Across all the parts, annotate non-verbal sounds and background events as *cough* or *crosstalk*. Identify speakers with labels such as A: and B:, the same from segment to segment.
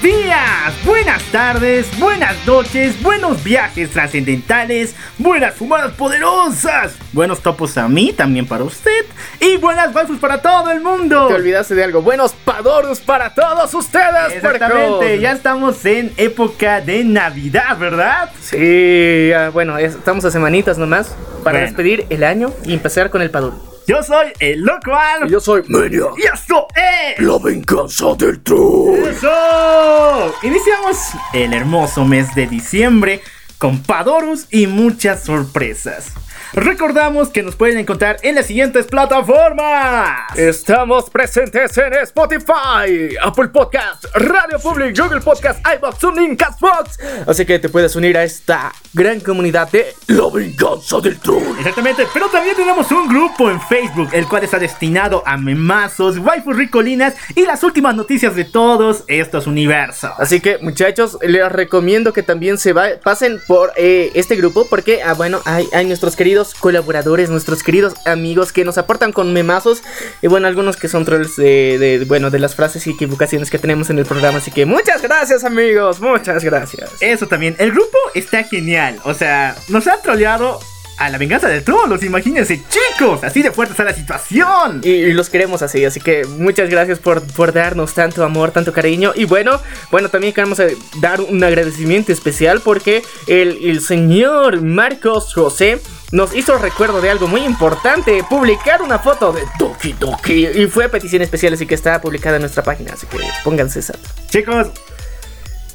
A: Buenos días, buenas tardes, buenas noches, buenos viajes trascendentales, buenas fumadas poderosas, buenos topos a mí, también para usted, y buenas waifus para todo el mundo.
B: Te olvidaste de algo. Buenos padoros para todos ustedes,
A: Exactamente,
B: puercos.
A: ya estamos en época de Navidad, ¿verdad?
B: Sí, ah, bueno, es- estamos a semanitas nomás para
A: Bueno.
B: despedir el año y empezar con el paduro.
A: Yo soy el loco.
B: Y yo soy
C: Media.
A: Y esto es...
C: La venganza del troll.
A: ¡Eso! Iniciamos el hermoso mes de diciembre con Padorus y muchas sorpresas. Recordamos que nos pueden encontrar en las siguientes plataformas.
B: Estamos presentes en Spotify, Apple Podcast, Radio Public, Google Podcast, iBox, TuneIn, Castbox. Así que te puedes unir a esta gran comunidad de
C: La venganza del troll.
A: Exactamente, pero también tenemos un grupo en Facebook, el cual está destinado a memazos, waifus ricolinas y las últimas noticias de todos estos universos.
B: Así que muchachos, les recomiendo que también se va- pasen por eh, este grupo porque, ah, bueno, hay, hay nuestros queridos colaboradores, nuestros queridos amigos que nos aportan con memazos y bueno, algunos que son trolls de, de- bueno, de las frases y equivocaciones que tenemos en el programa. Así que muchas gracias amigos, muchas gracias.
A: Eso también, el grupo está genial, o sea, nos ha troleado a la venganza del troll, los imagínense chicos, así de fuerte está la situación.
B: Y, y los queremos así, así que muchas gracias por, por darnos tanto amor, tanto cariño. Y bueno, bueno, también queremos eh, dar un agradecimiento especial porque el, el señor Marcos José nos hizo recuerdo de algo muy importante, publicar una foto de Doki Doki. Y fue a petición especial, así que está publicada en nuestra página, así que pónganse esa.
A: Chicos,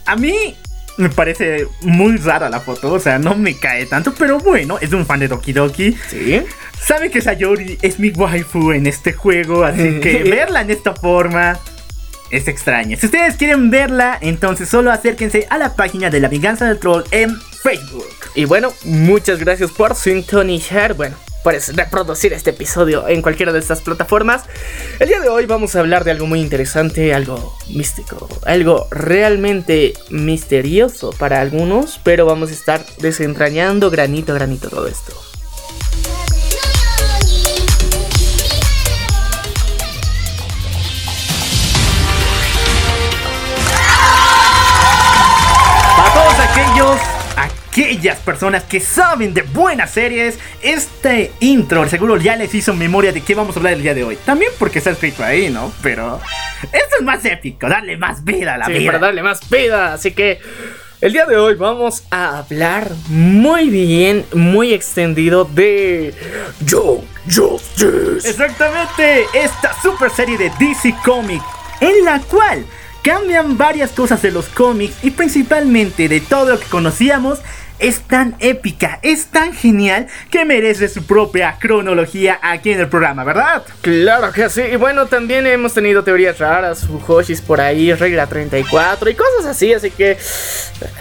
A: a mí me parece muy rara la foto, o sea, no me cae tanto, pero bueno, es un fan de Doki Doki.
B: ¿Sí?
A: Sabe que Sayori es mi waifu en este juego, así que *laughs* verla en esta forma es extraña. Si ustedes quieren verla, entonces solo acérquense a la página de la venganza del troll en Facebook.
B: Y bueno, muchas gracias por sintonizar, bueno, por es- reproducir este episodio en cualquiera de estas plataformas. El día de hoy vamos a hablar de algo muy interesante, algo místico, algo realmente misterioso para algunos, pero vamos a estar desentrañando granito a granito todo esto.
A: Aquellas personas que saben de buenas series, este intro seguro ya les hizo memoria de qué vamos a hablar el día de hoy. También porque está escrito ahí, ¿no? Pero esto es más épico, darle más vida a la
B: Sí,
A: vida.
B: para darle más vida. Así que el día de hoy vamos a hablar muy bien, muy extendido de
C: Yo Justice.
A: Exactamente, esta super serie de DC Comics, en la cual cambian varias cosas de los cómics y principalmente de todo lo que conocíamos, es tan épica, es tan genial que merece su propia cronología aquí en el programa, ¿verdad?
B: Claro que sí. Y bueno, también hemos tenido teorías raras, Fujoshis por ahí, regla 34 y cosas así. Así que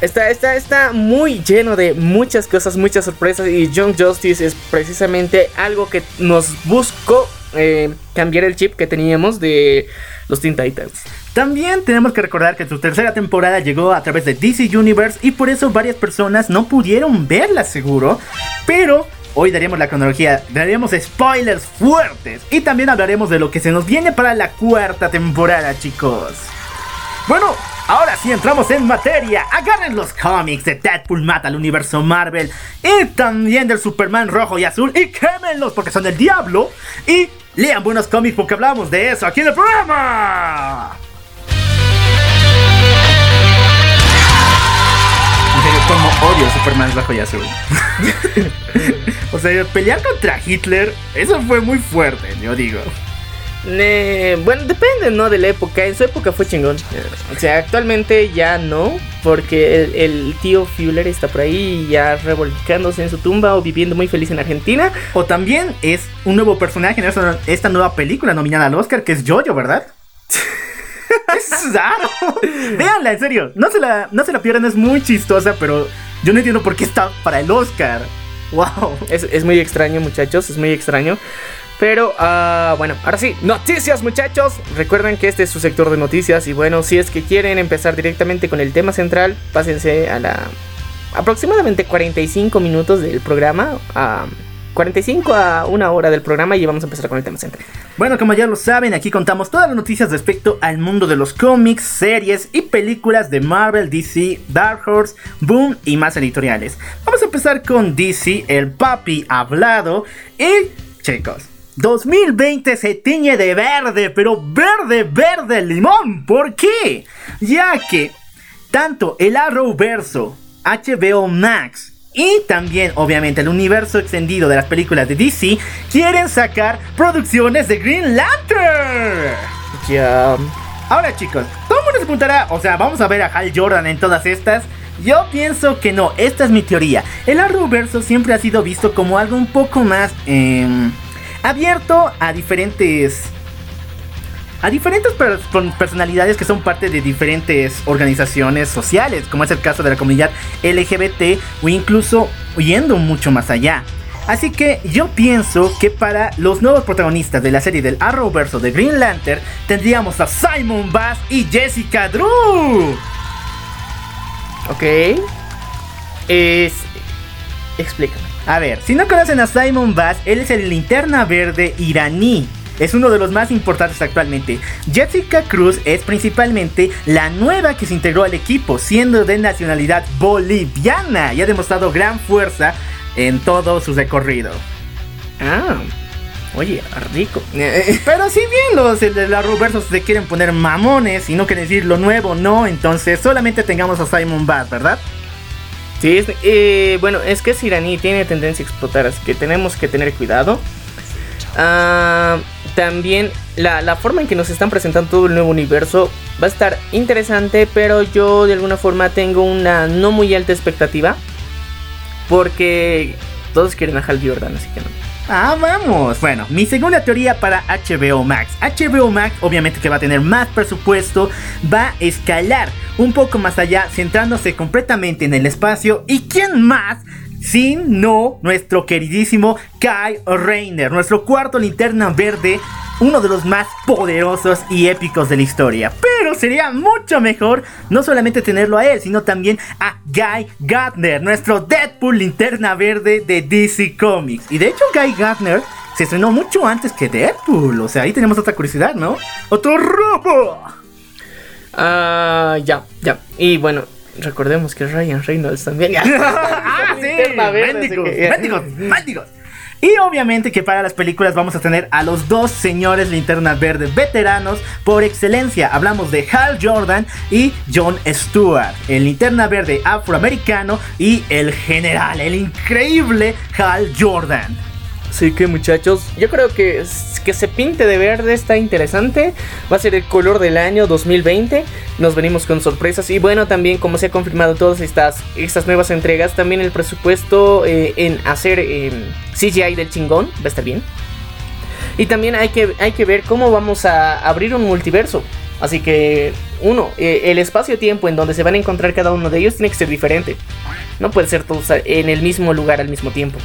B: está, está, está muy lleno de muchas cosas, muchas sorpresas. Y Young Justice es precisamente algo que nos buscó eh, cambiar el chip que teníamos de los Teen Titans.
A: También tenemos que recordar que su tercera temporada llegó a través de DC Universe y por eso varias personas no pudieron verla seguro, pero hoy daremos la cronología, daremos spoilers fuertes y también hablaremos de lo que se nos viene para la cuarta temporada, chicos. Bueno, ahora sí entramos en materia. Agarren los cómics de Deadpool mata al universo Marvel y también del Superman rojo y azul y quémenlos porque son del diablo y lean buenos cómics porque hablamos de eso aquí en el programa. En serio, como odio Superman rojo y azul. *laughs* o sea, pelear contra Hitler, eso fue muy fuerte, yo digo.
B: Eh, bueno, depende, ¿no? De la época. En su época fue chingón. O sea, actualmente ya no. Porque el, el tío Fuller está por ahí ya revolcándose en su tumba o viviendo muy feliz en Argentina.
A: O también es un nuevo personaje en esta, esta nueva película nominada al Oscar, que es Jojo, ¿verdad? *laughs* es raro. Véanla, en serio. No se, la, no se la pierdan, es muy chistosa, pero yo no entiendo por qué está para el Oscar. Wow.
B: Es, es muy extraño, muchachos, es muy extraño. Pero, ah, bueno, ahora sí, noticias muchachos. Recuerden que este es su sector de noticias y bueno, si es que quieren empezar directamente con el tema central, pásense a la aproximadamente 45 minutos del programa. A 45 a una hora del programa y vamos a empezar con el tema central.
A: Bueno, como ya lo saben, aquí contamos todas las noticias respecto al mundo de los cómics, series y películas de Marvel, DC, Dark Horse, Boom y más editoriales. Vamos a empezar con DC, el papi hablado y chicos. 2020 se tiñe de verde, pero verde, verde limón. ¿Por qué? Ya que tanto el Arrowverso, HBO Max y también, obviamente, el universo extendido de las películas de DC quieren sacar producciones de Green Lantern.
B: Ya.
A: Ahora, chicos, todo el mundo se o sea, vamos a ver a Hal Jordan en todas estas. Yo pienso que no, esta es mi teoría. El Arrowverso siempre ha sido visto como algo un poco más em, abierto a diferentes a diferentes personalidades que son parte de diferentes organizaciones sociales, como es el caso de la comunidad LGBT o incluso yendo mucho más allá. Así que yo pienso que para los nuevos protagonistas de la serie del Arrowverso de Green Lantern tendríamos a Simon Bass y Jessica Drew.
B: Ok. Es. Explícame.
A: A ver, si no conocen a Simon Bass, él es el linterna verde iraní. Es uno de los más importantes actualmente. Jessica Cruz es principalmente la nueva que se integró al equipo, siendo de nacionalidad boliviana y ha demostrado gran fuerza en todo su recorrido.
B: Ah. Oye, rico. *laughs*
A: Pero si bien los de la Arrowverso se quieren poner mamones y no quieren decir lo nuevo, no, entonces solamente tengamos a Simon Bass, ¿verdad?
B: Sí, es- eh, bueno, es que es iraní, tiene tendencia a explotar, así que tenemos que tener cuidado. Ah, también la, la forma en que nos están presentando todo el nuevo universo va a estar interesante, pero yo de alguna forma tengo una no muy alta expectativa. Porque todos quieren a Hal Jordan, así que no.
A: Ah, vamos. Bueno, mi segunda teoría para HBO Max. HBO Max, obviamente que va a tener más presupuesto, va a escalar un poco más allá, centrándose completamente en el espacio. ¿Y quién más? Sin no nuestro queridísimo Kai Rayner, nuestro cuarto linterna verde, uno de los más poderosos y épicos de la historia. Pero sería mucho mejor no solamente tenerlo a él, sino también a Guy Gardner, nuestro Deadpool linterna verde de DC Comics. Y de hecho Guy Gardner se estrenó mucho antes que Deadpool, o sea, ahí tenemos otra curiosidad, ¿no? ¡Otro robo!
B: Ah, ya, ya. Y bueno, recordemos que Ryan Reynolds también. *laughs*
A: ¡Ah, sí!
B: Linterna verde,
A: ¡Mendigos,
B: así que-
A: mendigos, mendigos! Y obviamente que para las películas vamos a tener a los dos señores linternas verdes veteranos por excelencia. Hablamos de Hal Jordan y John Stewart, el linterna verde afroamericano y el general, el increíble Hal Jordan.
B: Así que muchachos, yo creo que, que se pinte de verde está interesante. Va a ser el color del año 2020. Nos venimos con sorpresas. Y bueno, también como se ha confirmado todas estas, estas nuevas entregas, también el presupuesto eh, en hacer eh, CGI del chingón va a estar bien. Y también hay que, hay que ver cómo vamos a abrir un multiverso. Así que, uno, eh, el espacio-tiempo en donde se van a encontrar cada uno de ellos tiene que ser diferente. No puede ser todos en el mismo lugar al mismo tiempo.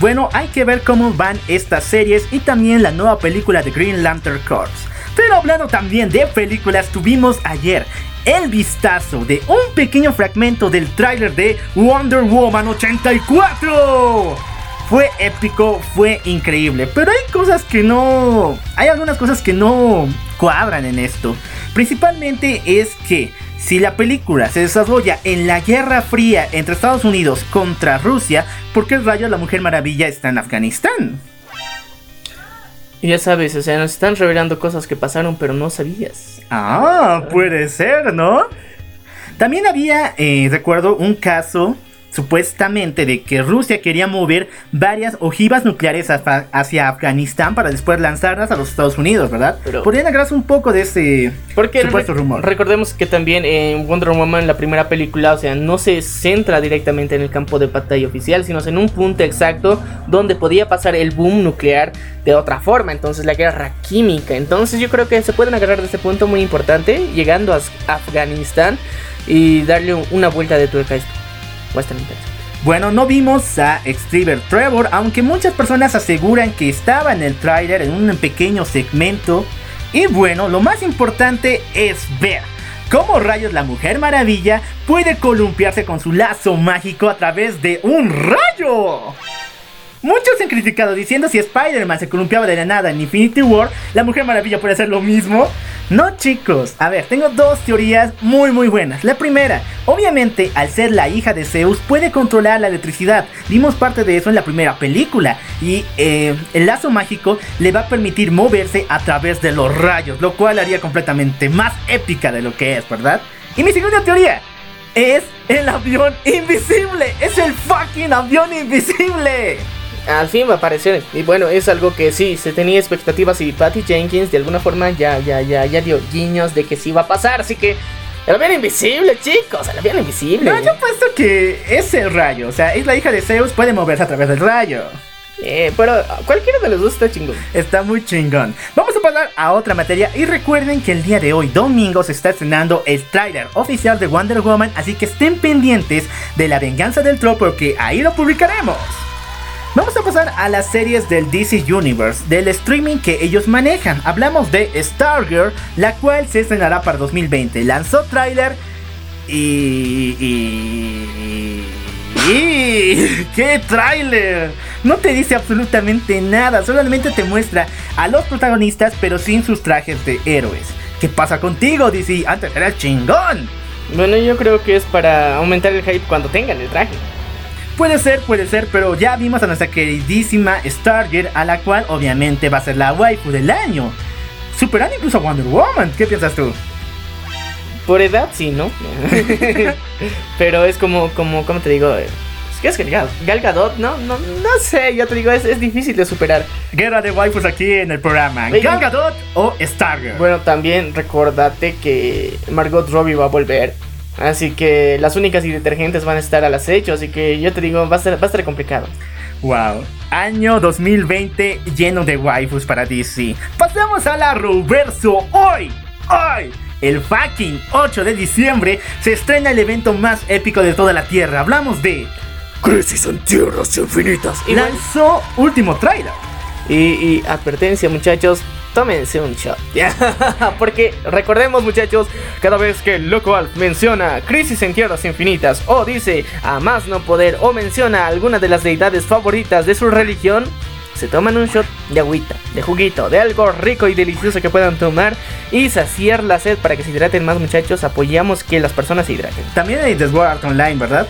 A: Bueno, hay que ver cómo van estas series y también la nueva película de Green Lantern Corps. Pero hablando también de películas, tuvimos ayer el vistazo de un pequeño fragmento del tráiler de Wonder Woman 84. Fue épico, fue increíble, pero hay cosas que no... Hay algunas cosas que no cuadran en esto. Principalmente es que si la película se desarrolla en la Guerra Fría entre Estados Unidos contra Rusia, ¿por qué rayos la Mujer Maravilla está en Afganistán?
B: Ya sabes, o sea, nos están revelando cosas que pasaron, pero no sabías.
A: Ah, puede ser, ¿no? También había, eh, recuerdo, un caso supuestamente de que Rusia quería mover varias ojivas nucleares hacia, Afganistán para después lanzarlas a los Estados Unidos, ¿verdad?
B: Pero-
A: Podrían agarrarse un poco de ese
B: Porque
A: supuesto rumor.
B: recordemos que también en Wonder Woman, la primera película, o sea, no se centra directamente en el campo de batalla oficial, sino en un punto exacto donde podía pasar el boom nuclear de otra forma, entonces la guerra química. Entonces yo creo que se pueden agarrar de este punto muy importante, llegando a Af- Afganistán y darle un- una vuelta de tuerca a esto.
A: Bueno, no vimos a Extriever Trevor, aunque muchas personas aseguran que estaba en el tráiler en un pequeño segmento. Y bueno, lo más importante es ver cómo rayos la Mujer Maravilla puede columpiarse con su lazo mágico a través de un rayo. Muchos han criticado diciendo si Spider-Man se columpiaba de la nada en Infinity War, la Mujer Maravilla puede hacer lo mismo. No chicos, a ver, tengo dos teorías muy muy buenas. La primera, obviamente al ser la hija de Zeus puede controlar la electricidad. Vimos parte de eso en la primera película. Y eh, el lazo mágico le va a permitir moverse a través de los rayos, lo cual haría completamente más épica de lo que es, ¿verdad? Y mi segunda teoría es el avión invisible. Es el fucking avión invisible.
B: Al fin va a aparecer. Y bueno, es algo que sí, se tenía expectativas y Patty Jenkins de alguna forma ya, ya, ya, ya dio guiños de que sí va a pasar. Así que el avión invisible, chicos, el avión invisible.
A: No, yo puesto que es el rayo. O sea, es la hija de Zeus, puede moverse a través del rayo.
B: Eh, pero cualquiera de los dos está chingón.
A: Está muy chingón. Vamos a pasar a otra materia y recuerden que el día de hoy, domingo, se está estrenando el tráiler oficial de Wonder Woman, así que estén pendientes de la venganza del troll porque ahí lo publicaremos. Vamos a pasar a las series del DC Universe, del streaming que ellos manejan. Hablamos de Stargirl, la cual se estrenará para 2020. Lanzó tráiler y... y... y- *laughs* ¡Qué tráiler! No te dice absolutamente nada, solamente te muestra a los protagonistas pero sin sus trajes de héroes. ¿Qué pasa contigo, DC? Antes eras chingón.
B: Bueno, yo creo que es para aumentar el hype cuando tengan el traje.
A: Puede ser, puede ser, pero ya vimos a nuestra queridísima Stargirl, a la cual obviamente va a ser la waifu del año. Superando incluso a Wonder Woman. ¿Qué piensas tú?
B: Por edad, sí, ¿no? *laughs* pero es como, como, ¿cómo te digo? Es que es Gal, Gal Gadot, ¿no? No, no sé, yo te digo, es, es difícil de superar.
A: Guerra de waifus aquí en el programa. Gal Gadot o Stargirl.
B: Bueno, también recordate que Margot Robbie va a volver. Así que las únicas y detergentes van a estar al acecho. Así que yo te digo, va a, ser, va a estar complicado.
A: Wow. Año 2020 lleno de waifus para DC. Pasamos a la reverso. Hoy, hoy, el fucking 8 de diciembre se estrena el evento más épico de toda la Tierra. Hablamos de
C: Crisis en tierras infinitas.
B: Y
A: lanzó último trailer.
B: Y, y advertencia, muchachos, tómense un shot. *laughs* Porque recordemos, muchachos, cada vez que Loco Alf menciona Crisis en Tierras Infinitas, o dice a más no poder, o menciona alguna de las deidades favoritas de su religión, se toman un shot de agüita, de juguito, de algo rico y delicioso que puedan tomar y saciar la sed para que se hidraten más, muchachos. Apoyamos que las personas se hidraten.
A: También hay The Sword Art Online, ¿verdad?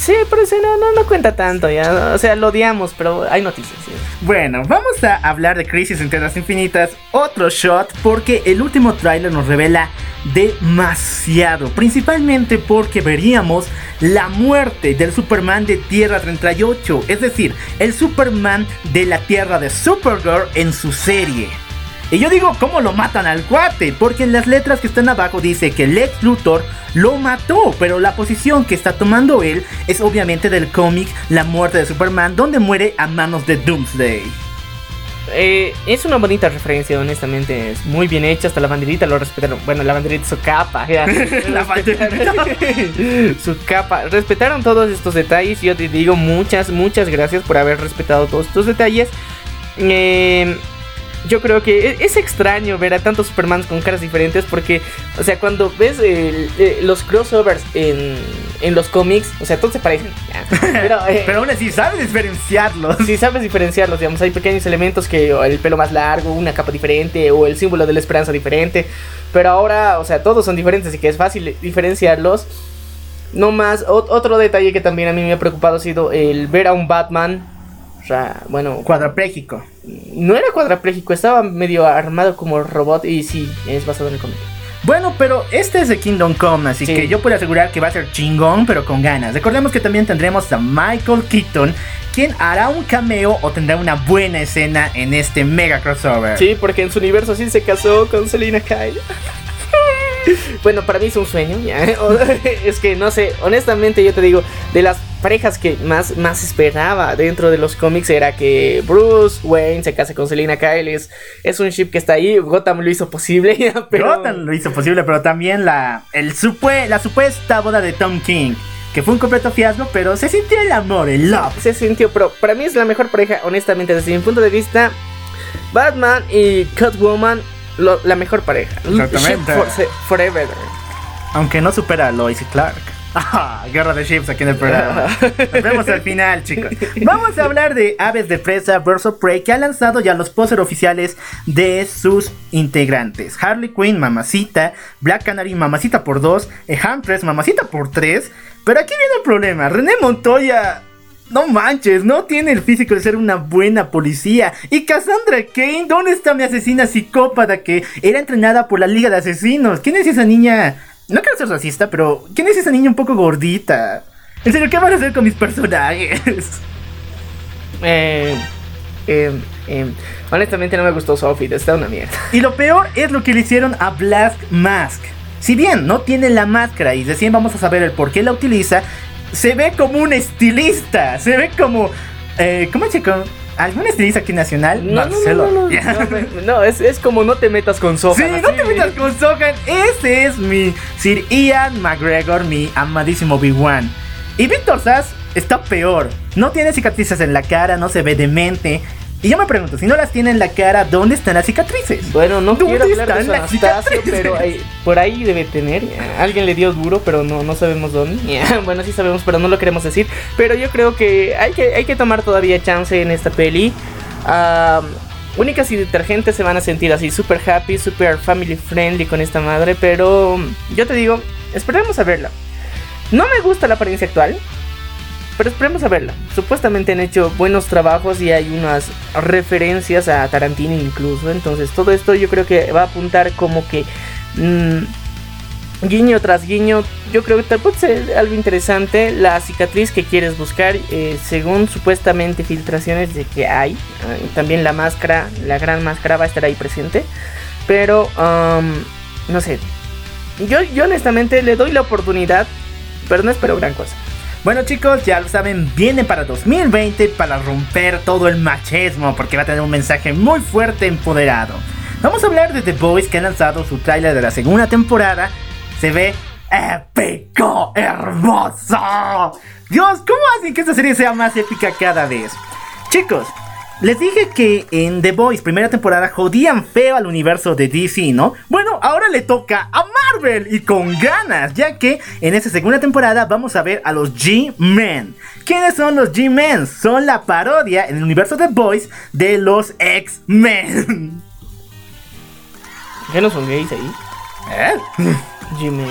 B: Sí, pero ese no, no, no cuenta tanto ya. O sea, lo odiamos, pero hay noticias.
A: Bueno, vamos a hablar de Crisis en Tierras Infinitas, otro shot, porque el último tráiler nos revela demasiado, principalmente porque veríamos la muerte del Superman de Tierra 38, es decir, el Superman de la Tierra de Supergirl en su serie. Y yo digo, ¿cómo lo matan al cuate? Porque en las letras que están abajo dice que Lex Luthor lo mató, pero la posición que está tomando él es obviamente del cómic La muerte de Superman, donde muere a manos de Doomsday.
B: Eh, es una bonita referencia, honestamente. Es muy bien hecha. Hasta la banderita lo respetaron. Bueno, la banderita, su capa. ya. *laughs*
A: La banderita. *laughs*
B: su capa. Respetaron todos estos detalles. Yo te digo muchas, muchas gracias por haber respetado todos estos detalles. Eh, yo creo que e- es extraño ver a tantos Supermans con caras diferentes porque, o sea, cuando ves el- eh, los crossovers en, en los cómics, o sea, todos se parecen. *laughs* Pero, eh,
A: Pero aún así, ¿sabes diferenciarlos?
B: si sabes diferenciarlos, digamos, hay pequeños elementos que o el pelo más largo, una capa diferente o el símbolo de la esperanza diferente, pero ahora, o sea, todos son diferentes, así que es fácil diferenciarlos. No más, ot- otro detalle que también a mí me ha preocupado ha sido el ver a un Batman, o sea, bueno,
A: Cuadrapléjico.
B: no era cuadrapléjico, estaba medio armado como robot y sí, es basado en el cómic.
A: Bueno, pero este es de Kingdom Come, así
B: Sí.
A: que yo puedo asegurar que va a ser chingón, pero con ganas. Recordemos que también tendremos a Michael Keaton, quien hará un cameo o tendrá una buena escena en este mega crossover.
B: Sí, porque en su universo sí se casó con Selina Kyle. *laughs* Bueno, para mí es un sueño, *laughs* Es que no sé, honestamente yo te digo, de las parejas que más, más esperaba dentro de los cómics era que Bruce Wayne se case con Selina Kyle. Es, es un ship que está ahí, Gotham lo hizo posible, *laughs* pero...
A: Gotham lo hizo posible, pero también la, el supue- la supuesta boda de Tom King, que fue un completo fiasco, pero se sintió el amor, el love.
B: se sintió, pero para mí es la mejor pareja, honestamente, desde mi punto de vista. Batman y Catwoman, lo- la mejor pareja.
A: Exactamente.
B: Ship for- se- forever.
A: Aunque no supera a Lois y Clark. Ah, *laughs* guerra de ships aquí en el programa. *laughs* Nos vemos al final, chicos. Vamos a hablar de Aves de Presa vs. Prey, que ha lanzado ya los póster oficiales de sus integrantes. Harley Quinn, mamacita. Black Canary, mamacita por dos. Huntress, mamacita por tres. Pero aquí viene el problema. René Montoya no manches, no tiene el físico de ser una buena policía. Y Cassandra Kane, ¿dónde está mi asesina psicópata que era entrenada por la Liga de Asesinos? ¿Quién es esa niña? No quiero ser racista, pero ¿quién es esa niña un poco gordita? En serio, ¿qué van a hacer con mis personajes?
B: Eh, eh, eh, honestamente no me gustó su outfit, está una mierda.
A: Y lo peor es lo que le hicieron a Black Mask. Si bien no tiene la máscara y recién vamos a saber el por qué la utiliza, se ve como un estilista. Se ve como. Eh, ¿Cómo chico? ¿Algún estilista aquí nacional?
B: No, no, no,
A: Marcelo.
B: no, no, *laughs* no, me- no, es, es como no te metas con Sohan.
A: Sí,
B: así.
A: no te metas con Sohan. Ese es mi Sir Ian McGregor, mi amadísimo Obi-Wan. Y Víctor Sass está peor. No tiene cicatrices en la cara, no se ve demente. Y yo me pregunto, si no las tiene en la cara, ¿dónde están las cicatrices?
B: Bueno, no
A: ¿Dónde
B: quiero hablar de
A: están
B: su
A: las
B: Anastasio,
A: cicatrices?
B: pero ahí- por ahí debe tener. Alguien le dio duro, pero no, no sabemos dónde. *laughs* Bueno, sí sabemos, pero no lo queremos decir. Pero yo creo que hay que, hay que tomar todavía chance en esta peli. Únicas y detergentes se van a sentir así, super happy, super family friendly con esta madre. Pero yo te digo, esperemos a verla. No me gusta la apariencia actual. Pero esperemos a verla. Supuestamente han hecho buenos trabajos y hay unas referencias a Tarantino incluso. Entonces todo esto yo creo que va a apuntar como que mm, guiño tras guiño. Yo creo que te puede ser algo interesante. La cicatriz que quieres buscar, eh, según supuestamente filtraciones de que hay. eh, también la máscara, la gran máscara va a estar ahí presente. Pero um, no sé. Yo, yo honestamente le doy la oportunidad. Pero no espero gran cosa.
A: Bueno chicos, ya lo saben, viene para 2020 para romper todo el machismo porque va a tener un mensaje muy fuerte empoderado. Vamos a hablar de The Boys que ha lanzado su tráiler de la segunda temporada. Se ve épico, hermoso. Dios, ¿cómo hacen que esta serie sea más épica cada vez? Chicos, les dije que en The Boys primera temporada jodían feo al universo de DC, ¿no? Bueno, ahora le toca a Marvel y con ganas, ya que en esta segunda temporada vamos a ver a los G-Men. ¿Quiénes son los G-Men? Son la parodia en el universo de The Boys de los X-Men.
B: ¿Qué no son gays ahí?
A: ¿Eh?
B: Jimmy.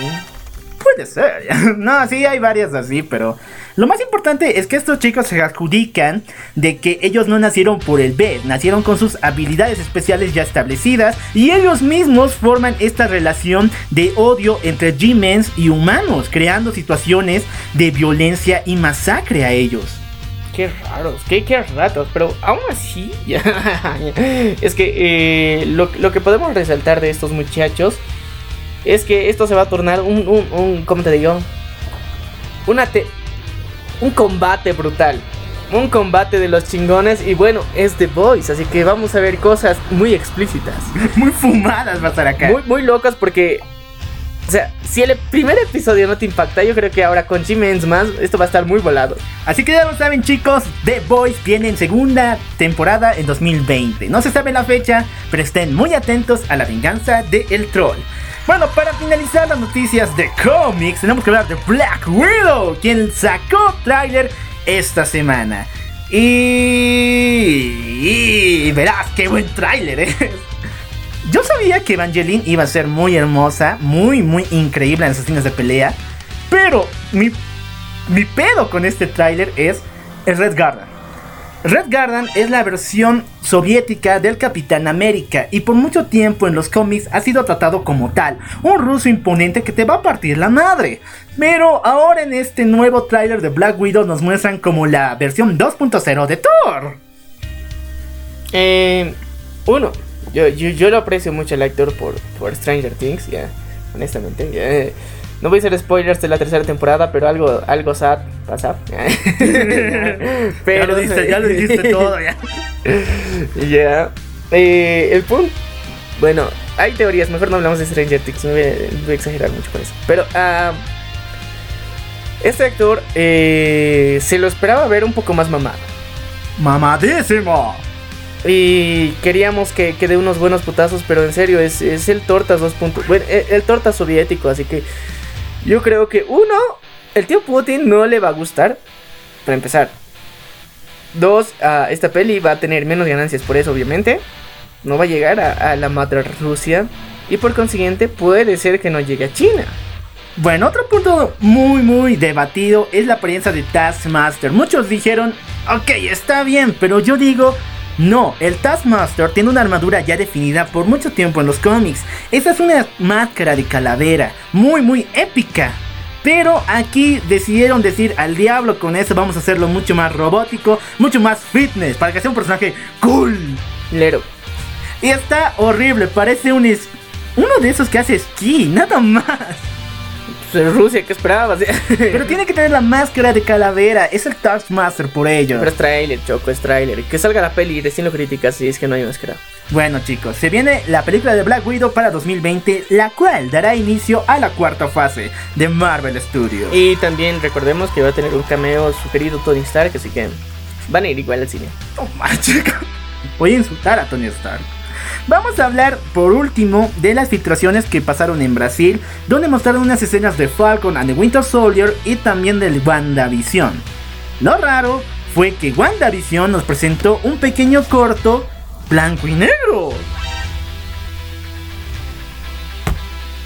A: Puede ser. *laughs* No, sí, hay varias así, pero lo más importante es que estos chicos se adjudican de que ellos no nacieron por el B, nacieron con sus habilidades especiales ya establecidas y ellos mismos forman esta relación de odio entre G-Mens y humanos, creando situaciones de violencia y masacre a ellos.
B: Qué raros, qué, qué ratos, pero aún así, *laughs* es que eh, lo, lo que podemos resaltar de estos muchachos es que esto se va a tornar un, un, un ¿cómo te digo? Una te- un combate brutal. Un combate de los chingones y bueno, es The Boys, así que vamos a ver cosas muy explícitas. *laughs*
A: Muy fumadas va a estar acá.
B: Muy, muy locas porque... O sea, si el primer episodio no te impacta, yo creo que ahora con G-Mens más, esto va a estar muy volado.
A: Así que ya lo saben chicos, The Boys viene en segunda temporada en 2020. No se sabe la fecha, pero estén muy atentos a la venganza de El Troll. Bueno, para finalizar las noticias de cómics, tenemos que hablar de Black Widow, quien sacó tráiler esta semana. Y... y verás qué buen tráiler es. *laughs* Yo sabía que Evangeline iba a ser muy hermosa, muy, muy increíble en sus escenas de pelea. Pero mi, mi pedo con este tráiler es el Red Garden. Red Guardian es la versión soviética del Capitán América y por mucho tiempo en los cómics ha sido tratado como tal, un ruso imponente que te va a partir la madre. Pero ahora en este nuevo tráiler de Black Widow nos muestran como la versión 2.0 de Thor.
B: Eh, uno, yo, yo, lo aprecio mucho el actor por, por Stranger Things, ya, honestamente. Ya. No voy a hacer spoilers de la tercera temporada, pero algo, algo sad pasa. *laughs*
A: pero, ya lo dijiste, todo, ya. *laughs*
B: Ya. Eh, el punto. Bueno, hay teorías, mejor no hablamos de Stranger Things, no voy a, exagerar mucho con eso. Pero, uh, este actor eh, se lo esperaba ver un poco más mamado.
A: ¡Mamadísimo!
B: Y queríamos que, que dé unos buenos putazos, pero en serio, es, es el Tortas 2. Bueno, el, el Tortas soviético, así que yo creo que uno, el tío Putin no le va a gustar, para empezar. Dos, esta peli va a tener menos ganancias por eso, obviamente. No va a llegar a, la madre Rusia. Y por consiguiente puede ser que no llegue a China.
A: Bueno, otro punto muy muy debatido es la apariencia de Taskmaster. Muchos dijeron, ok, está bien, pero yo digo, no, el Taskmaster tiene una armadura ya definida por mucho tiempo en los cómics. Esa es una máscara de calavera, muy muy épica. Pero aquí decidieron decir al diablo con eso vamos a hacerlo mucho más robótico, mucho más fitness, para que sea un personaje cool.
B: Lero.
A: Y está horrible, parece un... uno de esos que hace esquí, nada más.
B: Pues, Rusia, ¿qué esperabas? *laughs*
A: Pero tiene que tener la máscara de calavera. Es el Taskmaster por ello.
B: Pero es trailer, Choco, es trailer. Que salga la peli y recién lo criticas si es que no hay máscara.
A: Bueno chicos, se viene la película de Black Widow para 2020, la cual dará inicio a la cuarta fase de Marvel Studios.
B: Y también recordemos que va a tener un cameo su querido Tony Stark, así que van a ir igual al cine.
A: Toma, chicos. *laughs* Voy a insultar a Tony Stark. Vamos a hablar por último de las filtraciones que pasaron en Brasil, donde mostraron unas escenas de Falcon and the Winter Soldier y también del WandaVision. Lo raro fue que WandaVision nos presentó un pequeño corto blanco y negro.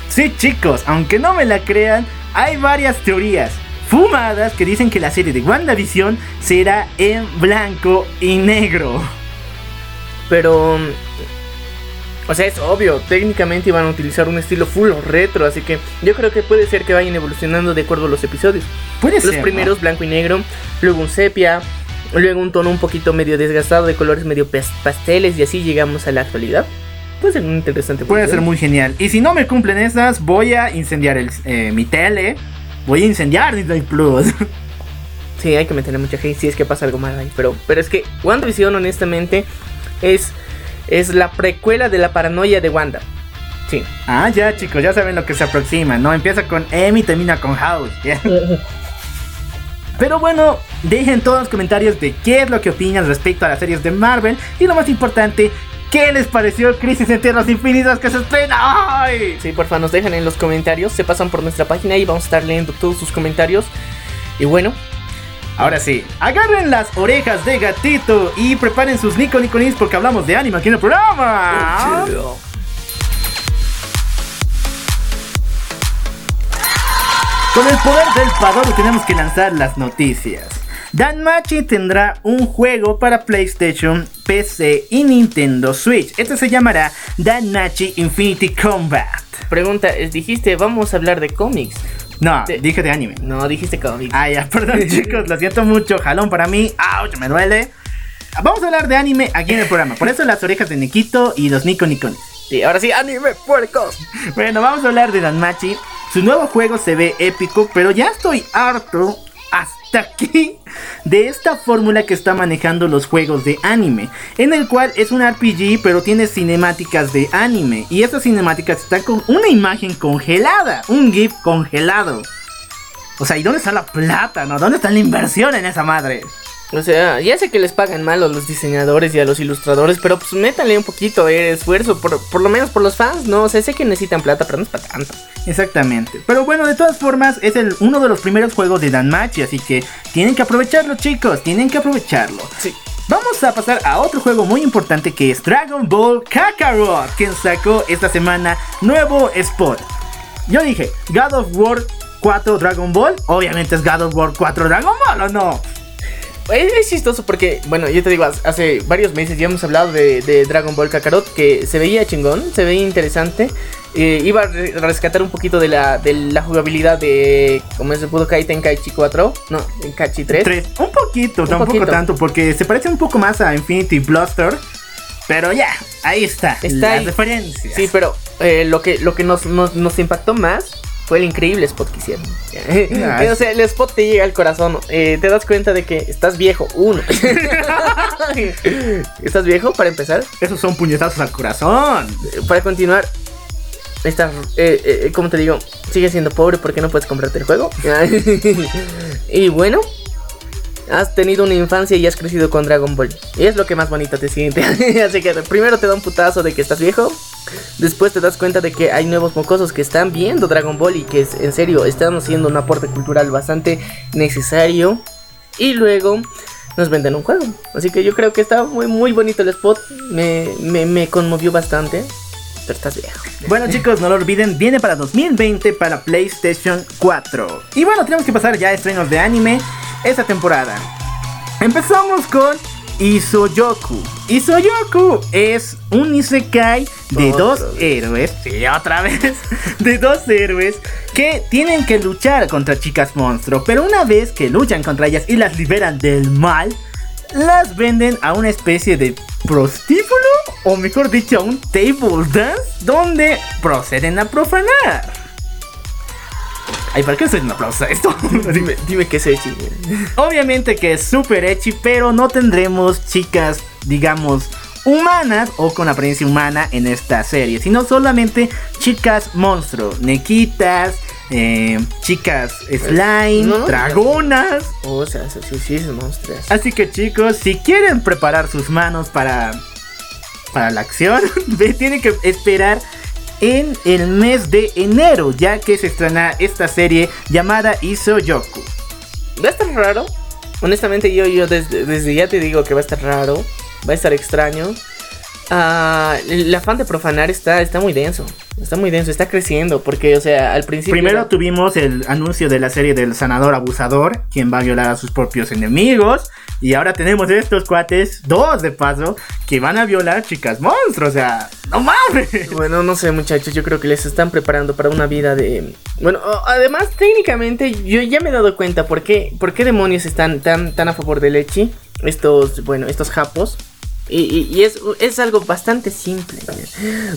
A: Sí chicos, aunque no me la crean, hay varias teorías fumadas que dicen que la serie de WandaVision será en blanco y negro.
B: Pero o sea, es obvio, técnicamente iban a utilizar un estilo full retro, así que yo creo que puede ser que vayan evolucionando de acuerdo a los episodios.
A: Puede
B: los primeros blanco y negro, luego un sepia, luego un tono un poquito medio desgastado de colores medio pasteles y así llegamos a la actualidad. Puede ser muy interesante.
A: Puede ser muy genial. Y si no me cumplen esas, voy a incendiar el, eh, mi tele. Voy a incendiar Disney Plus. *laughs*
B: Sí, hay que meterle mucha gente si es que pasa algo mal ahí. Pero, pero es que WandaVision, honestamente, es es la precuela de la paranoia de Wanda. Sí.
A: Ah, ya chicos, ya saben lo que se aproxima, ¿no? Empieza con M y termina con House. *laughs* Pero bueno, dejen todos los comentarios de qué es lo que opinan respecto a las series de Marvel y lo más importante, ¿qué les pareció Crisis en Tierras Infinitas que se estrena hoy?
B: Sí, porfa, nos dejan en los comentarios, se pasan por nuestra página y vamos a estar leyendo todos sus comentarios. Y bueno,
A: Ahora sí, agarren las orejas de gatito y preparen sus Nico Niconis porque hablamos de anime aquí en el programa. Con el poder del Padoro tenemos que lanzar las noticias. Danmachi tendrá un juego para PlayStation, PC y Nintendo Switch. Este se llamará Danmachi Infinity Combat.
B: Pregunta, dijiste, vamos a hablar de cómics.
A: No, dije de anime.
B: No, dijiste cómics.
A: Ah, ya, *laughs* perdón *laughs* chicos, lo siento mucho. Jalón para mí. ¡Auch! Me duele. Vamos a hablar de anime aquí en el programa. Por eso las orejas de Nikito y los Nico Nicones.
B: Sí, ahora sí, anime puercos.
A: Bueno, vamos a hablar de Danmachi. Su nuevo juego se ve épico, pero ya estoy harto hasta aquí de esta fórmula que está manejando los juegos de anime, en el cual es un RPG pero tiene cinemáticas de anime y estas cinemáticas están con una imagen congelada, un GIF congelado. O sea, ¿y dónde está la plata, no? ¿Dónde está la inversión en esa madre?
B: O sea, ya sé que les pagan mal a los diseñadores y a los ilustradores, pero pues métanle un poquito de esfuerzo, por, por lo menos por los fans, ¿no? O sea, sé que necesitan plata, pero no es para tanto.
A: Exactamente. Pero bueno, de todas formas, es el, uno de los primeros juegos de Danmachi, así que tienen que aprovecharlo, chicos, tienen que aprovecharlo.
B: Sí.
A: Vamos a pasar a otro juego muy importante que es Dragon Ball Kakarot, quien sacó esta semana nuevo spot. Yo dije, God of War 4 Dragon Ball, obviamente es God of War 4 Dragon Ball, ¿o no?
B: Es, es chistoso porque, bueno, yo te digo, hace- varios meses ya hemos hablado de, de Dragon Ball Kakarot, que se veía chingón, se veía interesante. Eh, iba a re- rescatar un poquito de la, de la jugabilidad de, como es el Budokai Tenkaichi 4, no, Tenkaichi 3.
A: Tres. Un poquito,
B: Un
A: tampoco
B: poquito.
A: tanto, porque se parece un poco más a Infinity Bluster. Pero ya, ahí está.
B: Está
A: la
B: ahí.
A: referencia.
B: Sí, pero eh, lo que, lo que nos, nos, nos impactó más fue el increíble spot que hicieron. *laughs* O sea, el spot te llega al corazón. eh, te das cuenta de que estás viejo, uno. *laughs* ¿Estás viejo para empezar?
A: Esos son puñetazos al corazón.
B: Para continuar, estás, eh, eh, ¿cómo te digo? Sigues siendo pobre porque no puedes comprarte el juego. *laughs* y bueno, has tenido una infancia y has crecido con Dragon Ball. Y es lo que más bonito te siente. Así que primero te da un putazo de que estás viejo. Después te das cuenta de que hay nuevos mocosos que están viendo Dragon Ball y que es- en serio están haciendo un aporte cultural bastante necesario. Y luego nos venden un juego. Así que yo creo que está muy, muy bonito el spot. Me, me, me conmovió bastante. Pero estás viejo.
A: Bueno chicos, no lo olviden, viene para 2020 para PlayStation 4. Y bueno, tenemos que pasar ya a estrenos de anime esta temporada. Empezamos con Isoyoku. Isoyoku es un isekai de
B: Otra
A: dos
B: vez.
A: héroes, sí, otra vez, *laughs* de dos héroes que tienen que luchar contra chicas monstruo, pero una vez que luchan contra ellas y las liberan del mal, las venden a una especie de prostíbulo, o mejor dicho, a un table dance, donde proceden a profanar. Ay, ¿para qué soy un aplauso a esto? *laughs*
B: Dime, dime qué es ese.
A: Obviamente que es súper echi, pero no tendremos chicas, digamos, humanas o con apariencia humana en esta serie, sino solamente chicas monstruo, nequitas, eh, chicas slime,
B: No, no,
A: dragonas.
B: O sea, sí, sí, es monstruos.
A: Así que chicos, si quieren preparar sus manos para, para la acción, *laughs* tienen que esperar en el mes de enero, ya que se estrena esta serie llamada Isoyoku.
B: Va a estar raro. Honestamente, yo, desde ya te digo que va a estar raro. Va a estar extraño. Ah, el afán de profanar está, está muy denso. Está muy denso, está creciendo. Porque, o sea, al principio.
A: Primero
B: era-
A: tuvimos el anuncio de la serie del sanador abusador, quien va a violar a sus propios enemigos. Y ahora tenemos estos cuates, dos de paso, que van a violar chicas monstruos. O sea, no mames.
B: Bueno, no sé, muchachos. Yo creo que les están preparando para una vida de. Bueno, además, técnicamente, yo ya me he dado cuenta por qué, por qué demonios están tan, tan a favor del Echi. Estos, bueno, estos japos. Y, y- y es, es algo bastante simple.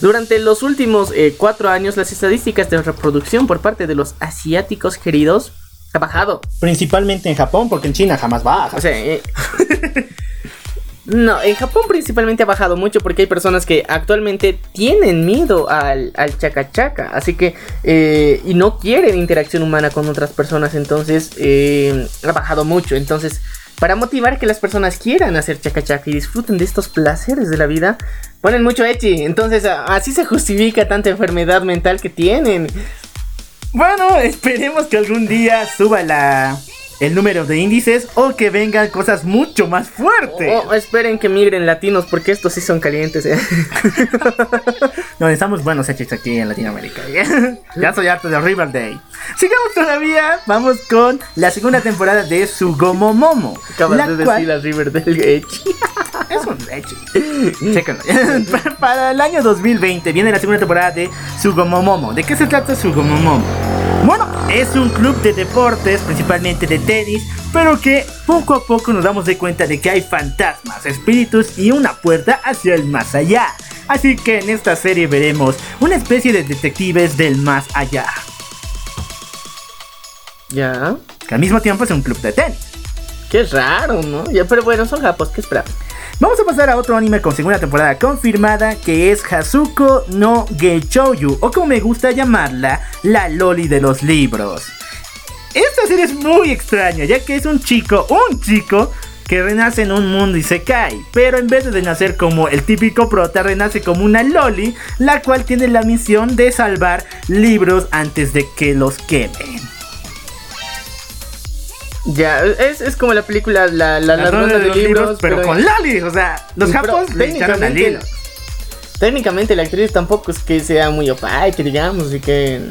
B: Durante los últimos eh, cuatro años, las estadísticas de reproducción por parte de los asiáticos queridos ha bajado.
A: Principalmente en Japón, porque en China jamás baja.
B: O sea, eh, *laughs* no, en Japón principalmente ha bajado mucho porque hay personas que actualmente tienen miedo al, al chaca chaca, así que eh, y no quieren interacción humana con otras personas, entonces ha bajado mucho. Entonces, para motivar que las personas quieran hacer chaca y disfruten de estos placeres de la vida, ponen mucho echi. Entonces, así se justifica tanta enfermedad mental que tienen.
A: Bueno, esperemos que algún día suba la, el número de índices o que vengan cosas mucho más fuertes.
B: O, o esperen que migren latinos porque estos sí son calientes. ¿eh? *laughs*
A: No, estamos buenos hechos aquí en Latinoamérica. *laughs* ya soy harto de Riverdale. Sigamos todavía. Vamos con la segunda temporada de Sugomo Momo.
B: Acabas
A: la
B: de
A: cual-
B: decir a Riverdale Edge. *laughs*
A: Es un leche. Chécalo. Para- Para el año 2020 viene la segunda temporada de Sugomo Momo. ¿De qué se trata Sugomo Momo? Bueno, es un club de deportes, principalmente de tenis, pero que poco a poco nos damos de cuenta de que hay fantasmas, espíritus y una puerta hacia el más allá. Así que en esta serie veremos una especie de detectives del más allá,
B: Ya.
A: que al mismo tiempo es un club de tenis.
B: Qué raro, ¿no? Ya, pero bueno, son japos, ¿qué esperamos?
A: Vamos a pasar a otro anime con segunda temporada confirmada que es Hazuko no Geichouyu o como me gusta llamarla, la Loli de los libros. Esta serie es muy extraña ya que es un chico, un chico que renace en un mundo isekai, pero en vez de nacer como el típico prota, renace como una Loli, la cual tiene la misión de salvar libros antes de que los quemen.
B: Ya, es, es como la película La, la,
A: La ronda
B: de,
A: los
B: libros,
A: pero, con Loli, o sea, los japos le echaron a
B: técnicamente-
A: Lilo.
B: Técnicamente la actriz tampoco es que sea muy opaca, que digamos, y que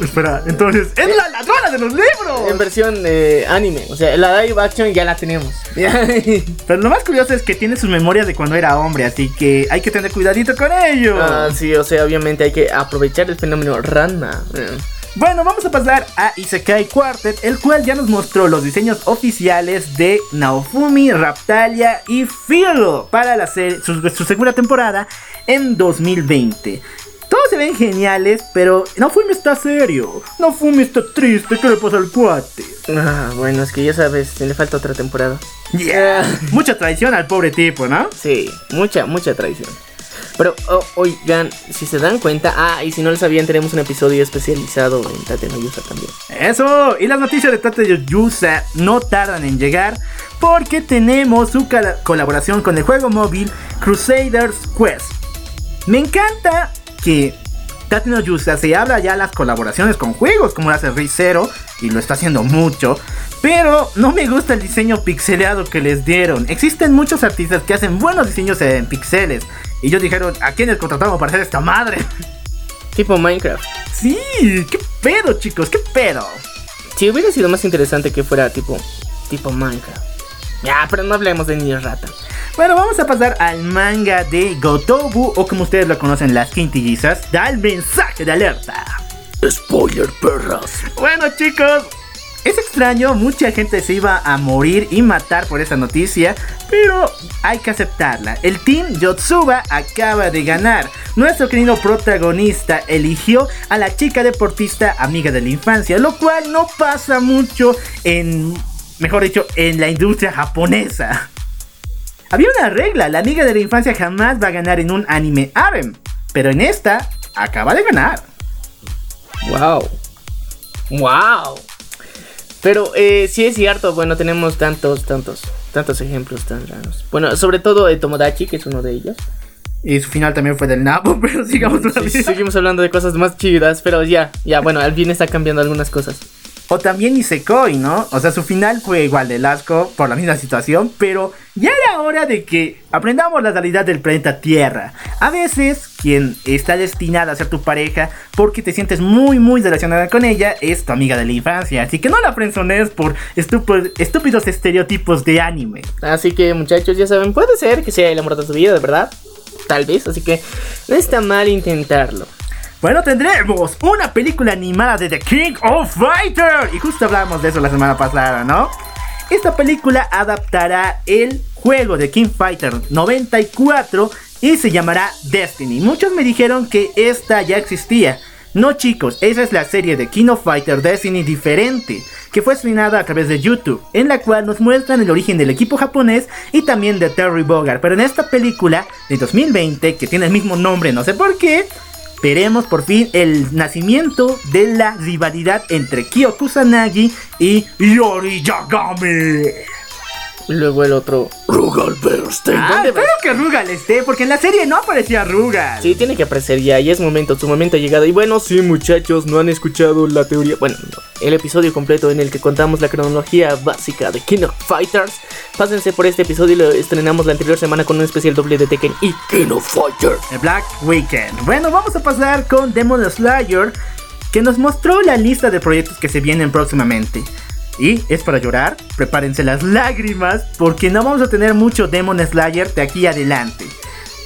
A: Espera, entonces, ¡es la ladrona de los libros!
B: en versión eh, anime, o sea, la live action ya la tenemos. *laughs*
A: Pero lo más curioso es que tiene sus memorias de cuando era hombre, así que hay que tener cuidadito con ello.
B: Ah, sí, o sea, obviamente hay que aprovechar el fenómeno Ranma. Eh.
A: Bueno, vamos a pasar a Isekai Quartet, el cual ya nos mostró los diseños oficiales de Naofumi, Raptalia y Philo para la serie, su, su segunda temporada en 2020. Todos se ven geniales, pero Naofumi está serio. Naofumi está triste, ¿qué le pasa al cuate?
B: Ah, bueno, es que ya sabes, le falta otra temporada.
A: Yeah. Mucha traición al pobre tipo, ¿no?
B: Sí, mucha, mucha traición. Pero, oh, oigan, si se dan cuenta, ah, y si no lo sabían, tenemos un episodio especializado en Tate no Yusa también.
A: Eso, y las noticias de Tate Yusa no tardan en llegar porque tenemos su colaboración con el juego móvil Crusaders Quest. Me encanta que Tate no Yusa se habla ya las colaboraciones con juegos como lo hace Rizero y lo está haciendo mucho. Pero no me gusta el diseño pixeleado que les dieron. Existen muchos artistas que hacen buenos diseños en pixeles. Y ellos dijeron, ¿a quiénes contratamos para hacer esta madre? *laughs*
B: Tipo Minecraft.
A: Sí, qué pedo chicos, qué pedo.
B: Si hubiera sido más interesante que fuera tipo, tipo Minecraft. Ya, pero no hablemos de niños rata.
A: Bueno, vamos a pasar al manga de Gotobu, o como ustedes lo conocen, las quintillizas. Da el mensaje de alerta.
C: Spoiler, perras.
A: Bueno, chicos, es extraño, mucha gente se iba a morir y matar por esa noticia, pero hay que aceptarla. El Team Yotsuba acaba de ganar. Nuestro querido protagonista eligió a la chica deportista amiga de la infancia, lo cual no pasa mucho en, mejor dicho, en la industria japonesa. Había una regla, la amiga de la infancia jamás va a ganar en un anime harem, pero en esta acaba de ganar.
B: Wow. Wow. Pero eh, sí es cierto, bueno, tenemos tantos, tantos, tantos ejemplos tan raros. Bueno, sobre todo de Tomodachi, que es uno de ellos.
A: Y su final también fue del Napo, *laughs* pero sigamos
B: Sí, seguimos hablando de cosas más chidas, pero ya, ya, bueno, al fin está cambiando algunas cosas.
A: O también Isekoi, ¿no? O sea, su final fue igual de asco por la misma situación, pero ya era hora de que aprendamos la realidad del planeta Tierra. A veces, quien está destinada a ser tu pareja porque te sientes muy, muy relacionada con ella es tu amiga de la infancia. Así que no la frenzones por estúpidos estereotipos de anime.
B: Así que muchachos, ya saben, puede ser que sea el amor de tu vida, de verdad. Tal vez, así que no está mal intentarlo.
A: Bueno, tendremos una película animada de The King of Fighter. Y justo hablamos de eso la semana pasada, ¿no? Esta película adaptará el juego de King Fighter 94 y se llamará Destiny. Muchos me dijeron que esta ya existía. No chicos, esa es la serie de King of Fighter Destiny diferente, que fue estrenada a través de YouTube, en la cual nos muestran el origen del equipo japonés y también de Terry Bogard. Pero en esta película de 2020, que tiene el mismo nombre, no sé por qué, veremos por fin el nacimiento de la rivalidad entre Kyo Kusanagi y Yori Yagami.
B: Luego el otro.
C: Rugal Bernstein.
A: Ah,
B: ¿Dónde
A: espero que Rugal esté, porque en la serie no aparecía Rugal.
B: Sí, tiene que aparecer ya, y es momento, su momento ha llegado. Y bueno, sí, muchachos, no han escuchado la teoría. Bueno, no, el episodio completo en el que contamos la cronología básica de King of Fighters. Pásense por este episodio y lo estrenamos la anterior semana con un especial doble de Tekken y
C: King of Fighter.
A: The Black Weekend. Bueno, vamos a pasar con Demon Slayer, que nos mostró la lista de proyectos que se vienen próximamente. Y es para llorar, prepárense las lágrimas, porque no vamos a tener mucho Demon Slayer de aquí adelante.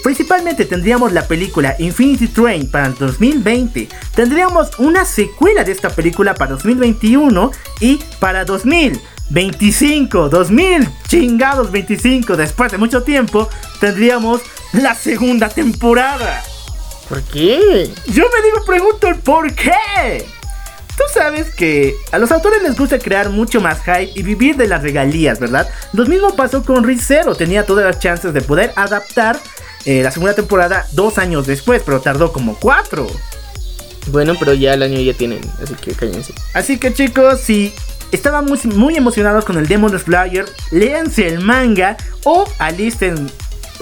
A: Principalmente tendríamos la película Infinity Train para el 2020, tendríamos una secuela de esta película para 2021 y para 2025, 2000 chingados 25, después de mucho tiempo, tendríamos la segunda temporada.
B: ¿Por qué?
A: Yo me digo, pregunto el por qué. Tú sabes que a los autores les gusta crear mucho más hype y vivir de las regalías, ¿verdad? Lo mismo pasó con Rizero, tenía todas las chances de poder adaptar eh, la segunda temporada dos años después, pero tardó como cuatro.
B: Bueno, pero ya el año ya tienen, así que cállense.
A: Así que chicos, si estaban muy, muy emocionados con el Demon Slayer, léanse el manga o alisten,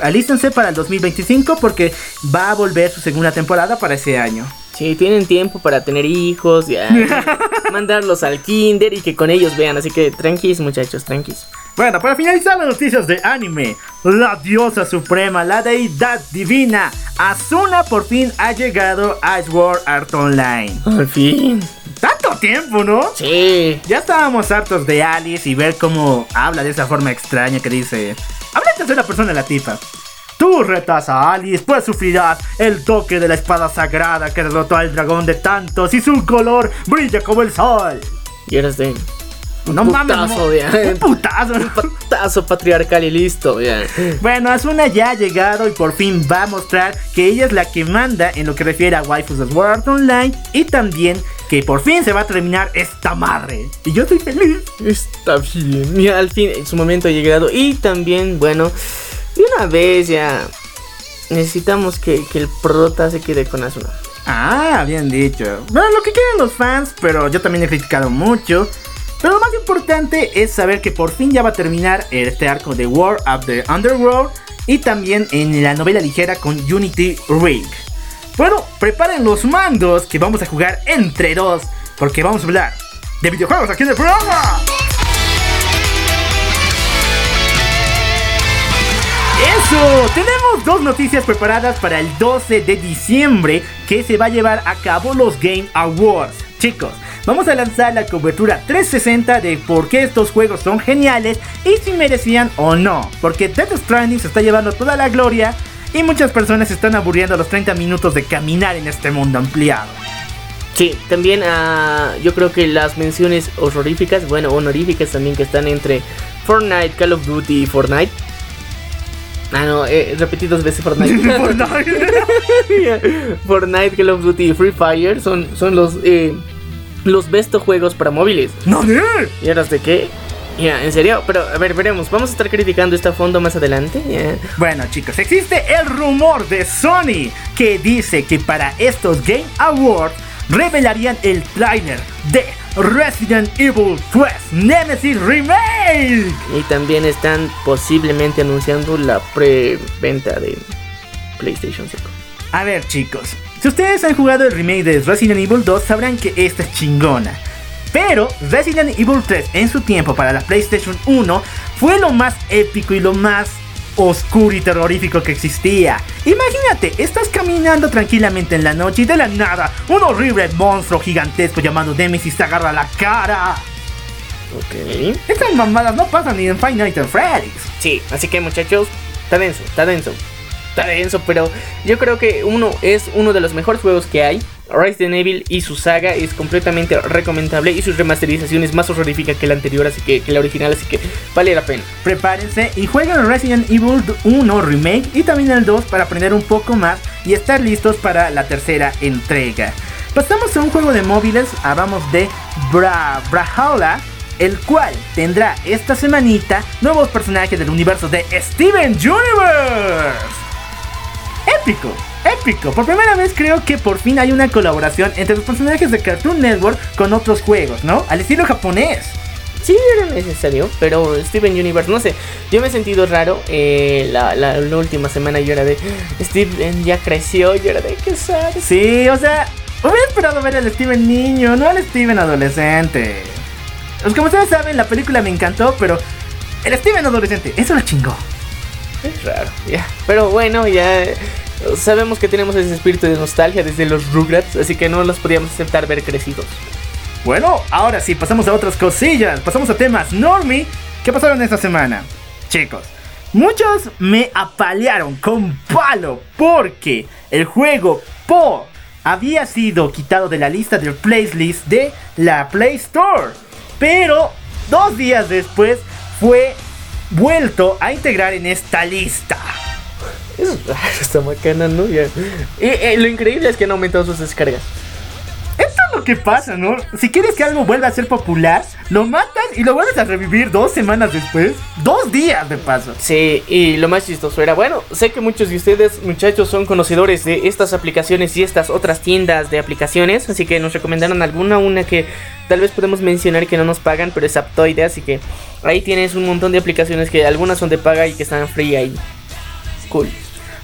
A: alístense para el 2025 porque va a volver su segunda temporada para ese año.
B: Sí, tienen tiempo para tener hijos, ya. *laughs* mandarlos al kinder y que con ellos vean, así que tranquis, muchachos, tranquis.
A: Bueno, para finalizar las noticias de anime, la diosa suprema, la deidad divina, Asuna por fin ha llegado a Sword Art Online.
B: Al fin.
A: Tanto tiempo, ¿no?
B: Sí.
A: Ya estábamos hartos de Alice y ver cómo habla de esa forma extraña que dice. Habla de tercera persona la tipa. Tú retas a Alice, pues sufrirás el toque de la espada sagrada que derrotó al dragón de tantos y su color brilla como el sol.
B: Y eres de.
A: No mames,
B: putazo,
A: mo-
B: ya.
A: un putazo.
B: Putazo patriarcal y listo, ya.
A: Bueno, Asuna ya ha llegado y por fin va a mostrar que ella es la que manda en lo que refiere a waifus Sword Art Online y también que por fin se va a terminar esta madre. Y yo estoy feliz.
B: Está bien. Mira, al fin en su momento ha llegado. Y también, bueno, de una vez ya necesitamos que, que el prota se quede con Asuna.
A: Ah, bien dicho. Bueno, lo que quieren los fans, pero yo también he criticado mucho. Pero lo más importante es saber que por fin ya va a terminar este arco de War of the Underworld y también en la novela ligera con Unity Ring. Bueno, preparen los mandos que vamos a jugar entre dos, porque vamos a hablar de videojuegos aquí en el programa. Eso, tenemos dos noticias preparadas para el 12 de diciembre que se va a llevar a cabo los Game Awards. Chicos, vamos a lanzar la cobertura 360 de por qué estos juegos son geniales y si merecían o no. Porque Death Stranding se está llevando toda la gloria y muchas personas se están aburriendo a los 30 minutos de caminar en este mundo ampliado.
B: Sí, también ah, yo creo que las menciones horroríficas, bueno, honoríficas también que están entre Fortnite, Call of Duty y Fortnite. Ah, no, eh, repetí dos veces Fortnite. *laughs* *laughs* Fortnite, Call of Duty y Free Fire son, son los, eh, los best juegos para móviles.
A: ¡No, no!
B: ¿Y ahora de qué? Ya, en serio, pero a ver, veremos. Vamos a estar criticando este fondo más adelante. ya.
A: Bueno chicos, existe el rumor de Sony que dice que para estos Game Awards revelarían el trailer de Resident Evil 3 Nemesis Remake.
B: Y también están posiblemente anunciando la preventa de PlayStation 5.
A: A ver chicos, si ustedes han jugado el remake de Resident Evil 2 sabrán que esta es chingona. Pero Resident Evil 3 en su tiempo para la PlayStation 1 fue lo más épico y lo más oscuro y terrorífico que existía. Imagínate, estás caminando tranquilamente en la noche y de la nada un horrible monstruo gigantesco llamado Nemesis te agarra la cara.
B: Ok.
A: Estas mamadas no pasan ni en Five Nights at Freddy's.
B: Sí, así que muchachos, está denso, está denso. Está denso, pero yo creo que uno es uno de los mejores juegos que hay. Resident Evil y su saga es completamente recomendable y su remasterización es más horrorífica que la anterior, así que, que la original, así que vale la pena.
A: Prepárense y jueguen Resident Evil 1 Remake y también el 2 para aprender un poco más y estar listos para la tercera entrega. Pasamos a un juego de móviles, hablamos de Bra Brawlhalla, el cual tendrá esta semanita nuevos personajes del universo de Steven Universe. Épico, épico. Por primera vez creo que por fin hay una colaboración entre los personajes de Cartoon Network con otros juegos, ¿no? Al estilo japonés.
B: Sí, era necesario, pero Steven Universe, no sé, yo me he sentido raro eh, la, la- la última semana yo era de Steven ya creció, yo era de qué sad.
A: Sí, o sea, hubiera esperado ver al Steven niño, no al Steven adolescente. Pues como ustedes saben, la película me encantó, pero el Steven adolescente, eso lo chingó.
B: Es raro, ya. Pero bueno, ya sabemos que tenemos ese espíritu de nostalgia desde los Rugrats, así que no los podíamos aceptar ver crecidos.
A: Bueno, ahora sí, pasamos a otras cosillas. Pasamos a temas normie. ¿Qué pasaron esta semana? Chicos, muchos me apalearon con palo porque el juego Po había sido quitado de la lista del playlist de la Play Store. Pero dos días después fue vuelto a integrar en esta lista.
B: Es raro esta macana, ¿no? Ya. Y eh, lo increíble es que han aumentado sus descargas.
A: Esto es lo que pasa, ¿no? Si quieres que algo vuelva a ser popular, lo matas y lo vuelves a revivir dos semanas después. Dos días de paso.
B: Sí, y lo más chistoso era, bueno, sé que muchos de ustedes, muchachos, son conocedores de estas aplicaciones y estas otras tiendas de aplicaciones, así que nos recomendaron alguna, una que tal vez podemos mencionar que no nos pagan, pero es Aptoide, así que ahí tienes un montón de aplicaciones que algunas son de paga y que están free ahí. Cool.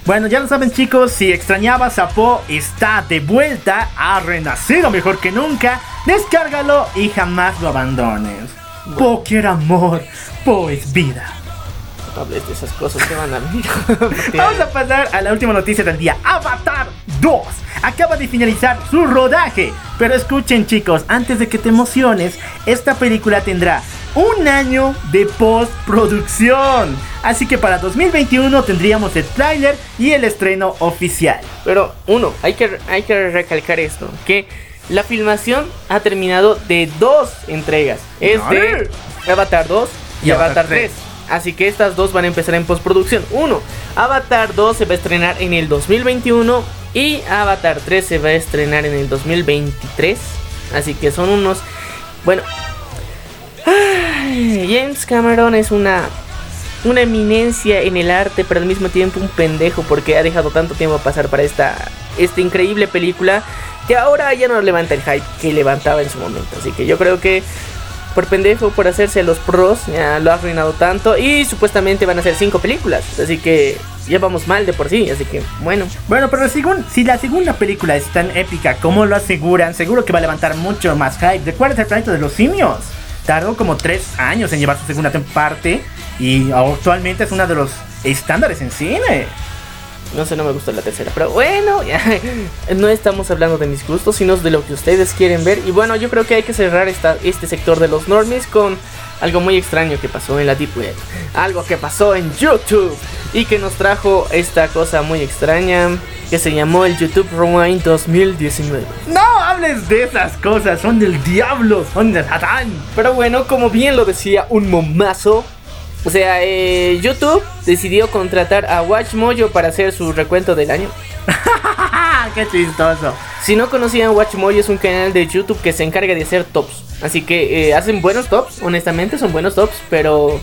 A: Bueno, ya lo saben chicos, si extrañabas a Po, está de vuelta, ha renacido mejor que nunca. Descárgalo y jamás lo abandones. Po quiere amor, Po es vida.
B: No hables de esas cosas que van a *laughs*
A: Vamos a pasar a la última noticia del día. Avatar 2 acaba de finalizar su rodaje. Pero escuchen chicos, antes de que te emociones, esta película tendrá un año de postproducción. Así que para 2021 tendríamos el tráiler y el estreno oficial.
B: Pero uno, hay que, hay que recalcar esto, que la filmación ha terminado de dos entregas. Es de Avatar 2 y, Avatar 3. Así que estas dos van a empezar en postproducción. Uno, Avatar 2 se va a estrenar en el 2021 y Avatar 3 se va a estrenar en el 2023. Así que son unos... Bueno... James Cameron es una... Una eminencia en el arte, pero al mismo tiempo un pendejo porque ha dejado tanto tiempo pasar para esta, esta increíble película que ahora ya no levanta el hype que levantaba en su momento. Así que yo creo que por pendejo, por hacerse los pros, ya lo ha arruinado tanto. Y supuestamente van a ser cinco películas. Así que ya vamos mal de por sí. Así que bueno.
A: Bueno, pero según, si la segunda película es tan épica como lo aseguran, seguro que va a levantar mucho más hype. ¿Recuerdas el planeta de los simios? Tardó como tres años en llevar su segunda parte. Y actualmente es uno de los estándares en cine.
B: No sé, no me gustó la tercera. Pero bueno, *laughs* no estamos hablando de mis gustos, sino de lo que ustedes quieren ver. Y bueno, yo creo que hay que cerrar esta, este sector de los normies con algo muy extraño que pasó en la Deep Web. Algo que pasó en YouTube. Y que nos trajo esta cosa muy extraña que se llamó el YouTube Rewind 2019.
A: No hables de esas cosas, son del diablo, son de Satán.
B: Pero bueno, como bien lo decía un momazo, o sea, eh, YouTube decidió contratar a WatchMojo para hacer su recuento del año. *laughs*
A: ¡Qué chistoso!
B: Si no conocían WatchMojo es un canal de YouTube que se encarga de hacer tops. Así que eh, hacen buenos tops, honestamente son buenos tops, pero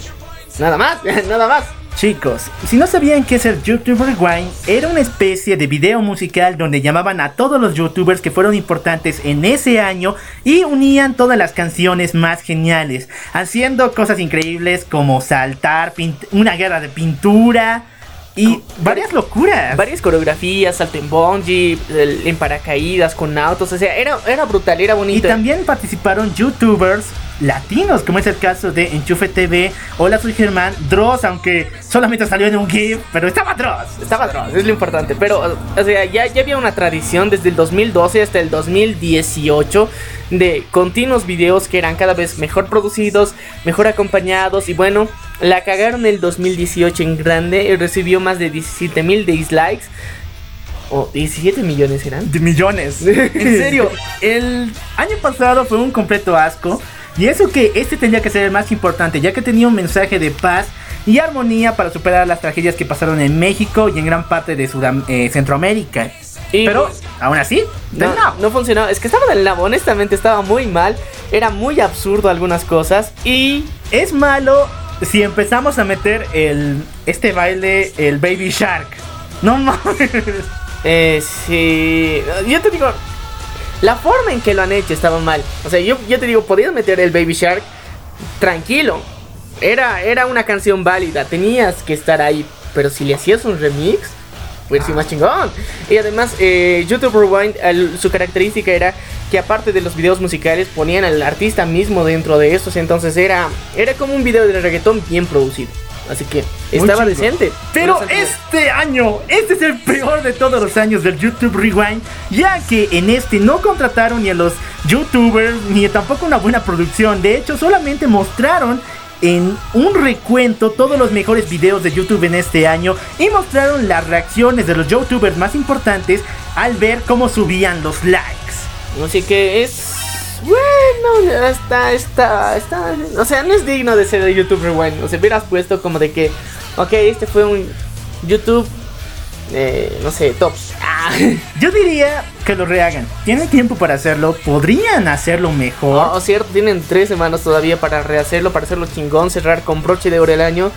B: nada más, *laughs* nada más.
A: Chicos, si no sabían qué es el YouTube Rewind, era una especie de video musical donde llamaban a todos los youtubers que fueron importantes en ese año y unían todas las canciones más geniales, haciendo cosas increíbles como saltar, una guerra de pintura, y varias locuras.
B: Varias coreografías, salto en bungee, en paracaídas, con autos. O sea, era, era brutal, era bonito.
A: Y también participaron youtubers latinos, como es el caso de Enchufe TV. Hola, soy Germán. Dross, aunque solamente salió en un GIF, pero estaba Dross.
B: Estaba Dross, es lo importante. Pero, o sea, ya, ya había una tradición desde el 2012 hasta el 2018 de continuos videos que eran cada vez mejor producidos, mejor acompañados. Y bueno, la cagaron el 2018 en grande. Y recibió más de 17 mil dislikes. O 17 millones eran.
A: De millones. *laughs* en serio, *laughs* el año pasado fue un completo asco. Y eso que este tendría que ser el más importante, ya que tenía un mensaje de paz y armonía para superar las tragedias que pasaron en México y en gran parte de Sudam eh, Centroamérica. Pero aún así,
B: no, no, no funcionó. Es que estaba del lado, honestamente estaba muy mal. Era muy absurdo algunas cosas. Y
A: es malo si empezamos a meter el este baile, el Baby Shark. No mames. *laughs*
B: Eh, sí. Yo te digo, la forma en que lo han hecho estaba mal. O sea, yo, yo te digo, podías meter el Baby Shark tranquilo. Era, era una canción válida, tenías que estar ahí. Pero si le hacías un remix, pues sí más chingón. Y además, eh, YouTube Rewind, su característica era que aparte de los videos musicales, ponían al artista mismo dentro de estos. Entonces era, era como un video de reggaetón bien producido. Así que estaba decente.
A: Pero este año, este es el peor de todos los años del YouTube Rewind, ya que en este no contrataron ni a los youtubers ni tampoco una buena producción. De hecho, solamente mostraron en un recuento todos los mejores videos de YouTube en este año y mostraron las reacciones de los youtubers más importantes al ver cómo subían los likes.
B: Así que es bueno, está, está, está. O sea, no es digno de ser de YouTube Rewind. O sea, hubieras puesto como de que, ok, este fue un YouTube, eh, no sé, tops.
A: Ah. *laughs* Yo diría que lo rehagan. Tienen tiempo para hacerlo, podrían hacerlo mejor.
B: Oh, cierto, tienen tres semanas todavía para rehacerlo, para hacerlo chingón, cerrar con broche de oro el año.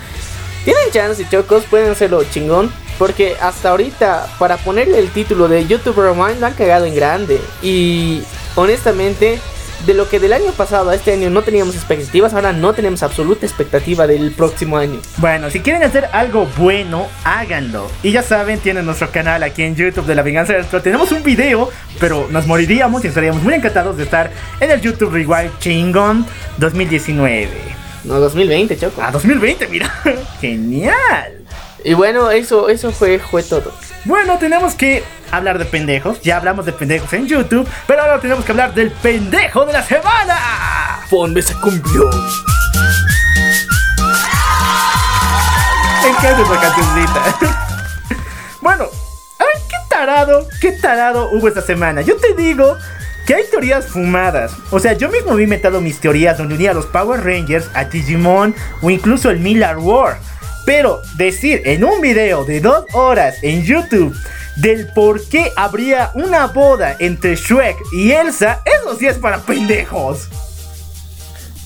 B: Tienen chance, chocos, pueden hacerlo chingón. Porque hasta ahorita, para ponerle el título de YouTube Rewind, lo han cagado en grande. Y honestamente, de lo que del año pasado a este año no teníamos expectativas, ahora no tenemos absoluta expectativa del próximo año.
A: Bueno, si quieren hacer algo bueno, háganlo. Y ya saben, tienen nuestro canal aquí en YouTube de La Venganza del Troll. Tenemos un video, pero nos moriríamos y estaríamos muy encantados de estar en el YouTube Rewind Chingon 2019.
B: No, 2020, Choco.
A: A 2020, mira. *laughs* Genial.
B: Y bueno, eso, eso fue, fue todo.
A: Bueno, tenemos que hablar de pendejos. Ya hablamos de pendejos en YouTube, pero ahora tenemos que hablar del pendejo de la semana.
B: Ponme ese cumplió.
A: Me encanta esa cancioncita. bueno, a ver, qué tarado, qué tarado hubo esta semana. Yo te digo que hay teorías fumadas. O sea, yo mismo vi inventado mis teorías donde unía a los Power Rangers, a Digimon o incluso el Miller War. Pero decir en un video de dos horas en YouTube del por qué habría una boda entre Shrek y Elsa, eso sí es para pendejos.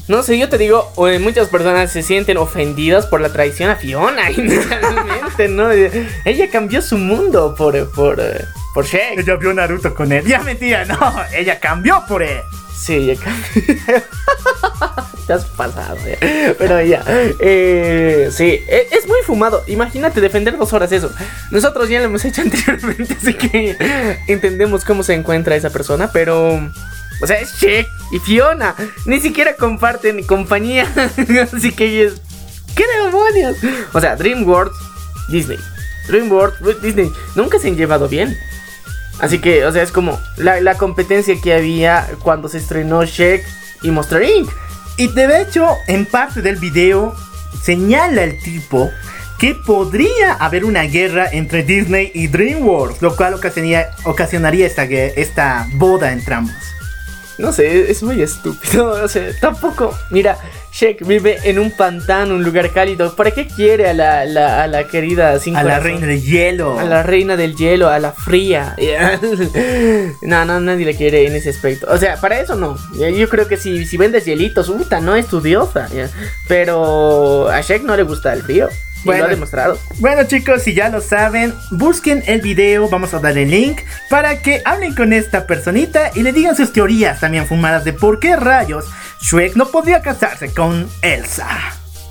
B: No sé, yo te digo, eh, muchas personas se sienten ofendidas por la traición a Fiona. *laughs* Realmente, ¿no? Ella cambió su mundo por, por, eh, por Shrek.
A: Ella vio Naruto con él. Ya mentira, no. Ella cambió por él.
B: Sí, ella cambió. *laughs* Pasado, ya. *laughs* Pero ya. Eh, sí, e- es muy fumado. Imagínate defender dos horas eso. Nosotros ya lo hemos hecho *laughs* anteriormente, así que entendemos cómo se encuentra esa persona, pero. O sea, es Shek y Fiona. Ni siquiera comparten compañía. *laughs* así que es. ¿Qué demonios? O sea, DreamWorks, Disney. DreamWorks, Disney. Nunca se han llevado bien. Así que, o sea, es como la, la competencia que había cuando se estrenó Shek y Monster Inc.
A: Y de hecho, en parte del video, señala el tipo que podría haber una guerra entre Disney y DreamWorks, lo cual ocasionaría, esta, esta boda entre ambos.
B: No sé, es muy estúpido. *laughs* Tampoco. Mira, Shek vive en un pantano, un lugar cálido. ¿Para qué quiere a la, la- a la querida sin
A: A la reina de hielo.
B: A la reina del hielo, a la fría. *laughs* no, no, nadie le quiere en ese aspecto. O sea, para eso no. Yo creo que si, si vendes hielitos, puta, no es tu diosa. Pero a Shek no le gusta el frío.
A: Bueno.
B: lo ha demostrado.
A: Bueno chicos, si ya lo saben, busquen el video, vamos a dar el link para que hablen con esta personita y le digan sus teorías también fumadas de por qué rayos Shrek no podría casarse con Elsa.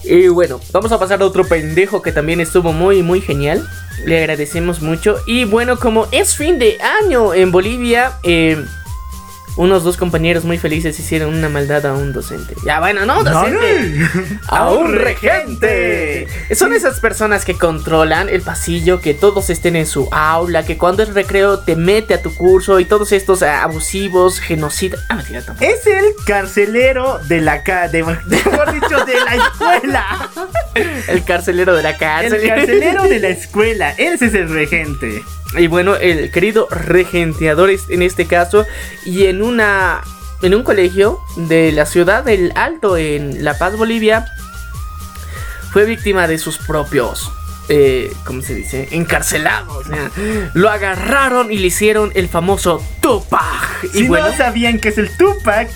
B: Y bueno, vamos a pasar a otro pendejo que también estuvo muy, muy genial. Le agradecemos mucho. Y bueno, como es fin de año en Bolivia, eh, unos dos compañeros muy felices hicieron una maldad a un docente. Ya, bueno, no, docente. A un regente. Son esas personas que controlan el pasillo, que todos estén en su aula, que cuando es recreo te mete a tu curso y todos estos abusivos, genocidas. Ah, mentira, tampoco.
A: Es el carcelero de la ca de, *laughs* mejor dicho, de la escuela.
B: El carcelero de la cárcel.
A: El carcelero de la *laughs* escuela, ese es el regente.
B: Y bueno, el querido regenteador es- en este caso y en una en un colegio de la ciudad del Alto en La Paz, Bolivia, fue víctima de sus propios eh, ¿cómo se dice? Encarcelados. lo agarraron y le hicieron el famoso Tupac.
A: Si
B: Y bueno,
A: no sabían que es el Tupac,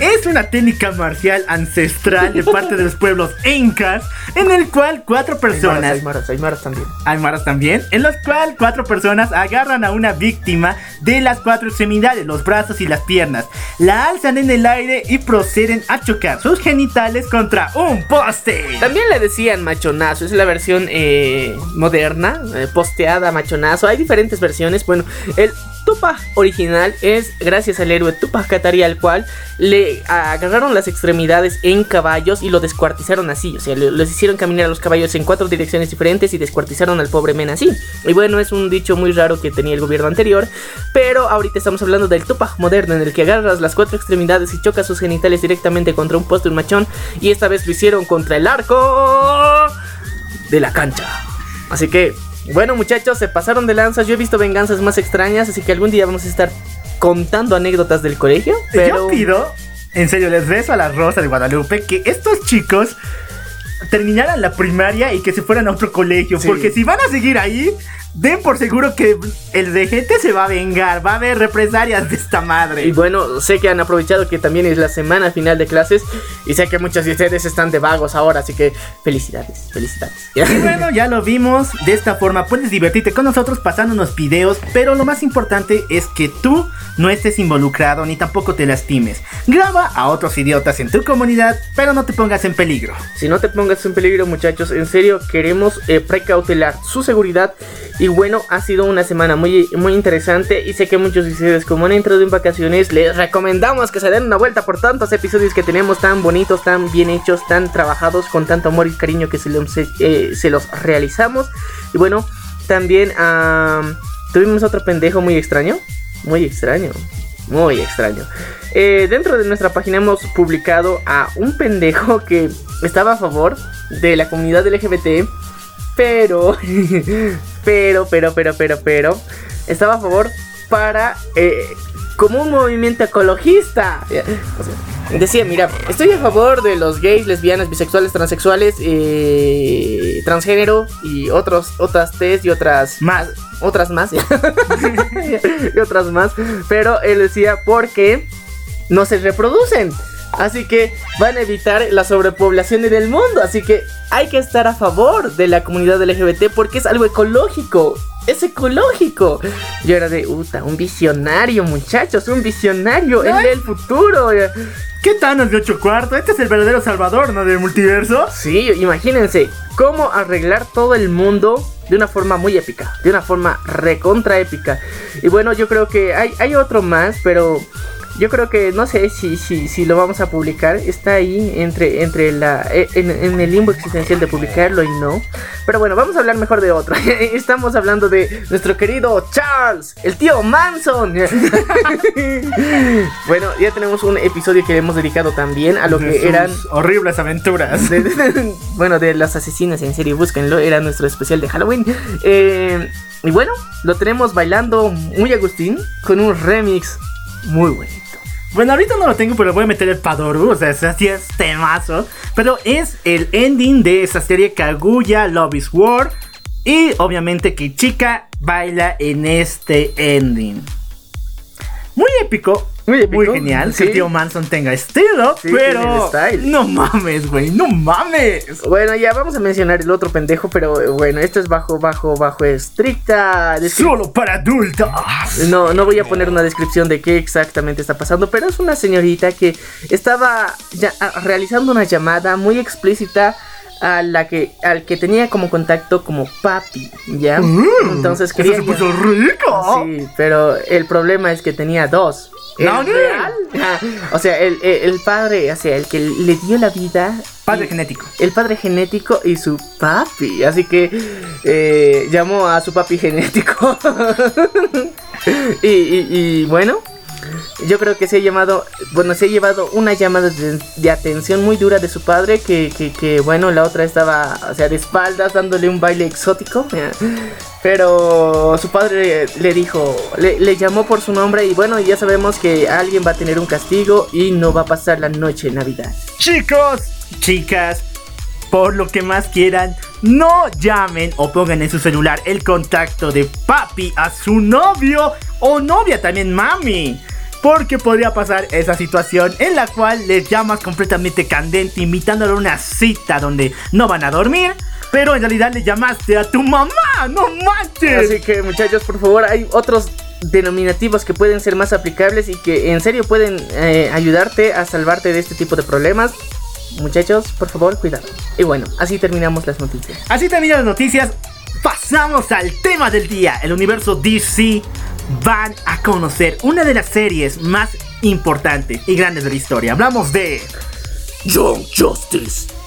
A: es una técnica marcial ancestral de parte de los pueblos incas, en el cual cuatro personas
B: Aymaras, Aymaras también.
A: Aymaras también, en los cuales cuatro personas agarran a una víctima de las cuatro extremidades, los brazos y las piernas, la alzan en el aire y proceden a chocar sus genitales contra un poste.
B: También le decían machonazo, es la versión eh, moderna, eh, posteada machonazo. Hay diferentes versiones. Bueno, el Tupac original es gracias al héroe Tupac Katari, al cual le agarraron las extremidades en caballos y lo descuartizaron así. O sea, le- les hicieron caminar a los caballos en cuatro direcciones diferentes y descuartizaron al pobre men así. Y bueno, es un dicho muy raro que tenía el gobierno anterior. Pero ahorita estamos hablando del Tupac moderno, en el que agarras las cuatro extremidades y chocas sus genitales directamente contra un poste un machón. Y esta vez lo hicieron contra el arco de la cancha. Así que, bueno muchachos, se pasaron de lanzas. Yo he visto venganzas más extrañas, así que algún día vamos a estar contando anécdotas del colegio. Pero
A: Yo pido, en serio, les beso a la Rosa de Guadalupe que estos chicos terminaran la primaria y que se fueran a otro colegio.
B: Sí.
A: Porque si van a seguir ahí, den por seguro que el regente se va a vengar. Va a haber represalias de esta madre.
B: Y bueno, sé que han aprovechado que también es la semana final de clases y sé que muchos de ustedes están de vagos ahora, así que felicidades, felicidades.
A: Y bueno, ya lo vimos. De esta forma puedes divertirte con nosotros pasando unos videos. Pero lo más importante es que tú no estés involucrado ni tampoco te lastimes. Graba a otros idiotas en tu comunidad, pero no te pongas en peligro.
B: Si no te pongas en peligro, muchachos, en serio queremos eh, precautelar su seguridad Y bueno, ha sido una semana muy, muy interesante y sé que muchos de ustedes como han entrado en vacaciones les recomendamos que se den una vuelta por tantos episodios que tenemos tan bonitos, tan bien hechos, tan trabajados, con tanto amor y cariño que se los, eh, se los realizamos. Y bueno, también tuvimos otro pendejo muy extraño, muy extraño, muy extraño. Eh, dentro de nuestra página hemos publicado a un pendejo que estaba a favor de la comunidad LGBT, pero, *laughs* pero, pero, pero, pero, pero, estaba a favor para, eh, como un movimiento ecologista. decía, mira, estoy a favor de los gays, lesbianas, bisexuales, transexuales, eh, transgénero y otros, otras test y otras más, otras más, *laughs* *laughs* y otras más, pero él decía, porque no se reproducen. Así que van a evitar la sobrepoblación en el mundo. Así que hay que estar a favor de la comunidad LGBT porque es algo ecológico. Es ecológico. Yo era de Uta, un visionario, muchachos, un visionario en el futuro.
A: ¿Qué Thanos de 8 cuartos? Este es el verdadero salvador, ¿no? Del multiverso.
B: Sí, imagínense cómo arreglar todo el mundo de una forma muy épica, de una forma recontra épica. Y bueno, yo creo que hay, hay otro más, pero yo creo que no sé si, si, si lo vamos a publicar. Está ahí entre, entre la. E, en, el limbo existencial de publicarlo y no. Pero bueno, vamos a hablar mejor de otro. *laughs* Estamos hablando de nuestro querido Charles, el tío Manson. *laughs* bueno, ya tenemos un episodio que le hemos dedicado también a lo que eran.
A: Horribles aventuras.
B: bueno, de las asesinas en serie, búsquenlo. Era nuestro especial de Halloween. Eh, y bueno, lo tenemos bailando muy Agustín con un remix muy bueno.
A: Bueno, ahorita no lo tengo, pero voy a meter el Padoru. O sea, así es temazo. Pero es el ending de esa serie Kaguya Love is War. Y obviamente que Chica baila en este ending. Muy épico. Muy, genial que el tío Manson tenga estilo, pero no mames, güey, no mames.
B: Bueno, ya vamos a mencionar el otro pendejo, pero eh, bueno, esto es bajo, bajo, bajo estricta.
A: Solo para adultos.
B: No, no voy a poner una descripción de qué exactamente está pasando, pero es una señorita que estaba ya, ah, realizando una llamada muy explícita a la que al que tenía como contacto como papi, ¿ya?
A: Mm, Entonces quería se puso rico.
B: Sí, pero el problema es que tenía dos.
A: ¿No, real?
B: o sea, el, el, padre, o sea, el que le dio la vida.
A: Padre genético.
B: El padre genético y su papi. Así que eh, llamó a su papi genético. *laughs* y, y bueno, yo creo que se ha llamado, bueno, se ha llevado una llamada de, atención muy dura de su padre, que, que, bueno, la otra estaba, o sea, de espaldas dándole un baile exótico. Pero su padre le dijo, le, le, llamó por su nombre y bueno, ya sabemos que alguien va a tener un castigo y no va a pasar la noche de Navidad.
A: Chicos, chicas, por lo que más quieran, no llamen o pongan en su celular el contacto de papi a su novio o novia también mami. Porque podría pasar esa situación en la cual les llamas completamente candente invitándole a una cita donde no van a dormir. Pero en realidad le llamaste a tu mamá, no manches.
B: Así que muchachos, por favor, hay otros denominativos que pueden ser más aplicables y que en serio pueden eh, ayudarte a salvarte de este tipo de problemas. Muchachos, por favor, cuidado. Y bueno, así terminamos las noticias.
A: Así terminan las noticias. Pasamos al tema del día. El universo DC van a conocer una de las series más importantes y grandes de la historia. Hablamos de
C: Young Justice.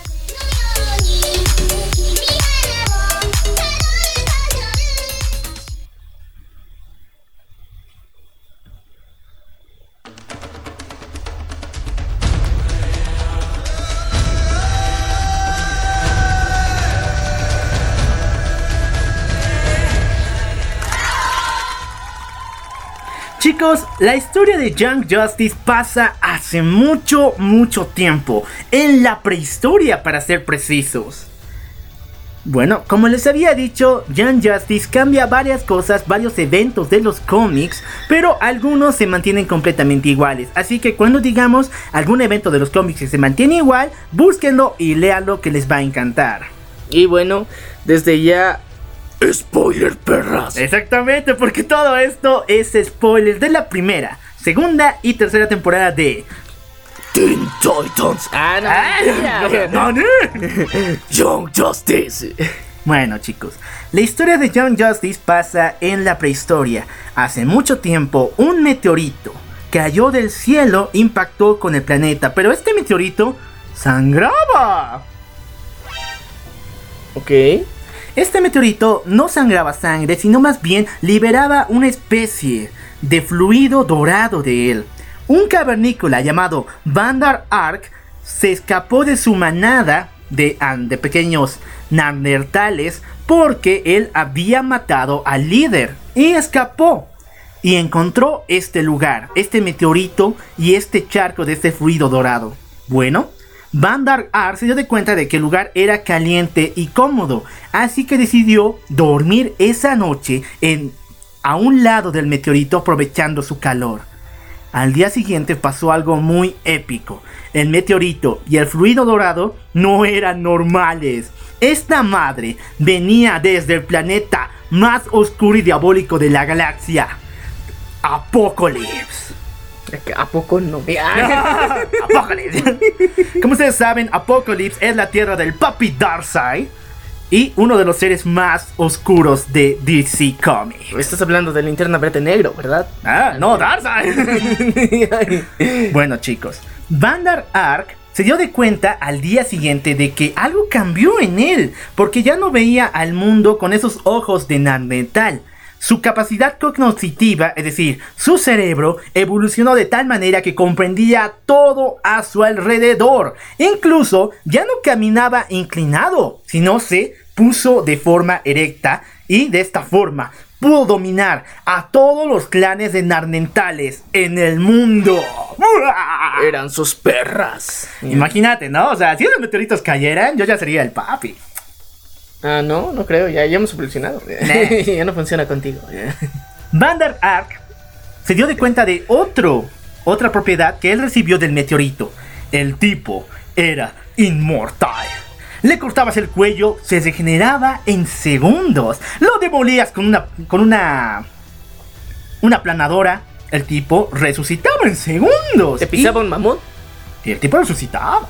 A: Chicos, la historia de Young Justice pasa hace mucho, mucho tiempo, en la prehistoria para ser precisos. Bueno, como les había dicho, Young Justice cambia varias cosas, varios eventos de los cómics, pero algunos se mantienen completamente iguales. Así que cuando digamos algún evento de los cómics que se mantiene igual, búsquenlo y léanlo que les va a encantar.
B: Y bueno, desde ya Spoiler, perras.
A: Exactamente, porque todo esto es spoiler de la primera, segunda y tercera temporada de
C: Teen Titans.
B: Ah, no.
A: Ah, *laughs*
C: Young Justice.
A: Bueno chicos, la historia de Young Justice pasa en la prehistoria. Hace mucho tiempo, un meteorito cayó del cielo, impactó con el planeta, pero este meteorito sangraba.
B: Ok.
A: Este meteorito no sangraba sangre, sino más bien liberaba una especie de fluido dorado de él. Un cavernícola llamado Vandar Ark se escapó de su manada de, pequeños neandertales porque él había matado al líder y escapó y encontró este lugar, este meteorito y este charco de este fluido dorado. Bueno, Vandar Ar se dio de cuenta de que el lugar era caliente y cómodo, así que decidió dormir esa noche en, a un lado del meteorito aprovechando su calor. Al día siguiente pasó algo muy épico. El meteorito y el fluido dorado no eran normales. Esta madre venía desde el planeta más oscuro y diabólico de la galaxia. Apocalypse.
B: ¿A poco no? *laughs*
A: Apocalypse. Como ustedes saben, Apocalypse es la tierra del papi Darkseid y uno de los seres más oscuros de DC Comics.
B: Estás hablando de linterna verde negro, ¿verdad?
A: Ah, no, Darkseid. *laughs* bueno, chicos, Vandar Ark se dio de cuenta al día siguiente de que algo cambió en él, porque ya no veía al mundo con esos ojos de Nanmetal. Su capacidad cognitiva, es decir, su cerebro, evolucionó de tal manera que comprendía todo a su alrededor. Incluso ya no caminaba inclinado, sino se puso de forma erecta y de esta forma pudo dominar a todos los clanes de Narnentales en el mundo.
B: Eran sus perras.
A: Imagínate, ¿no? O sea, si esos meteoritos cayeran, yo ya sería el papi.
B: Ah, no, no creo, ya, ya hemos evolucionado. *laughs* ya no funciona contigo.
A: Vander Ark se dio de cuenta de otro, otra propiedad que él recibió del meteorito. El tipo era inmortal. Le cortabas el cuello, se regeneraba en segundos. Lo demolías con una, con una, una planadora. El tipo resucitaba en segundos.
B: ¿Te pisaba un mamut?
A: Y el tipo resucitaba.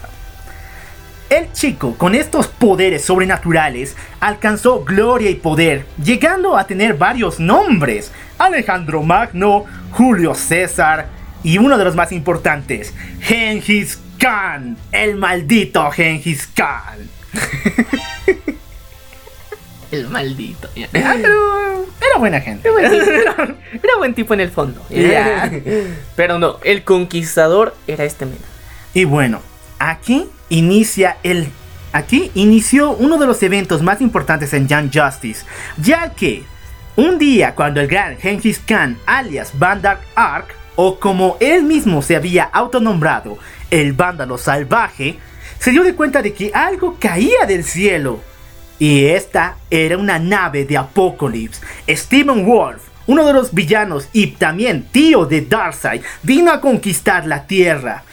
A: El chico, con estos poderes sobrenaturales, alcanzó gloria y poder, llegando a tener varios nombres. Alejandro Magno, Julio César y uno de los más importantes, Genghis Khan, el maldito Genghis Khan. *laughs*
B: el maldito.
A: Ah, pero era buena gente.
B: Era buen tipo, *laughs* en el fondo. *laughs* Pero no, el conquistador era este men.
A: Y bueno, aquí inicia el aquí inició uno de los eventos más importantes en Young Justice, ya que un día cuando el gran Genghis Khan alias Vandar Ark o como él mismo se había autonombrado, el vándalo salvaje, se dio de cuenta de que algo caía del cielo. Y esta era una nave de Apocalypse. Stephen Wolf, uno de los villanos y también tío de Darkseid, vino a conquistar la Tierra.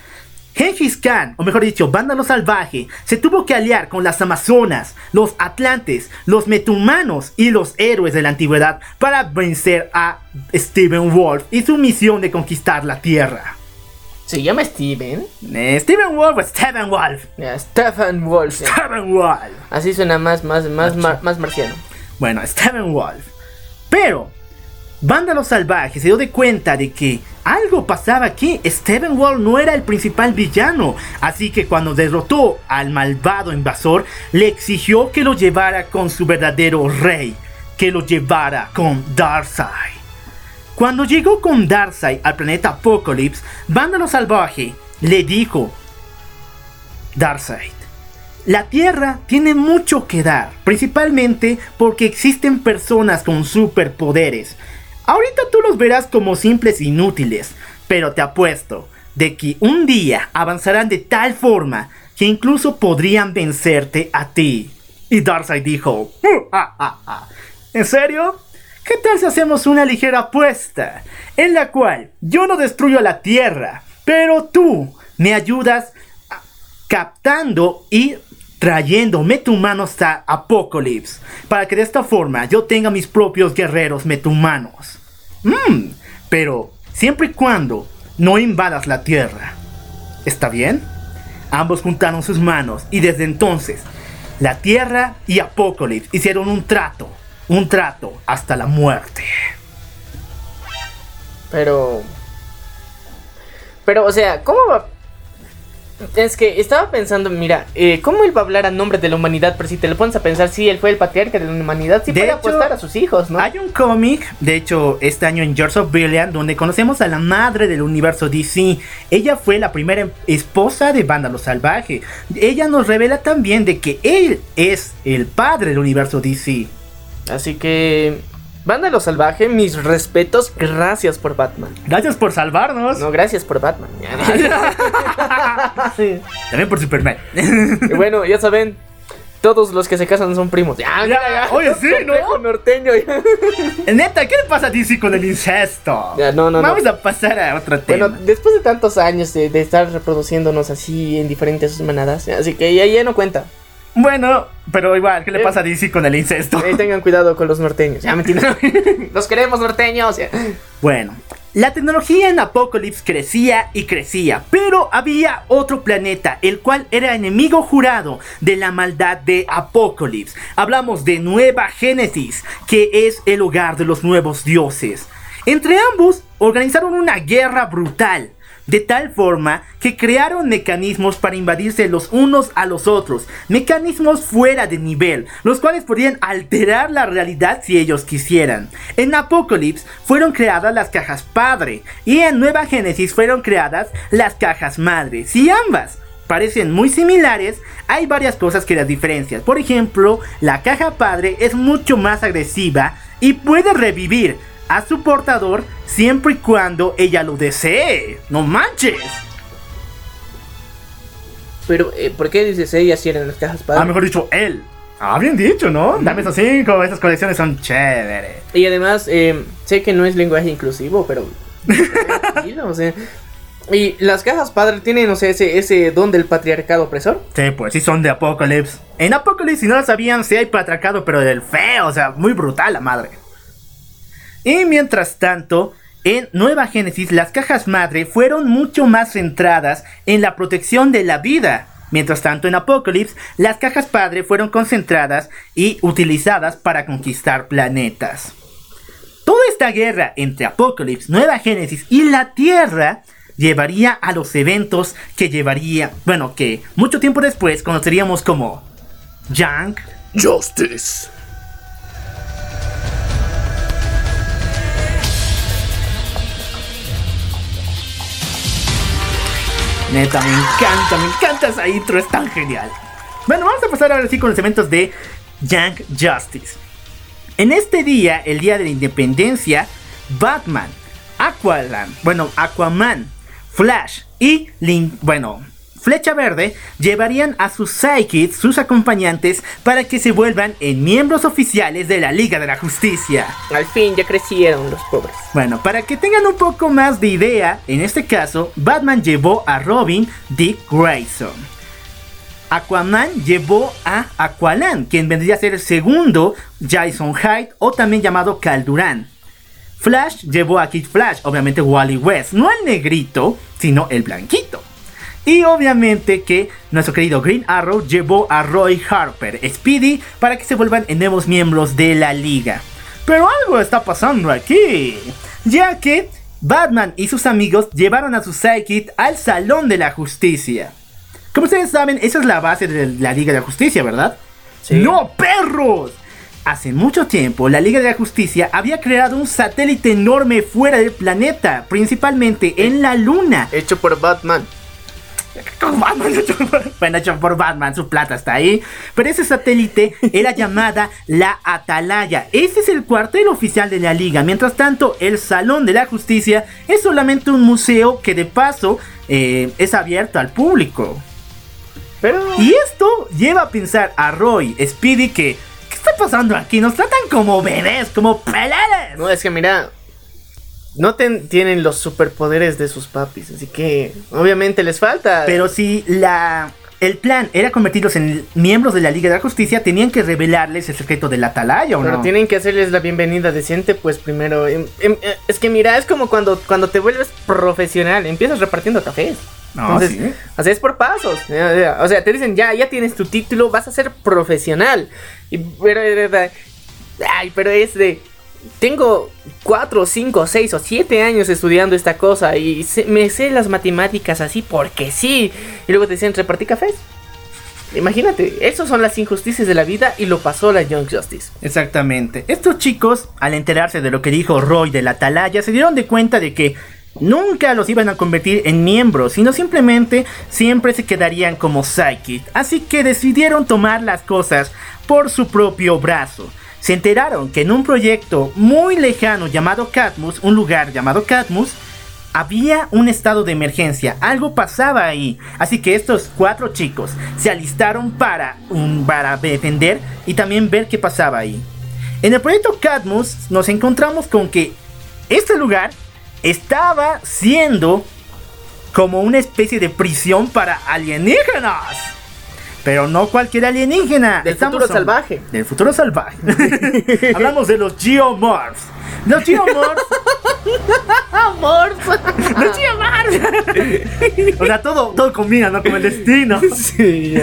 A: Genghis Khan, o mejor dicho, Vándalo Salvaje, se tuvo que aliar con las Amazonas, los Atlantes, los Metumanos y los héroes de la antigüedad para vencer a Stephen Wolf y su misión de conquistar la Tierra.
B: ¿Se llama Steven?
A: Eh, Stephen Wolf o Stephen Wolf.
B: Stephen Wolf.
A: Stephen Wolf.
B: Así suena más, más, más, más marciano.
A: Bueno, Stephen Wolf. Pero, Vándalo Salvaje se dio de cuenta de que algo pasaba aquí. Stephen Wolf no era el principal villano. Así que cuando derrotó al malvado invasor, le exigió que lo llevara con su verdadero rey. Que lo llevara con Darkseid. Cuando llegó con Darkseid al planeta Apocalypse, Vándalo Salvaje le dijo: Darkseid, la Tierra tiene mucho que dar, principalmente porque existen personas con superpoderes. Ahorita tú los verás como simples inútiles, pero te apuesto de que un día avanzarán de tal forma que incluso podrían vencerte a ti. Y Darkseid dijo, ¿en serio? ¿Qué tal si hacemos una ligera apuesta en la cual yo no destruyo la Tierra, pero tú me ayudas captando y trayendo metumanos a Apocalypse para que de esta forma yo tenga mis propios guerreros metumanos? Mmm, pero siempre y cuando no invadas la Tierra. ¿Está bien? Ambos juntaron sus manos y desde entonces la Tierra y Apocalypse hicieron un trato, un trato hasta la muerte.
B: Pero. Pero, o sea, ¿cómo va? Es que estaba pensando, mira, eh, ¿cómo él va a hablar a nombre de la humanidad? Pero si te lo pones a pensar, sí, él fue el patriarca de la humanidad, sí
A: De
B: puede
A: hecho,
B: apostar a sus hijos, ¿no?
A: Hay un cómic, de hecho, este año en George of Brilliant, donde conocemos a la madre del universo DC. Ella fue la primera esposa de Vándalo Salvaje. Ella nos revela también de que él es el padre del universo DC.
B: Así que. Vándalo salvaje, mis respetos, gracias por Batman.
A: Gracias por salvarnos.
B: No, gracias por Batman. *laughs* *laughs* Sí.
A: También por Superman.
B: Y bueno, ya saben, todos los que se casan son primos. Ya,
A: Ya, oye, sí, ¿no?
B: norteño. ya.
A: Neta, ¿qué le pasa a DC con el incesto?
B: Ya, no, no, no.
A: Vamos a pasar a otro tema.
B: Bueno, después de tantos años de, de estar reproduciéndonos así en diferentes manadas, así que ya, ya no cuenta.
A: Bueno, pero igual, ¿qué le
B: Eh.
A: pasa a DC con el incesto?
B: Eh, tengan cuidado con los norteños. Ya, mentira. *laughs* los queremos norteños. ya.
A: Bueno, la tecnología en Apocalypse crecía y crecía, pero había otro planeta, el cual era enemigo jurado de la maldad de Apocalypse. Hablamos de Nueva Génesis, que es el hogar de los nuevos dioses. Entre ambos organizaron una guerra brutal. De tal forma que crearon mecanismos para invadirse los unos a los otros, mecanismos fuera de nivel, los cuales podían alterar la realidad si ellos quisieran. En Apocalypse fueron creadas las cajas padre y en Nueva Génesis fueron creadas las cajas madre. Si ambas parecen muy similares, hay varias cosas que las diferencian. Por ejemplo, la caja padre es mucho más agresiva y puede revivir a su portador siempre y cuando ella lo desee. ¡No manches!
B: Pero, eh, ¿por qué dices ella si eran las cajas
A: Ah,
B: padre?
A: mejor dicho, él. Ah, bien dicho, ¿no? Dame esos cinco, esas colecciones son chéveres.
B: Y además, eh, sé que no es lenguaje inclusivo, pero. *laughs* O sea. Y las cajas padre tienen, no sé, ese, ese don del patriarcado opresor.
A: Sí, pues sí son de Apocalypse. En Apocalypse, si no lo sabían, sí hay patriarcado, pero del feo, o sea, muy brutal la madre. Y mientras tanto, en Nueva Génesis, las cajas madre fueron mucho más centradas en la protección de la vida. Mientras tanto, en Apocalypse, las cajas padre fueron concentradas y utilizadas para conquistar planetas. Toda esta guerra entre Apocalypse, Nueva Génesis y la Tierra llevaría a los eventos que llevaría, bueno, que mucho tiempo después conoceríamos como Young
C: Justice.
A: Neta, me encanta, me encanta esa intro, es tan genial. Bueno, vamos a pasar ahora sí con los eventos de Young Justice. En este día, el día de la independencia, Batman, Aquaman, bueno, Aquaman, Flash y Lin, bueno, Flecha Verde llevarían a sus sidekicks, sus acompañantes, para que se vuelvan en miembros oficiales de la Liga de la Justicia.
B: Al fin ya crecieron los pobres.
A: Bueno, para que tengan un poco más de idea, en este caso, Batman llevó a Robin Dick Grayson. Aquaman llevó a Aqualan, quien vendría a ser el segundo Jason Hyde o también llamado Calduran. Flash llevó a Kid Flash, obviamente Wally West, no el negrito, sino el blanquito. Y obviamente que nuestro querido Green Arrow llevó a Roy Harper, Speedy, para que se vuelvan en nuevos miembros de la liga. Pero algo está pasando aquí, ya que Batman y sus amigos llevaron a su sidekick al Salón de la Justicia. Como ustedes saben, esa es la base de la Liga de la Justicia, ¿verdad?
B: Sí.
A: ¡No, perros! Hace mucho tiempo, la Liga de la Justicia había creado un satélite enorme fuera del planeta, principalmente en la Luna.
B: Hecho por Batman.
A: Con Batman, hecho por- bueno, hecho por Batman, su plata está ahí. Pero ese satélite era llamada la Atalaya. Este es el cuartel oficial de la liga. Mientras tanto, el Salón de la Justicia es solamente un museo que de paso eh, es abierto al público.
B: Pero.
A: Y esto lleva a pensar a Roy, Speedy, que... ¿Qué está pasando aquí? Nos tratan como bebés, como peleles.
B: No, es que mira. No ten- tienen los superpoderes de sus papis, así que obviamente les falta.
A: Pero si la el plan era convertirlos en miembros de la Liga de la Justicia, tenían que revelarles el secreto de la atalaya o
B: Pero
A: no.
B: tienen que hacerles la bienvenida decente, pues primero. em, em, eh, es que mira, es como cuando, cuando te vuelves profesional, empiezas repartiendo cafés.
A: No,
B: Entonces,
A: sí.
B: o sea, es por pasos. O sea, te dicen, ya, ya tienes tu título, vas a ser profesional. Y, pero, ay, pero es de, tengo 4, 5, 6 o 7 años estudiando esta cosa y me sé las matemáticas así porque sí. Y luego te dicen, repartí cafés. Imagínate, esas son las injusticias de la vida y lo pasó la Young Justice.
A: Exactamente. Estos chicos, al enterarse de lo que dijo Roy de la Atalaya, se dieron de cuenta de que nunca los iban a convertir en miembros, sino simplemente siempre se quedarían como sidekick. Así que decidieron tomar las cosas por su propio brazo. Se enteraron que en un proyecto muy lejano llamado Catmus, un lugar llamado Catmus, había un estado de emergencia, algo pasaba ahí. Así que estos cuatro chicos se alistaron para, para defender y también ver qué pasaba ahí. En el proyecto Cadmus nos encontramos con que este lugar estaba siendo como una especie de prisión para alienígenas. Pero no cualquier alienígena.
B: Del futuro salvaje.
A: Del futuro salvaje. *laughs* Hablamos de los Geomorphs. Los Geomorphs. Los Geomorphs. o sea, todo, todo combina, ¿no? Como el destino.
B: sí,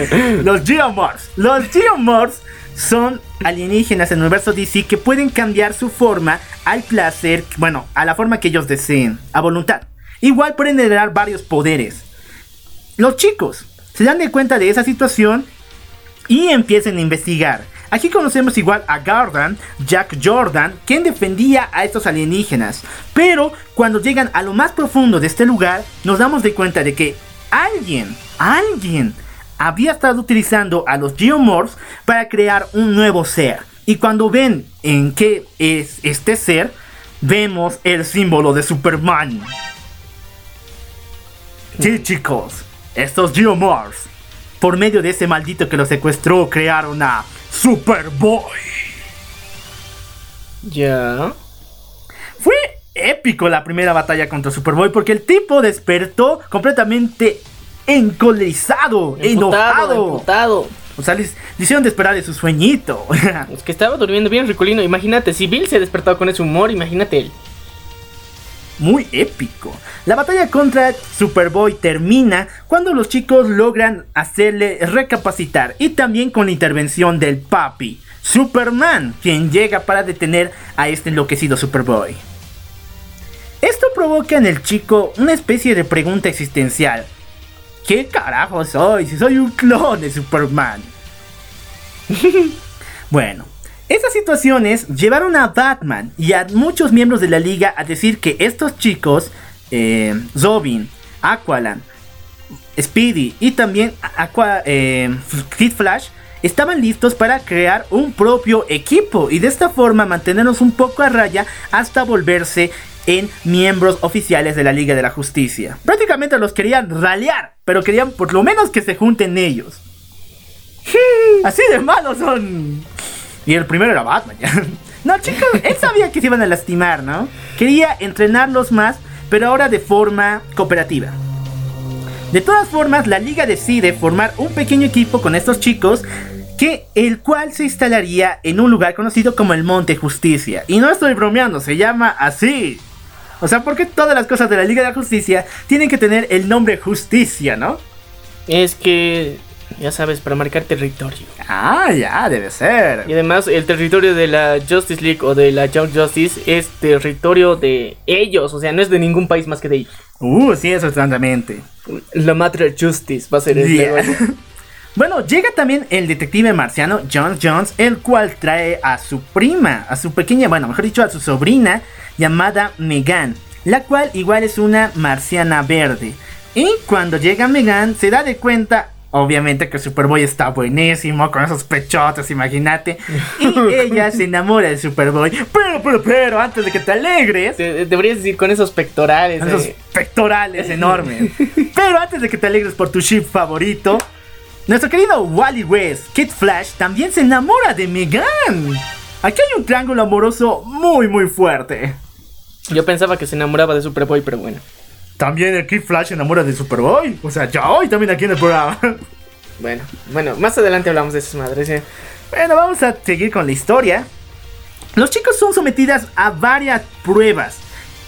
A: Los Geomorphs. Los Geomorphs son alienígenas en el universo DC que pueden cambiar su forma al placer, bueno, a la forma que ellos deseen, a voluntad. Igual pueden heredar varios poderes. Los chicos se dan de cuenta de esa situación y empiezan a investigar. Aquí conocemos igual a Gardan, Jack Jordan, quien defendía a estos alienígenas. Pero cuando llegan a lo más profundo de este lugar, nos damos de cuenta de que alguien, alguien, había estado utilizando a los Geomorphs para crear un nuevo ser. Y cuando ven en qué es este ser, vemos el símbolo de Superman. Sí, chicos, estos Geomorphs, por medio de ese maldito que los secuestró, crearon a Superboy.
B: Ya.
A: Fue épico la primera batalla contra Superboy porque el tipo despertó completamente encolerizado, enojado.
B: emputado.
A: O sea, le hicieron despertar de su sueñito. *laughs*
B: Es que estaba durmiendo bien ricolino. Imagínate, si Bill se despertó con ese humor, imagínate él.
A: Muy épico. La batalla contra Superboy termina cuando los chicos logran hacerle recapacitar y también con la intervención del papi, Superman, quien llega para detener a este enloquecido Superboy. Esto provoca en el chico una especie de pregunta existencial. ¿Qué carajo soy si soy un clon de Superman? *laughs* bueno, esas situaciones llevaron a Batman y a muchos miembros de la liga a decir que estos chicos, eh, Zobin, Aqualan, Speedy y también Aqua, eh, Kid Flash, estaban listos para crear un propio equipo y de esta forma mantenernos un poco a raya hasta volverse en miembros oficiales de la Liga de la Justicia. Prácticamente los querían ralear, pero querían por lo menos que se junten ellos. Así de malos son. Y el primero era Batman. ya. *laughs* No, chicos, él sabía que se iban a lastimar, ¿no? Quería entrenarlos más, pero ahora de forma cooperativa. De todas formas, la liga decide formar un pequeño equipo con estos chicos, que el cual se instalaría en un lugar conocido como el Monte Justicia. Y no estoy bromeando, se llama así. O sea, porque todas las cosas de la Liga de la Justicia tienen que tener el nombre Justicia, ¿no?
B: Es que, ya sabes, para marcar territorio.
A: Ah, ya, debe ser.
B: Y además, el territorio de la Justice League o de la Young Justice es territorio de ellos. O sea, no es de ningún país más que de ellos.
A: Uh, sí, eso exactamente.
B: La Mother Justice va a ser el
A: Yeah. *laughs* Bueno, llega también el detective marciano John Jones, el cual trae a su prima, a su pequeña, bueno, mejor dicho, a su sobrina llamada Megan, la cual igual es una marciana verde. Y cuando llega Megan, se da de cuenta, obviamente, que Superboy está buenísimo, con esos pechotes, imagínate. Y *laughs* ella se enamora de Superboy. Pero, pero, pero, antes de que te alegres,
B: Te- Deberías decir con esos pectorales.
A: esos
B: eh.
A: pectorales *laughs* enormes. Pero antes de que te alegres por tu ship favorito, nuestro querido Wally West, Kid Flash, también se enamora de Megan. Aquí hay un triángulo amoroso muy muy fuerte.
B: Yo pensaba que se enamoraba de Superboy, pero bueno.
A: También el Kid Flash se enamora de Superboy. O sea, ya hoy también aquí en el programa. *laughs*
B: Bueno, bueno, más adelante hablamos de esas madres. eh.
A: Bueno, vamos a seguir con la historia. Los chicos son sometidas a varias pruebas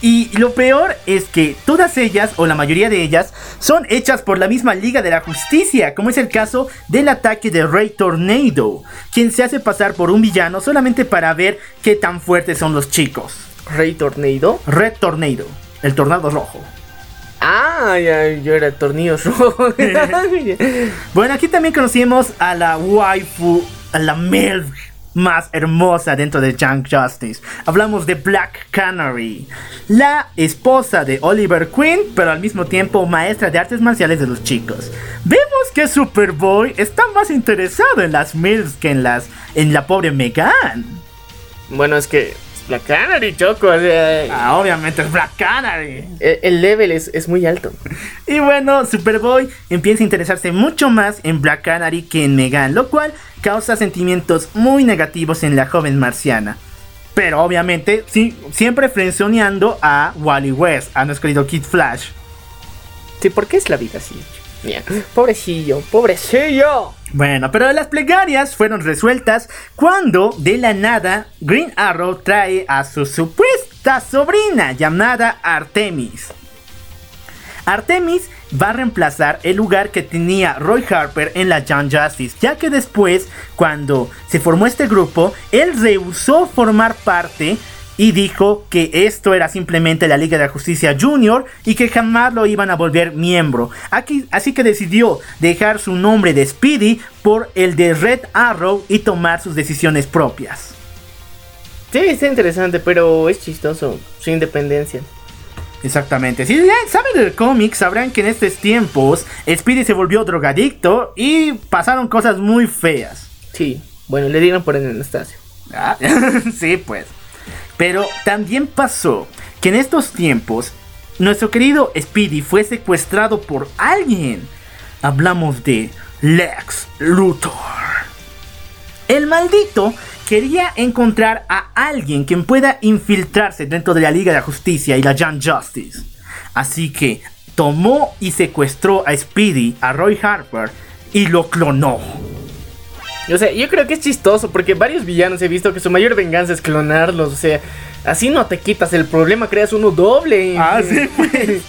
A: Y lo peor es que todas ellas, o la mayoría de ellas, son hechas por la misma Liga de la Justicia, como es el caso del ataque de Rey Tornado, quien se hace pasar por un villano solamente para ver qué tan fuertes son los chicos.
B: Rey Tornado.
A: Red Tornado, el tornado rojo.
B: Ah, ya, yo era tornillos rojos. *laughs*
A: Bueno, aquí también conocimos a la waifu, a la MILF más hermosa dentro de Young Justice. Hablamos de Black Canary, la esposa de Oliver Queen, pero al mismo tiempo maestra de artes marciales de los chicos. Vemos que Superboy está más interesado en las MILFs que en las en la pobre Megan.
B: bueno, es que la Canary, Choco. o sea,
A: Ah, obviamente es Black Canary.
B: el, el level es, es muy alto.
A: Y bueno, Superboy empieza a interesarse mucho más en Black Canary que en Megan, lo cual causa sentimientos muy negativos en la joven marciana. Pero obviamente, sí, siempre frenzoneando a Wally West, a nuestro querido Kid Flash.
B: Sí, ¿por qué es la vida así? Pobrecillo, pobrecillo.
A: Bueno, pero las plegarias fueron resueltas cuando de la nada Green Arrow trae a su supuesta sobrina llamada Artemis. Artemis va a reemplazar el lugar que tenía Roy Harper en la Young Justice, ya que después, cuando se formó este grupo, él rehusó formar parte y dijo que esto era simplemente la Liga de la Justicia Junior y que jamás lo iban a volver miembro. Aquí, así que decidió dejar su nombre de Speedy por el de Red Arrow y tomar sus decisiones propias.
B: Sí, está interesante, pero es chistoso. Su independencia.
A: Exactamente. Si saben del cómic, sabrán que en estos tiempos Speedy se volvió drogadicto y pasaron cosas muy feas.
B: Sí, bueno, le dieron por el Anastasio.
A: Ah, *laughs* sí, pues. Pero también pasó que en estos tiempos nuestro querido Speedy fue secuestrado por alguien. Hablamos de Lex Luthor. El maldito quería encontrar a alguien quien pueda infiltrarse dentro de la Liga de la Justicia y la Young Justice. Así que tomó y secuestró a Speedy, a Roy Harper, y lo clonó.
B: O sea, yo creo que es chistoso porque varios villanos he visto que su mayor venganza es clonarlos. O sea, así no te quitas el problema, creas uno doble.
A: Ah, sí, *laughs* pues.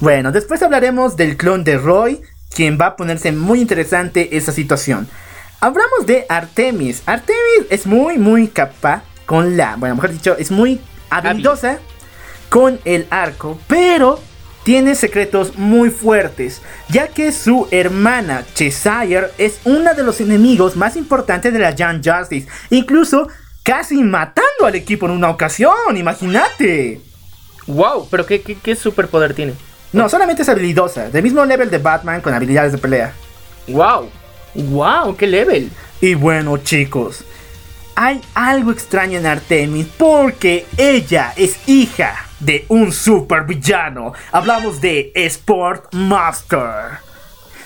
A: Bueno, después hablaremos del clon de Roy, quien va a ponerse muy interesante esa situación. Hablamos de Artemis. Artemis es muy, muy capaz con la, bueno, mejor dicho, es muy habilidosa con el arco, pero tiene secretos muy fuertes, ya que su hermana Cheshire es uno de los enemigos más importantes de la Young Justice, incluso casi matando al equipo en una ocasión, imagínate.
B: Wow, pero ¿qué, qué, qué superpoder tiene?
A: No, solamente es habilidosa, del mismo level de Batman con habilidades de pelea.
B: Wow, wow, qué level.
A: Y bueno chicos, hay algo extraño en Artemis porque ella es hija de un supervillano. Hablamos de Sport Master.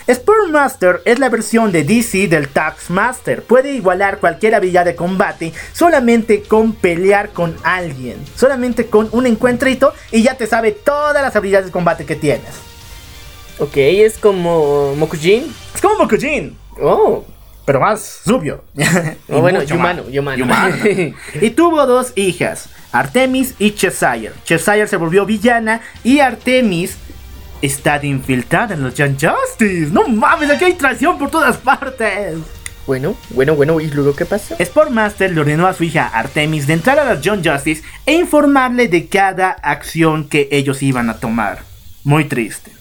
A: Sport Master es la versión de DC del Taskmaster. Puede igualar cualquier habilidad de combate solamente con pelear con alguien. Solamente con un encuentrito y ya te sabe todas las habilidades de combate que tienes.
B: Ok, es como Mokujin.
A: Es como Mokujin,
B: Oh,
A: pero más rubio. *laughs* Y
B: Oh, bueno. Yumano. Yumano. *laughs*
A: y tuvo dos hijas, Artemis y Cheshire. Cheshire se volvió villana y Artemis está de infiltrada en los Young Justice. No mames, aquí hay traición por todas partes.
B: bueno, bueno, bueno, ¿y luego qué pasa?
A: Sportmaster le ordenó a su hija Artemis de entrar a los Young Justice e informarle de cada acción que ellos iban a tomar. Muy triste.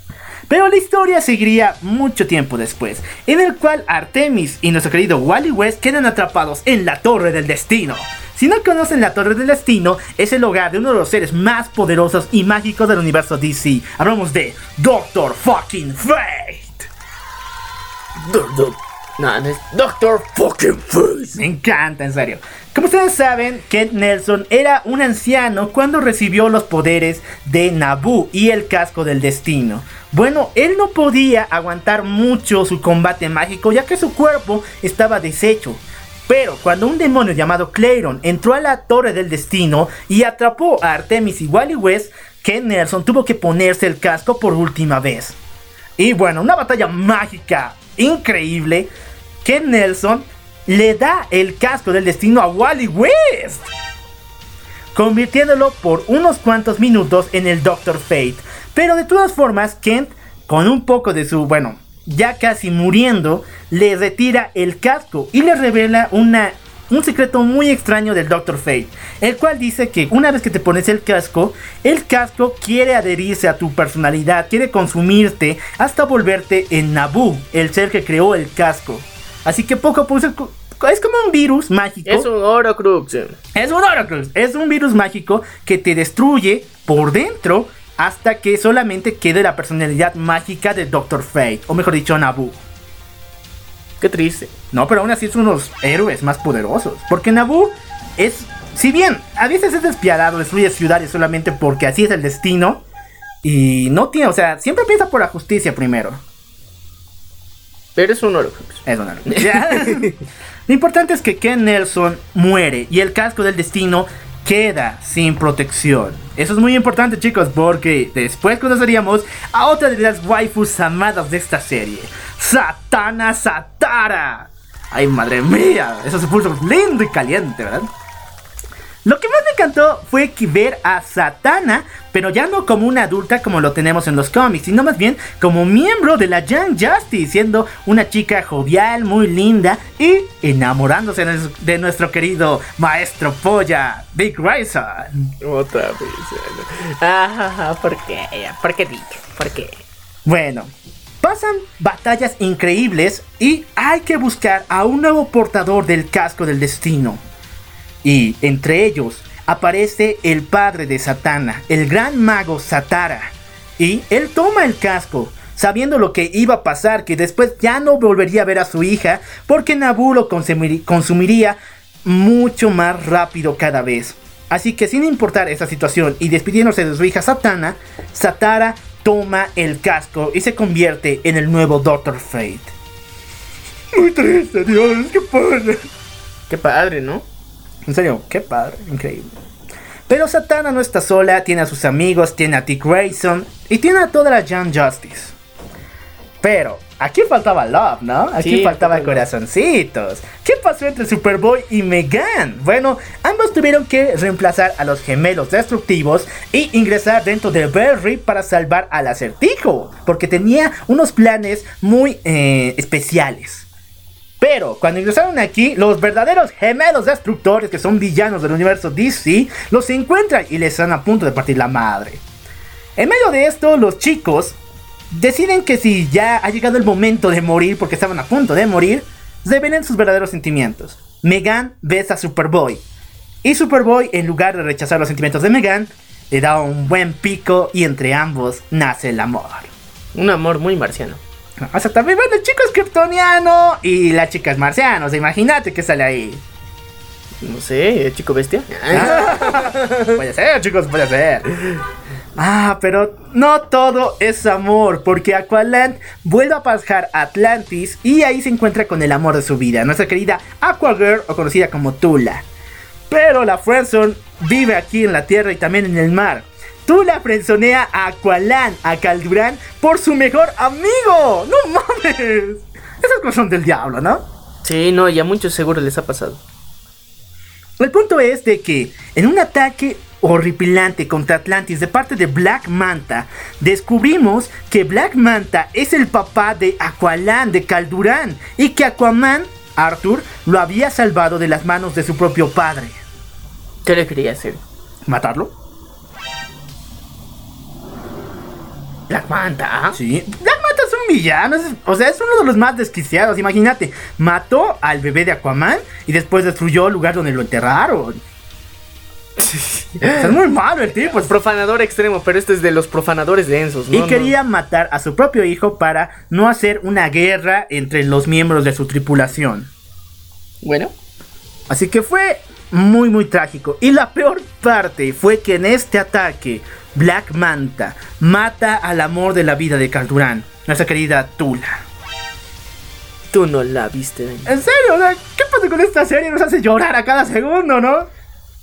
A: Pero la historia seguiría mucho tiempo después, en el cual Artemis y nuestro querido Wally West quedan atrapados en la Torre del Destino. Si no conocen la Torre del Destino, es el hogar de uno de los seres más poderosos y mágicos del universo DC. Hablamos de Doctor Fucking Fate.
B: No, no es Doctor Fucking Face.
A: Me encanta, en serio. Como ustedes saben, Kent Nelson era un anciano cuando recibió los poderes de Naboo y el casco del destino. Bueno, él no podía aguantar mucho su combate mágico ya que su cuerpo estaba deshecho. Pero cuando un demonio llamado Clayton entró a la Torre del Destino y atrapó a Artemis y Wally West, Ken Nelson tuvo que ponerse el casco por última vez. Y bueno, una batalla mágica increíble. Ken Nelson le da el casco del destino a Wally West. convirtiéndolo por unos cuantos minutos en el Doctor Fate. Pero de todas formas, Kent, con un poco de su, bueno, ya casi muriendo, le retira el casco y le revela una, un secreto muy extraño del Doctor Fate, el cual dice que una vez que te pones el casco, el casco quiere adherirse a tu personalidad, quiere consumirte hasta volverte en Naboo, el ser que creó el casco. Así que poco a poco es como un virus mágico.
B: Es un Horocrux.
A: Es un Horocrux. Es un virus mágico que te destruye por dentro hasta que solamente quede la personalidad mágica de Doctor Fate, o mejor dicho, Naboo.
B: Qué triste.
A: No, pero aún así es unos héroes más poderosos, porque Naboo es, si bien a veces es despiadado, destruye ciudades solamente porque así es el destino, y no tiene, o sea, siempre piensa por la justicia primero.
B: Pero es un Horocrux.
A: Es un Horocrux. *laughs* Lo importante es que Ken Nelson muere y el casco del destino queda sin protección. Eso es muy importante chicos porque después conoceríamos a otra de las waifus amadas de esta serie, Satana Satara. Ay madre mía, eso se puso lindo y caliente, ¿verdad? Lo que más me encantó fue que ver a Satana, pero ya no como una adulta como lo tenemos en los cómics, sino más bien como miembro de la Young Justice, siendo una chica jovial, muy linda y enamorándose de nuestro querido maestro polla, Dick Grayson.
B: Otra vez. Ah, ¿por qué? ¿Por qué Dick? ¿Por qué?
A: Bueno, pasan batallas increíbles y hay que buscar a un nuevo portador del casco del destino. Y entre ellos aparece el padre de Satana, el gran mago Satara. Y él toma el casco, sabiendo lo que iba a pasar, que después ya no volvería a ver a su hija, porque Nabu lo consumiría mucho más rápido cada vez. Así que sin importar esa situación y despidiéndose de su hija Satana, Satara toma el casco y se convierte en el nuevo Doctor Fate. Muy triste, Dios, qué padre.
B: Qué padre, ¿no?
A: En serio, qué padre, increíble. Pero Satana no está sola, tiene a sus amigos, tiene a Dick Grayson y tiene a toda la Young Justice. Pero aquí faltaba love, ¿no? Aquí faltaba corazoncitos. ¿Qué pasó entre Superboy y Megan? Bueno, ambos tuvieron que reemplazar a los gemelos destructivos y ingresar dentro de Berry para salvar al acertijo, porque tenía unos planes muy eh, especiales. Pero cuando ingresaron aquí, los verdaderos gemelos destructores, que son villanos del universo DC, los encuentran y les están a punto de partir la madre. En medio de esto, los chicos deciden que si ya ha llegado el momento de morir, porque estaban a punto de morir, revelen sus verdaderos sentimientos. Megan besa a Superboy. Y Superboy, en lugar de rechazar los sentimientos de Megan, le da un buen pico y entre ambos nace el amor.
B: Un amor muy marciano.
A: O sea, también, bueno, el chico es kryptoniano y la chica es marciano. O sea, imagínate que sale ahí.
B: No sé, chico bestia.
A: puede ser, chicos, puede ser. Ah, pero no todo es amor, porque Aqualand vuelve a pasar a Atlantis y ahí se encuentra con el amor de su vida, nuestra querida Aquagirl o conocida como Tula. Pero la Friendzone vive aquí en la tierra y también en el mar. Tú la frenzonea a Aqualan, a Caldurán, por su mejor amigo. ¡No mames! Esas cosas son del diablo, ¿no?
B: Sí, no, y a muchos seguro les ha pasado.
A: El punto es de que en un ataque horripilante contra Atlantis de parte de Black Manta, descubrimos que Black Manta es el papá de Aqualan, de Caldurán, y que Aquaman, Arthur, lo había salvado de las manos de su propio padre.
B: ¿Qué le quería hacer?
A: ¿Matarlo?
B: Black Manta.
A: Sí. Black Manta es un villano. o sea, es uno de los más desquiciados. Imagínate, mató al bebé de Aquaman y después destruyó el lugar donde lo enterraron. *laughs* es muy malo el tipo. Es
B: profanador extremo, pero este es de los profanadores densos.
A: y quería matar a su propio hijo para no hacer una guerra entre los miembros de su tripulación.
B: Bueno.
A: Así que fue muy muy trágico. Y la peor parte fue que en este ataque Black Manta mata al amor de la vida de Caldurán, nuestra querida Tula.
B: Tú no la viste
A: ¿En serio? ¿Qué pasa con esta serie? Nos hace llorar a cada segundo, ¿no?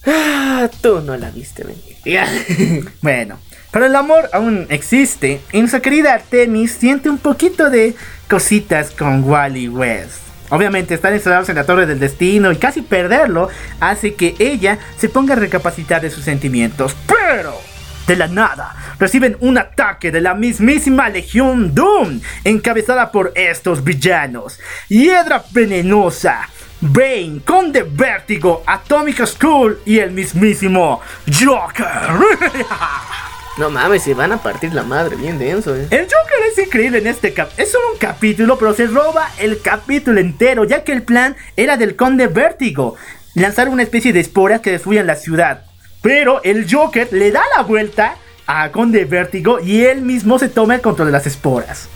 B: Ah, tú no la viste venir. *laughs*
A: bueno, pero el amor aún existe y nuestra querida Artemis siente un poquito de cositas con Wally West. Obviamente, estar encerrados en la torre del destino y casi perderlo hace que ella se ponga a recapacitar de sus sentimientos. Pero, de la nada, reciben un ataque de la mismísima Legión Doom, encabezada por estos villanos. Hiedra Venenosa, Bane, Conde Vértigo, Atomic School y el mismísimo Joker. *laughs*
B: No mames, se van a partir la madre, bien denso, eh.
A: El Joker es increíble en este cap. Es solo un capítulo, pero se roba el capítulo entero, ya que el plan era del Conde Vértigo. Lanzar una especie de esporas que destruyan la ciudad. Pero el Joker le da la vuelta a Conde Vértigo y él mismo se toma el control de las esporas.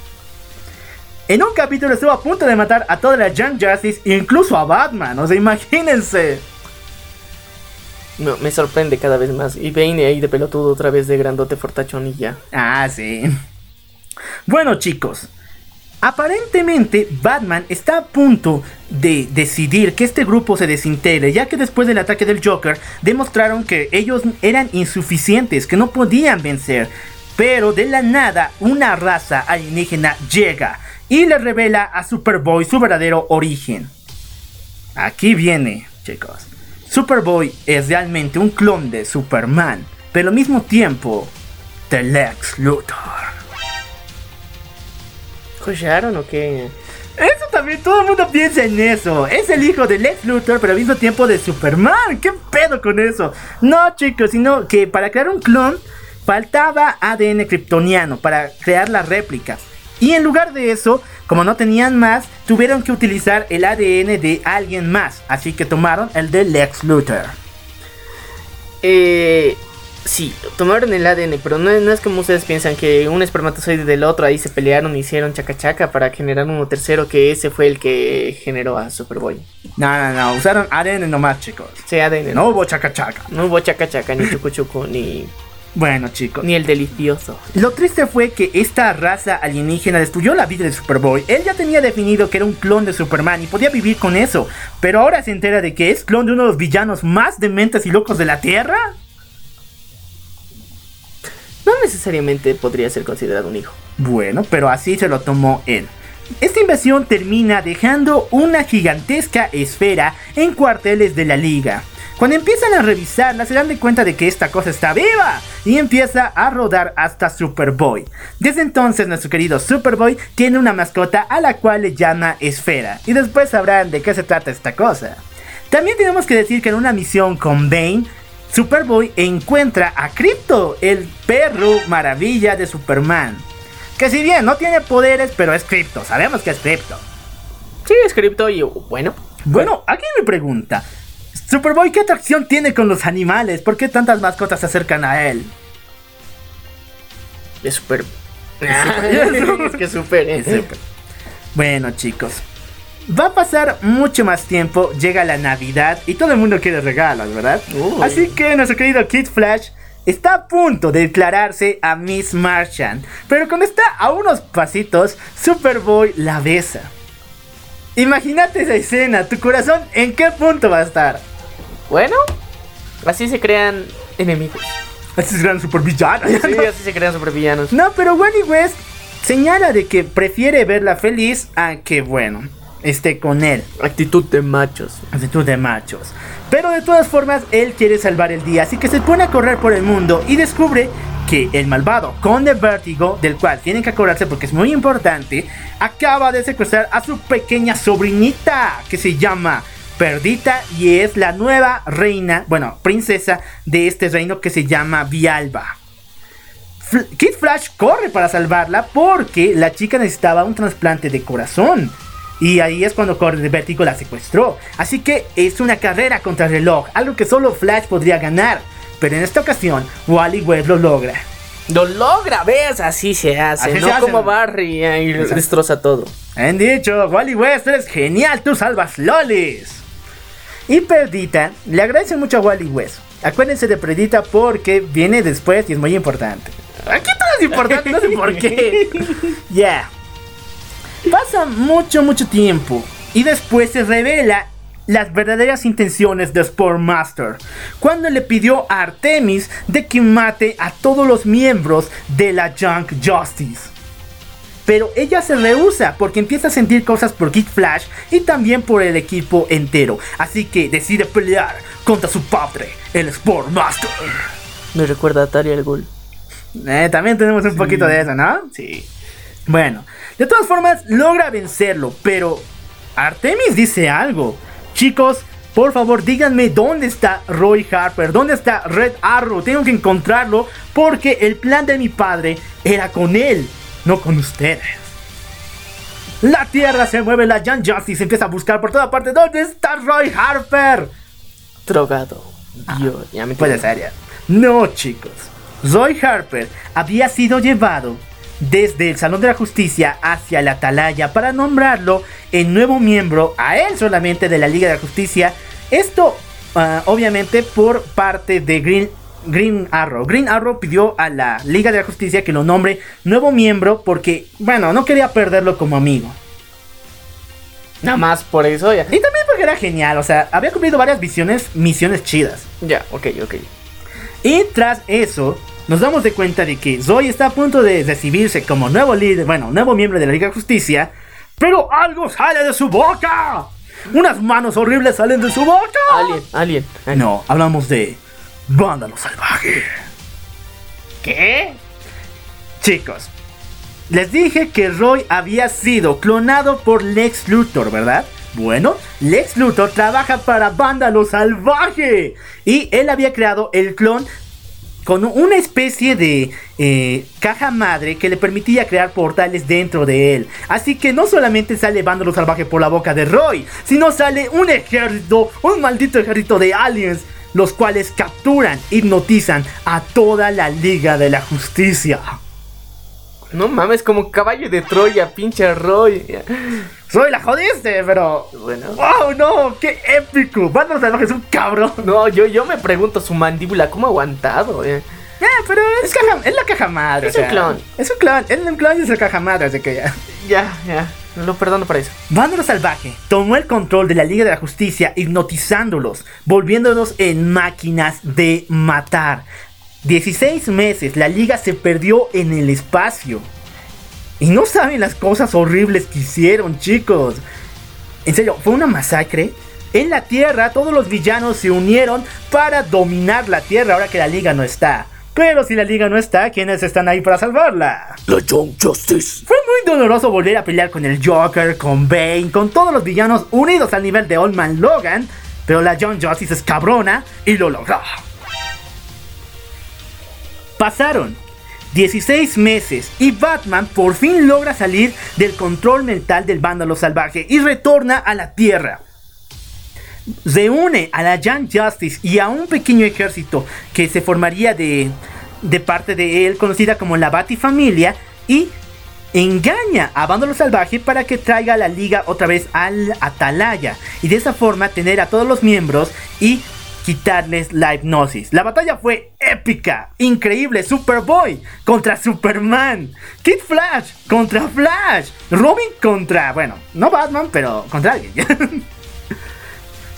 A: En un capítulo estuvo a punto de matar a toda la Young Justice, incluso a Batman, o sea, imagínense.
B: No, me sorprende cada vez más. Y Bane ahí de pelotudo otra vez de grandote fortachón y ya.
A: Ah, sí. Bueno, chicos. Aparentemente Batman está a punto de decidir que este grupo se desintegre, ya que después del ataque del Joker demostraron que ellos eran insuficientes, que no podían vencer. Pero de la nada una raza alienígena llega y le revela a Superboy su verdadero origen. Aquí viene, chicos. Superboy es realmente un clon de Superman, pero al mismo tiempo de Lex Luthor.
B: ¿Collaron o qué?
A: Eso también, todo el mundo piensa en eso. Es el hijo de Lex Luthor, pero al mismo tiempo de Superman. ¿Qué pedo con eso? No, chicos, sino que para crear un clon faltaba ADN kryptoniano para crear la réplica. Y en lugar de eso, como no tenían más, tuvieron que utilizar el ADN de alguien más. Así que tomaron el de Lex Luthor.
B: Eh, sí, tomaron el ADN, pero no, no es como ustedes piensan que un espermatozoide del otro ahí se pelearon y hicieron chacachaca para generar uno tercero que ese fue el que generó a Superboy.
A: No, no, no, usaron ADN nomás, chicos.
B: Sí, ADN.
A: No hubo chacachaca.
B: No hubo chacachaca, ni chucuchuco, ni,
A: Bueno, chicos.
B: ni el delicioso.
A: Lo triste fue que esta raza alienígena destruyó la vida de Superboy. Él ya tenía definido que era un clon de Superman y podía vivir con eso. Pero ahora se entera de que es clon de uno de los villanos más dementes y locos de la Tierra.
B: No necesariamente podría ser considerado un hijo.
A: Bueno, pero así se lo tomó él. Esta invasión termina dejando una gigantesca esfera en cuarteles de la liga. Cuando empiezan a revisarla se dan de cuenta de que esta cosa está viva y empieza a rodar hasta Superboy. Desde entonces nuestro querido Superboy tiene una mascota a la cual le llama Esfera y después sabrán de qué se trata esta cosa. También tenemos que decir que en una misión con Bane, Superboy encuentra a Crypto, el perro maravilla de Superman. Que si bien no tiene poderes, pero es Crypto, sabemos que es Crypto.
B: Sí, es cripto y bueno.
A: Bueno, aquí me pregunta, Superboy, ¿qué atracción tiene con los animales? ¿Por qué tantas mascotas se acercan a él?
B: Es super. es *laughs* que super.
A: Es súper. Bueno, chicos. Va a pasar mucho más tiempo, llega la Navidad y todo el mundo quiere regalos, ¿verdad?
B: Uy.
A: Así que nuestro querido Kid Flash está a punto de declararse a Miss Martian. Pero cuando está a unos pasitos, Superboy la besa. Imagínate esa escena, tu corazón, ¿en qué punto va a estar?
B: Bueno, así se crean enemigos.
A: Ese es gran supervillano.
B: Sí, así se crean supervillanos.
A: No, pero Wally West señala de que prefiere verla feliz a que, bueno, esté con él.
B: Actitud de machos.
A: Actitud de machos. Pero de todas formas, él quiere salvar el día, así que se pone a correr por el mundo y descubre que el malvado Conde Vértigo, del cual tienen que acordarse porque es muy importante, acaba de secuestrar a su pequeña sobrinita que se llama Perdita y es la nueva reina, bueno, princesa de este reino que se llama Vialba. Kid Flash corre para salvarla porque la chica necesitaba un trasplante de corazón. Y ahí es cuando Conde Vértigo la secuestró. Así que es una carrera contra el reloj, algo que solo Flash podría ganar. Pero en esta ocasión, Wally West lo logra.
B: Lo logra, ves, así se hace.
A: Así
B: no
A: se hace.
B: como Barry eh, y
A: Exacto.
B: destroza todo.
A: Han dicho, Wally West, eres genial, tú salvas lolis. Y Perdita le agradece mucho a Wally West. Acuérdense de Perdita porque viene después y es muy importante. Aquí todo es importante, no sé por qué. *laughs* Ya. Pasa mucho, mucho tiempo. Y después se revela las verdaderas intenciones de Sportmaster. Cuando le pidió a Artemis de que mate a todos los miembros de la Junk Justice. pero ella se rehúsa porque empieza a sentir cosas por Kid Flash y también por el equipo entero. Así que decide pelear contra su padre, el Sportmaster.
B: Me recuerda a Talia el Ghoul.
A: Eh, también tenemos un poquito de eso, ¿no? Sí. Bueno, de todas formas, logra vencerlo, pero Artemis dice algo. Chicos, por favor, díganme dónde está Roy Harper, dónde está Red Arrow. Tengo que encontrarlo porque el plan de mi padre era con él, no con ustedes. La tierra se mueve, la Young Justice empieza a buscar por toda parte. ¿Dónde está Roy Harper?
B: Drogado. Yo, ya me
A: Puede ser ya. No, chicos. Roy Harper había sido llevado desde el Salón de la Justicia hacia la Atalaya para nombrarlo el nuevo miembro, a él solamente, de la Liga de la Justicia. Esto, ah, obviamente, por parte de Green, Green Arrow. Green Arrow pidió a la Liga de la Justicia que lo nombre nuevo miembro porque, bueno, no quería perderlo como amigo.
B: Nada más por eso ya.
A: Y también porque era genial, o sea, había cumplido varias visiones, misiones chidas.
B: Ya, ok, ok.
A: Y tras eso, nos damos de cuenta de que Zoe está a punto de recibirse como nuevo líder, bueno, nuevo miembro de la Liga de Justicia, pero algo sale de su boca. Unas manos horribles salen de su boca.
B: Alien, alien. alien.
A: No, hablamos de Vándalo Salvaje.
B: ¿Qué?
A: Chicos, les dije que Roy había sido clonado por Lex Luthor, ¿verdad? Bueno, Lex Luthor trabaja para Vándalo Salvaje. Y él había creado el clon con una especie de eh, caja madre que le permitía crear portales dentro de él. Así que no solamente sale Vándalo Salvaje por la boca de Roy, sino sale un ejército, un maldito ejército de aliens, los cuales capturan, hipnotizan a toda la Liga de la Justicia.
B: No mames, como caballo de Troya, pinche Roy.
A: Soy la jodiste, pero...
B: Bueno.
A: ¡Wow, no! ¡Qué épico! Vándalo Salvaje es un cabrón.
B: No, yo, yo me pregunto su mandíbula, ¿cómo ha aguantado? eh?
A: Eh, pero es, caja- es la caja madre.
B: Es
A: o
B: un clon.
A: Es un clon. Es un clon y es la caja madre, así que ya.
B: Ya, ya. Lo perdono por eso.
A: Vándalo Salvaje tomó el control de la Liga de la Justicia, hipnotizándolos, volviéndolos en máquinas de matar. 16 meses, la Liga se perdió en el espacio. Y no saben las cosas horribles que hicieron, chicos. En serio, fue una masacre. En la Tierra, todos los villanos se unieron para dominar la Tierra ahora que la Liga no está. Pero si la Liga no está, ¿quiénes están ahí para salvarla?
C: La Young Justice.
A: Fue muy doloroso volver a pelear con el Joker, con Bane, con todos los villanos unidos al nivel de Old Man Logan, pero la John Justice es cabrona y lo logró. Pasaron 16 meses y Batman por fin logra salir del control mental del vándalo salvaje y retorna a la Tierra. Se une a la Young Justice y a un pequeño ejército que se formaría de, de parte de él, conocida como la Batifamilia, y engaña a Vándalo Salvaje para que traiga a la liga otra vez al Atalaya y de esa forma tener a todos los miembros y quitarles la hipnosis. La batalla fue épica, increíble, Superboy contra Superman, Kid Flash contra Flash, Robin contra, bueno, no Batman, pero contra alguien. *laughs*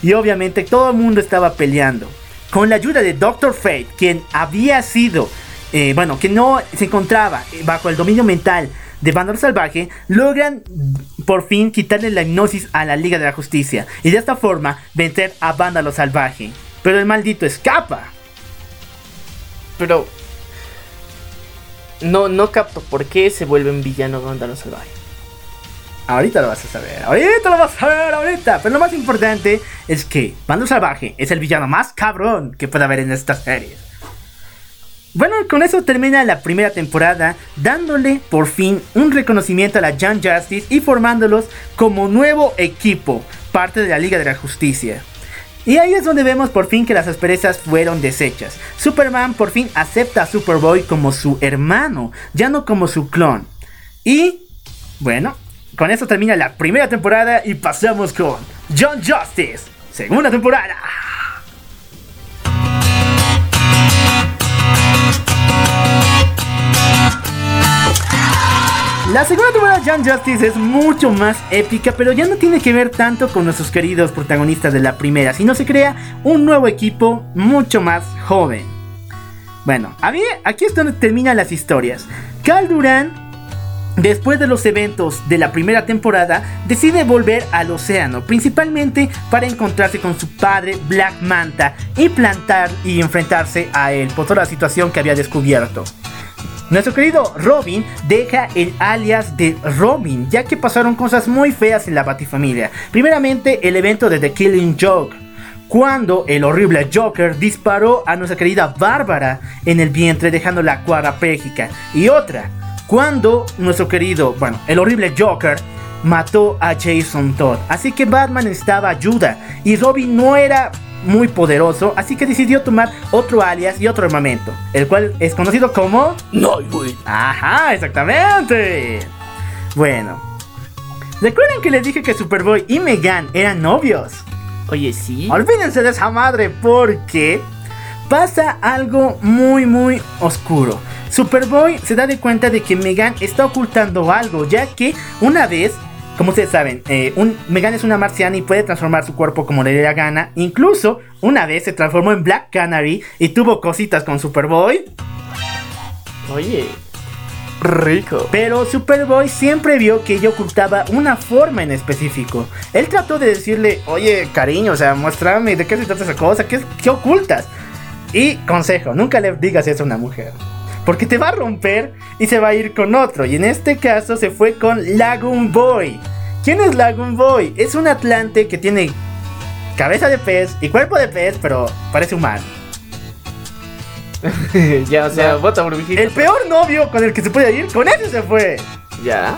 A: y obviamente todo el mundo estaba peleando. Con la ayuda de Doctor Fate, quien había sido, eh, bueno, que no se encontraba bajo el dominio mental de Vándalo Salvaje, logran por fin quitarle la hipnosis a la Liga de la Justicia y de esta forma vencer a Vándalo Salvaje. Pero el maldito escapa.
B: Pero. No, no capto por qué se vuelve un villano Vándalo Salvaje.
A: Ahorita lo vas a saber, ahorita lo vas a ver, ahorita. Pero lo más importante es que Vándalo Salvaje es el villano más cabrón que puede haber en esta serie. Bueno, con eso termina la primera temporada, dándole por fin un reconocimiento a la Young Justice y formándolos como nuevo equipo, parte de la Liga de la Justicia. Y ahí es donde vemos por fin que las asperezas fueron deshechas. Superman por fin acepta a Superboy como su hermano, ya no como su clon. Y, bueno, con eso termina la primera temporada y pasamos con John Justice, segunda temporada. La segunda temporada de Young Justice es mucho más épica, pero ya no tiene que ver tanto con nuestros queridos protagonistas de la primera, sino se crea un nuevo equipo mucho más joven. Bueno, a mí, aquí es donde terminan las historias. Cal Duran Después de los eventos de la primera temporada, decide volver al océano, principalmente para encontrarse con su padre Black Manta y plantar y enfrentarse a él por toda la situación que había descubierto. Nuestro querido Robin deja el alias de Robin, ya que pasaron cosas muy feas en la Batifamilia. Primeramente, el evento de The Killing Joke, cuando el horrible Joker disparó a nuestra querida Bárbara en el vientre, dejándola cuadraplégica. Y otra, cuando nuestro querido, bueno, el horrible Joker mató a Jason Todd. Así que Batman necesitaba ayuda y Robin no era muy poderoso, así que decidió tomar otro alias y otro armamento, el cual es conocido como
C: Nightwing.
A: Ajá, exactamente. Bueno, ¿recuerdan que les dije que Superboy y Megan eran novios?
B: Oye, sí.
A: Olvídense de esa madre porque pasa algo muy muy oscuro. Superboy se da de cuenta de que Megan está ocultando algo, ya que una vez, como ustedes saben, eh, un, Megan es una marciana y puede transformar su cuerpo como le dé la gana. Incluso una vez se transformó en Black Canary y tuvo cositas con Superboy.
B: Oye, rico.
A: Pero Superboy siempre vio que ella ocultaba una forma en específico. Él trató de decirle, oye, cariño, o sea, muéstrame de qué se trata esa cosa, qué, qué ocultas. Y consejo, nunca le digas eso a una mujer. Porque te va a romper y se va a ir con otro. Y en este caso se fue con Lagoon Boy. ¿Quién es Lagoon Boy? Es un atlante que tiene cabeza de pez y cuerpo de pez, pero parece humano. *laughs*
B: ya, o sea, bota burbujita.
A: El peor novio con el que se puede ir, con ese se fue.
B: Ya.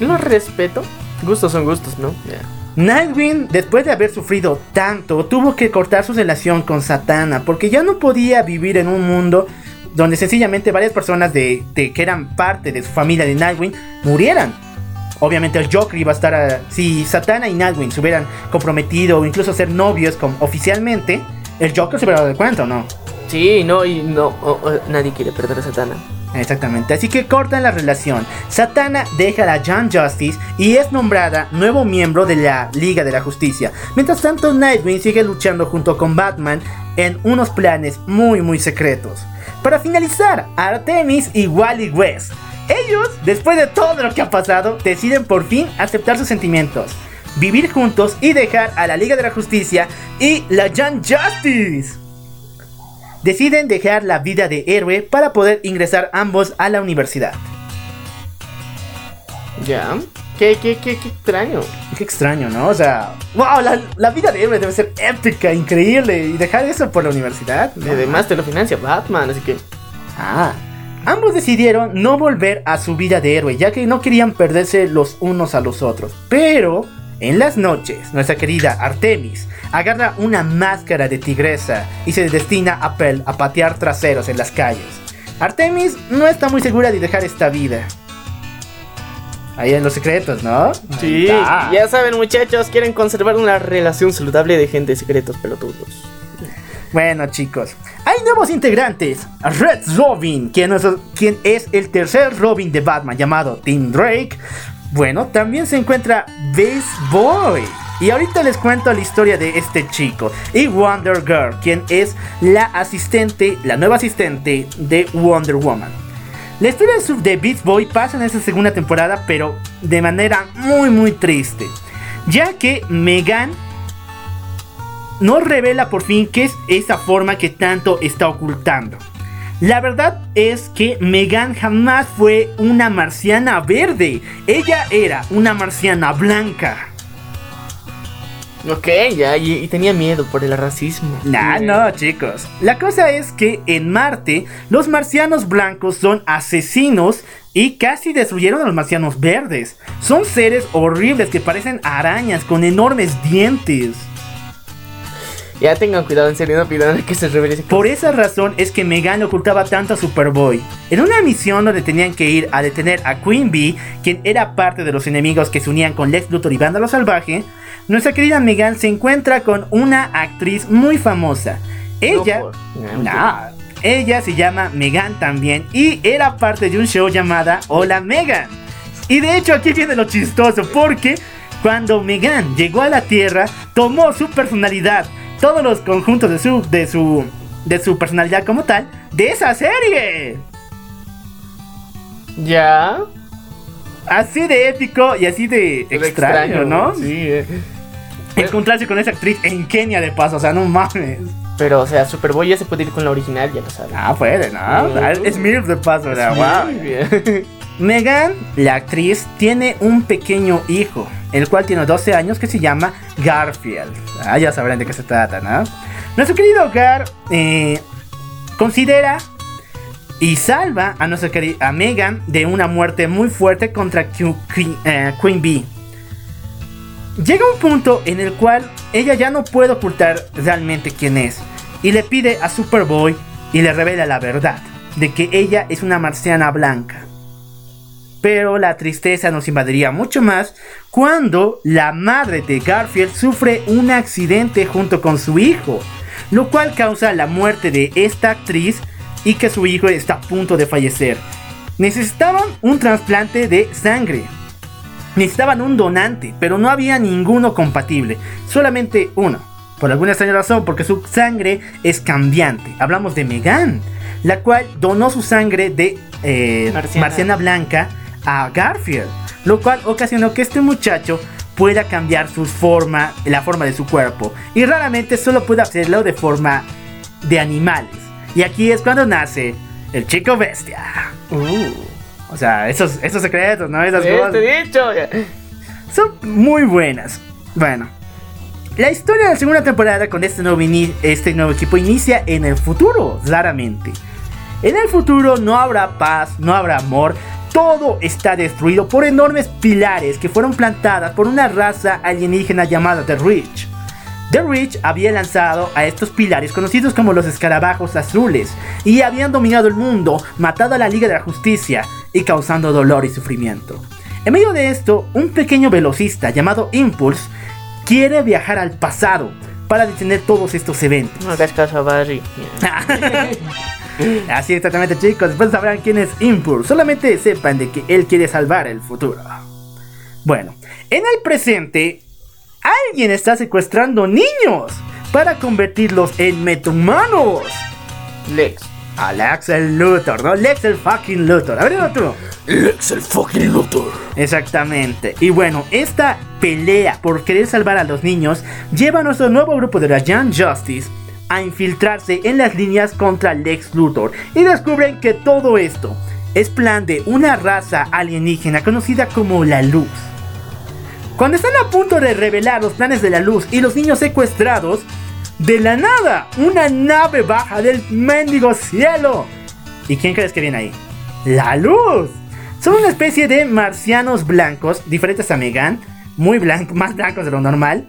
B: Lo respeto. Gustos son gustos, ¿no? Ya.
A: Nightwing, después de haber sufrido tanto, tuvo que cortar su relación con Satana porque ya no podía vivir en un mundo donde sencillamente varias personas de, de que eran parte de su familia de Nightwing murieran. Obviamente el Joker iba a estar... a- si Satana y Nightwing se hubieran comprometido o incluso ser novios como oficialmente, el Joker se hubiera dado cuenta o no.
B: Sí, no, y no, oh, oh, nadie quiere perder a Satana.
A: Exactamente, así que cortan la relación. Satana deja a la Young Justice y es nombrada nuevo miembro de la Liga de la Justicia. Mientras tanto, Nightwing sigue luchando junto con Batman en unos planes muy muy secretos. Para finalizar, Artemis y Wally West. Ellos, después de todo lo que ha pasado, deciden por fin aceptar sus sentimientos, vivir juntos y dejar a la Liga de la Justicia y la Young Justice deciden dejar la vida de héroe para poder ingresar ambos a la universidad.
B: Ya. ¿Qué, qué, qué, qué extraño?
A: Qué extraño, ¿no? O sea, wow, la, la vida de héroe debe ser épica, increíble. Y dejar eso por la universidad.
B: Además te lo financia Batman, así que.
A: Ah. Ambos decidieron no volver a su vida de héroe, ya que no querían perderse los unos a los otros. Pero, en las noches, nuestra querida Artemis agarra una máscara de tigresa y se destina a, pel- a patear traseros en las calles. Artemis no está muy segura de dejar esta vida. Ahí en los secretos, ¿no?
B: Sí, ya saben, muchachos, quieren conservar una relación saludable de gente de secretos pelotudos.
A: Bueno chicos, hay nuevos integrantes. Red Robin, quien es, quien es el tercer Robin de Batman llamado Tim Drake. Bueno, también se encuentra Beast Boy. Y ahorita les cuento la historia de este chico. Y Wonder Girl, quien es la asistente, la nueva asistente de Wonder Woman. La historia de Beast Boy pasa en esta segunda temporada, pero de manera muy muy triste. Ya que Megan nos revela por fin qué es esa forma que tanto está ocultando. La verdad es que Megan jamás fue una marciana verde. Ella era una marciana blanca.
B: Ok, ya, y, y tenía miedo por el racismo.
A: Nah, no, chicos. La cosa es que en Marte, los marcianos blancos son asesinos y casi destruyeron a los marcianos verdes. Son seres horribles que parecen arañas con enormes dientes.
B: Ya tengan cuidado, en serio, no pidan que se revele
A: Por esa razón es que Megan le ocultaba tanto a Superboy. En una misión donde tenían que ir a detener a Queen Bee, quien era parte de los enemigos que se unían con Lex Luthor y Vándalo Salvaje, nuestra querida Megan se encuentra con una actriz muy famosa. Ella, Nah, ella se llama Megan también y era parte de un show llamada Hola Megan. Y de hecho aquí viene lo chistoso porque cuando Megan llegó a la Tierra tomó su personalidad, todos los conjuntos de su de su de su personalidad como tal de esa serie.
B: Ya.
A: Así de épico y así de extraño, ¿no?
B: Sí. eh.
A: Encontrarse con esa actriz en Kenia de paso, o sea, no mames.
B: Pero, o sea, Superboy ya se puede ir con la original, ya lo sabes.
A: Ah, puede, ¿no?
B: Sí.
A: Es Smith de paso, o sea, wow.
B: Muy bien. *laughs*
A: Megan, la actriz, tiene un pequeño hijo, el cual tiene 12 años, que se llama Garfield. Ah, ya sabrán de qué se trata, ¿no? Nuestro querido Gar eh, considera y salva a, nuestra Megan de una muerte muy fuerte contra eh, Queen Bee. Llega un punto en el cual ella ya no puede ocultar realmente quién es y le pide a Superboy y le revela la verdad de que ella es una marciana blanca. Pero la tristeza nos invadiría mucho más cuando la madre de Garfield sufre un accidente junto con su hijo, lo cual causa la muerte de esta actriz y que su hijo está a punto de fallecer. Necesitaban un trasplante de sangre. Necesitaban un donante, pero no había ninguno compatible, solamente uno. Por alguna extraña razón, porque su sangre es cambiante. Hablamos de Megan, la cual donó su sangre de eh,
B: Marciana.
A: marciana blanca a Garfield, lo cual ocasionó que este muchacho pueda cambiar su forma, la forma de su cuerpo, y raramente solo puede hacerlo de forma de animales. Y aquí es cuando nace el chico bestia.
B: Uh,
A: O sea, esos, esos secretos, ¿no? Esas cosas
B: dicho.
A: son muy buenas. Bueno, la historia de la segunda temporada con este nuevo, este nuevo equipo inicia en el futuro, claramente. En el futuro no habrá paz, no habrá amor, todo está destruido por enormes pilares que fueron plantadas por una raza alienígena llamada The Rich. The Rich había lanzado a estos pilares conocidos como los escarabajos azules y habían dominado el mundo, matado a la Liga de la Justicia y causando dolor y sufrimiento. En medio de esto, un pequeño velocista llamado Impulse quiere viajar al pasado para detener todos estos eventos.
B: No hagas caso a Barry. *laughs* *laughs*
A: Así exactamente chicos, después sabrán quién es Impulse, solamente sepan de que él quiere salvar el futuro. Bueno, en el presente, alguien está secuestrando niños para convertirlos en metahumanos.
B: Lex.
A: A Lex el Luthor, ¿no? Lex el fucking Luthor. A ver, tú.
C: Lex el fucking Luthor.
A: Exactamente. Y bueno, esta pelea por querer salvar a los niños lleva a nuestro nuevo grupo de la Young Justice a infiltrarse en las líneas contra Lex Luthor y descubren que todo esto es plan de una raza alienígena conocida como la Luz. Cuando están a punto de revelar los planes de la Luz y los niños secuestrados, de la nada, una nave baja del mendigo cielo. ¿Y quién crees que viene ahí? La Luz. Son una especie de marcianos blancos, diferentes a Megan, muy blancos, *laughs* más blancos de lo normal,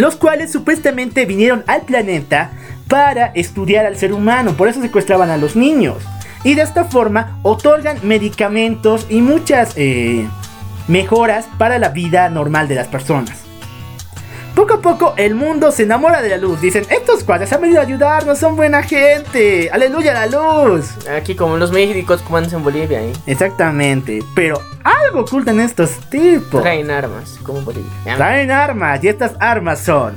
A: los cuales supuestamente vinieron al planeta para estudiar al ser humano, por eso secuestraban a los niños. Y de esta forma otorgan medicamentos y muchas eh, mejoras para la vida normal de las personas. Poco a poco el mundo se enamora de la luz. Dicen, estos cuadros han venido a ayudarnos, son buena gente. Aleluya la luz.
B: Aquí como los médicos cubanos en Bolivia, ¿eh?
A: Exactamente, pero algo ocultan estos tipos.
B: Traen armas, como en Bolivia.
A: Traen armas y estas armas son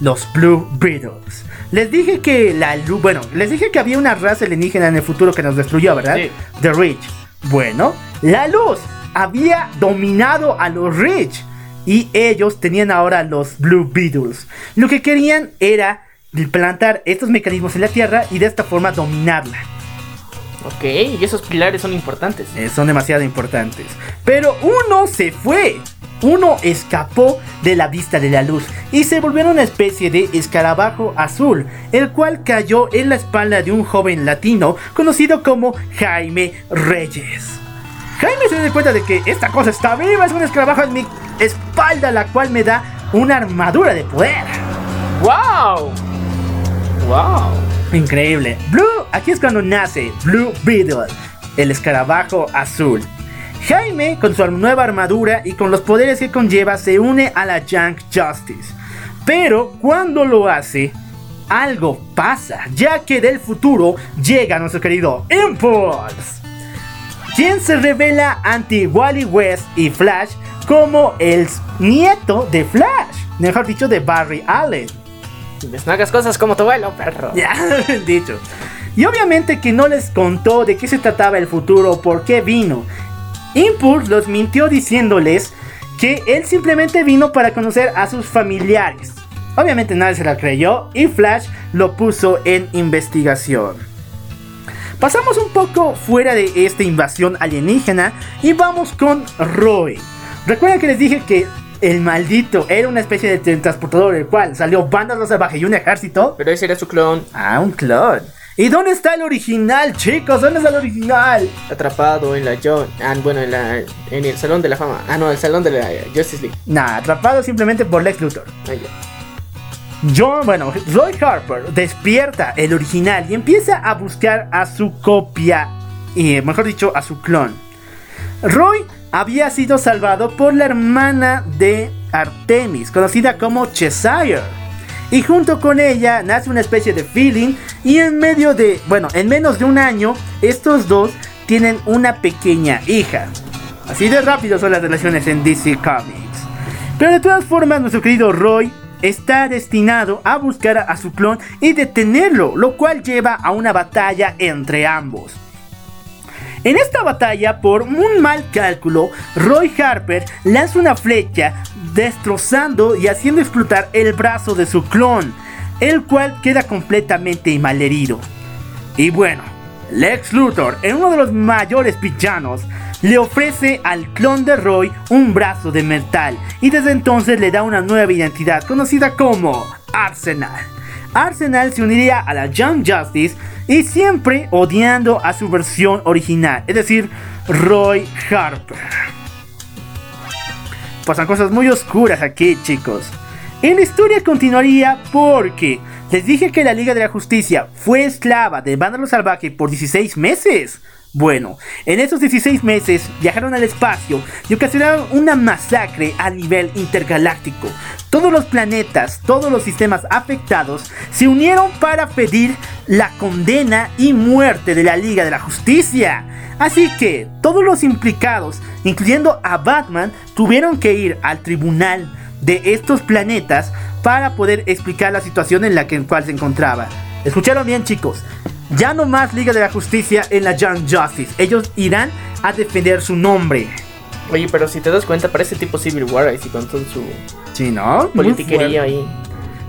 A: los Blue Beetles. Les dije que la luz, bueno, les dije que había una raza alienígena en el futuro que nos destruyó, ¿verdad?
B: Sí.
A: The Rich. Bueno, la luz había dominado a los Rich y ellos tenían ahora los Blue Beetles. Lo que querían era plantar estos mecanismos en la Tierra y de esta forma dominarla.
B: Ok, y esos pilares son importantes.
A: Eh, son demasiado importantes. Pero uno se fue. Uno escapó de la vista de la luz y se volvió una especie de escarabajo azul, el cual cayó en la espalda de un joven latino conocido como Jaime Reyes. Jaime se da cuenta de que esta cosa está viva, es un escarabajo en mi espalda, la cual me da una armadura de poder.
B: ¡Wow! ¡Wow!
A: Increíble. Blue, aquí es cuando nace Blue Beetle, el escarabajo azul. Jaime, con su nueva armadura y con los poderes que conlleva, se une a la Young Justice. Pero cuando lo hace, algo pasa, ya que del futuro llega nuestro querido Impulse, quien se revela ante Wally West y Flash como el nieto de Flash, mejor dicho, de Barry Allen.
B: Pues no hagas cosas como tu abuelo, perro.
A: Ya, *laughs* dicho. Y obviamente que no les contó de qué se trataba el futuro, por qué vino. Impulse los mintió diciéndoles que él simplemente vino para conocer a sus familiares. Obviamente nadie se la creyó y Flash lo puso en investigación. Pasamos un poco fuera de esta invasión alienígena y vamos con Roy. Recuerden que les dije que el maldito era una especie de transportador, el cual salió bandas salvaje y un ejército.
B: Pero ese era su clon.
A: Ah, un clon. ¿Y dónde está el original, chicos? ¿Dónde está el original?
B: Atrapado en la John. Ah, bueno, en, la, en el Salón de la Fama. Ah, no, el Salón de la Justice League.
A: Nah, atrapado simplemente por Lex Luthor.
B: Ah, ya.
A: John, bueno, Roy Harper despierta el original y empieza a buscar a su copia, y mejor dicho, a su clon. Roy había sido salvado por la hermana de Artemis, conocida como Cheshire. Y junto con ella nace una especie de feeling y en medio de, bueno, en menos de un año, estos dos tienen una pequeña hija. Así de rápido son las relaciones en DC Comics. Pero de todas formas, nuestro querido Roy está destinado a buscar a su clon y detenerlo, lo cual lleva a una batalla entre ambos. En esta batalla, por un mal cálculo, Roy Harper lanza una flecha destrozando y haciendo explotar el brazo de su clon, el cual queda completamente malherido. Y bueno, Lex Luthor, en uno de los mayores villanos, le ofrece al clon de Roy un brazo de metal y desde entonces le da una nueva identidad conocida como Arsenal. Arsenal se uniría a la Young Justice y siempre odiando a su versión original, es decir, Roy Harper. Pasan cosas muy oscuras aquí, chicos. Y la historia continuaría porque les dije que la Liga de la Justicia fue esclava de Vándalo Salvaje por 16 meses. Bueno, en esos 16 meses viajaron al espacio y ocasionaron una masacre a nivel intergaláctico. Todos los planetas, todos los sistemas afectados se unieron para pedir la condena y muerte de la Liga de la Justicia. Así que todos los implicados, incluyendo a Batman, tuvieron que ir al tribunal de estos planetas para poder explicar la situación en la que en cual se encontraba. Escucharon bien chicos, ya no más Liga de la Justicia en la Young Justice. Ellos irán a defender su nombre.
B: Oye, pero si te das cuenta, parece tipo Civil War ahí sí, con su
A: Sí, ¿no?
B: Politiquería ahí.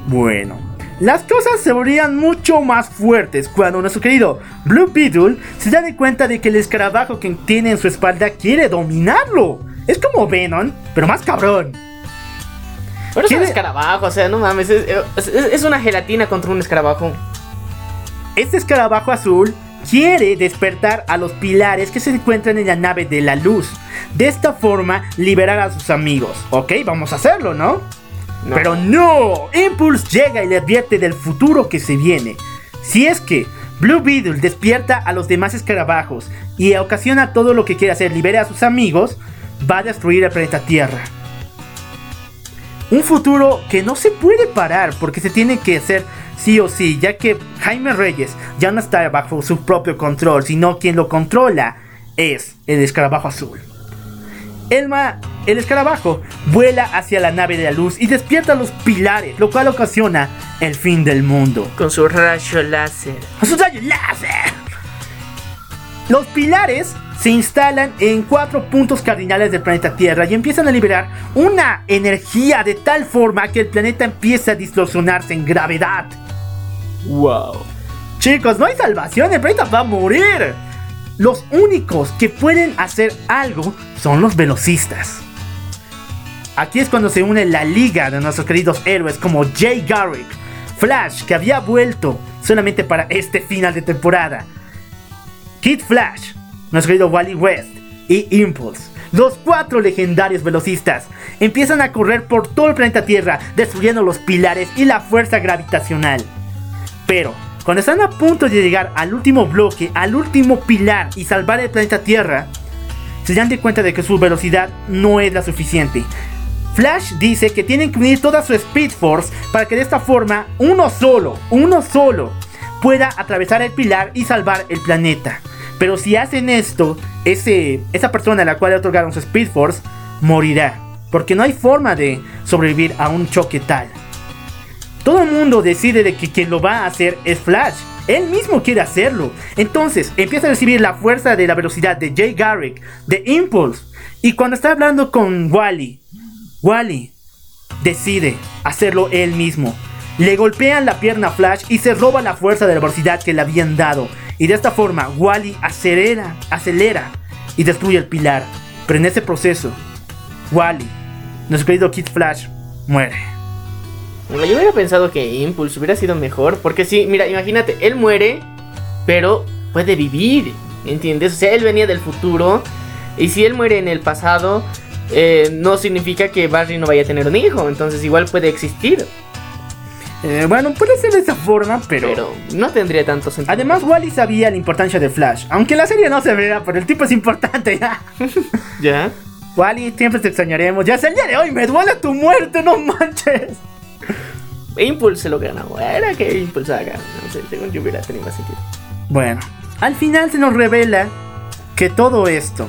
A: Bueno, las cosas se volvían mucho más fuertes cuando nuestro querido Blue Beetle se da de cuenta de que el escarabajo que tiene en su espalda quiere dominarlo. Es como Venom, pero más cabrón.
B: Pero es un
A: ¿Quiere-
B: escarabajo, o sea, no mames, es, es- es una gelatina contra un escarabajo.
A: Este escarabajo azul quiere despertar a los pilares que se encuentran en la nave de la luz. De esta forma, liberar a sus amigos. Ok, vamos a hacerlo, ¿no?
B: No.
A: Pero no, Impulse llega y le advierte del futuro que se viene. Si es que Blue Beetle despierta a los demás escarabajos y ocasiona todo lo que quiere hacer, libera a sus amigos, va a destruir el planeta Tierra. Un futuro que no se puede parar porque se tiene que hacer sí o sí, ya que Jaime Reyes ya no está bajo su propio control, sino quien lo controla es el escarabajo azul. El, ma- el escarabajo vuela hacia la nave de la luz y despierta los pilares, lo cual ocasiona el fin del mundo.
B: Con su rayo láser.
A: ¡A sus rayos láser! Los pilares se instalan en cuatro puntos cardinales del planeta Tierra y empiezan a liberar una energía de tal forma que el planeta empieza a distorsionarse en gravedad.
B: Wow.
A: Chicos, no hay salvación, el planeta va a morir. Los únicos que pueden hacer algo son los velocistas. Aquí es cuando se une la liga de nuestros queridos héroes como Jay Garrick, Flash, que había vuelto solamente para este final de temporada, Kid Flash, nuestro querido Wally West y Impulse. Los cuatro legendarios velocistas empiezan a correr por todo el planeta Tierra, destruyendo los pilares y la fuerza gravitacional. Pero, cuando están a punto de llegar al último bloque, al último pilar y salvar el planeta Tierra, se dan de cuenta de que su velocidad no es la suficiente. Flash dice que tienen que unir toda su Speed Force para que de esta forma uno solo, uno solo, pueda atravesar el pilar y salvar el planeta. Pero si hacen esto, ese, esa persona a la cual le otorgaron su Speed Force morirá. Porque no hay forma de sobrevivir a un choque tal. Todo el mundo decide de que quien lo va a hacer es Flash. Él mismo quiere hacerlo. Entonces empieza a recibir la fuerza de la velocidad de Jay Garrick, de Impulse. Y cuando está hablando con Wally, Wally decide hacerlo él mismo. Le golpean la pierna a Flash y se roba la fuerza de la velocidad que le habían dado. Y de esta forma, Wally acelera, acelera y destruye el pilar. Pero en ese proceso, Wally, nuestro querido Kid Flash, muere.
B: Yo hubiera pensado que Impulse hubiera sido mejor. Porque sí, mira, imagínate, él muere, pero puede vivir. ¿Entiendes? O sea, él venía del futuro. Y si él muere en el pasado, eh, no significa que Barry no vaya a tener un hijo. Entonces igual puede existir.
A: Eh, bueno, puede ser de esa forma, pero...
B: Pero no tendría tanto sentido.
A: Además, Wally sabía la importancia de Flash. Aunque en la serie no se vea, pero el tipo es importante ya. *laughs*
B: ¿Ya?
A: Wally, siempre te extrañaremos. Ya es el día de hoy, me duele tu muerte, no manches.
B: Impulse lo ganó. Era que Impulse haga. No sé, según yo hubiera tenido más sentido.
A: Bueno, al final se nos revela que todo esto,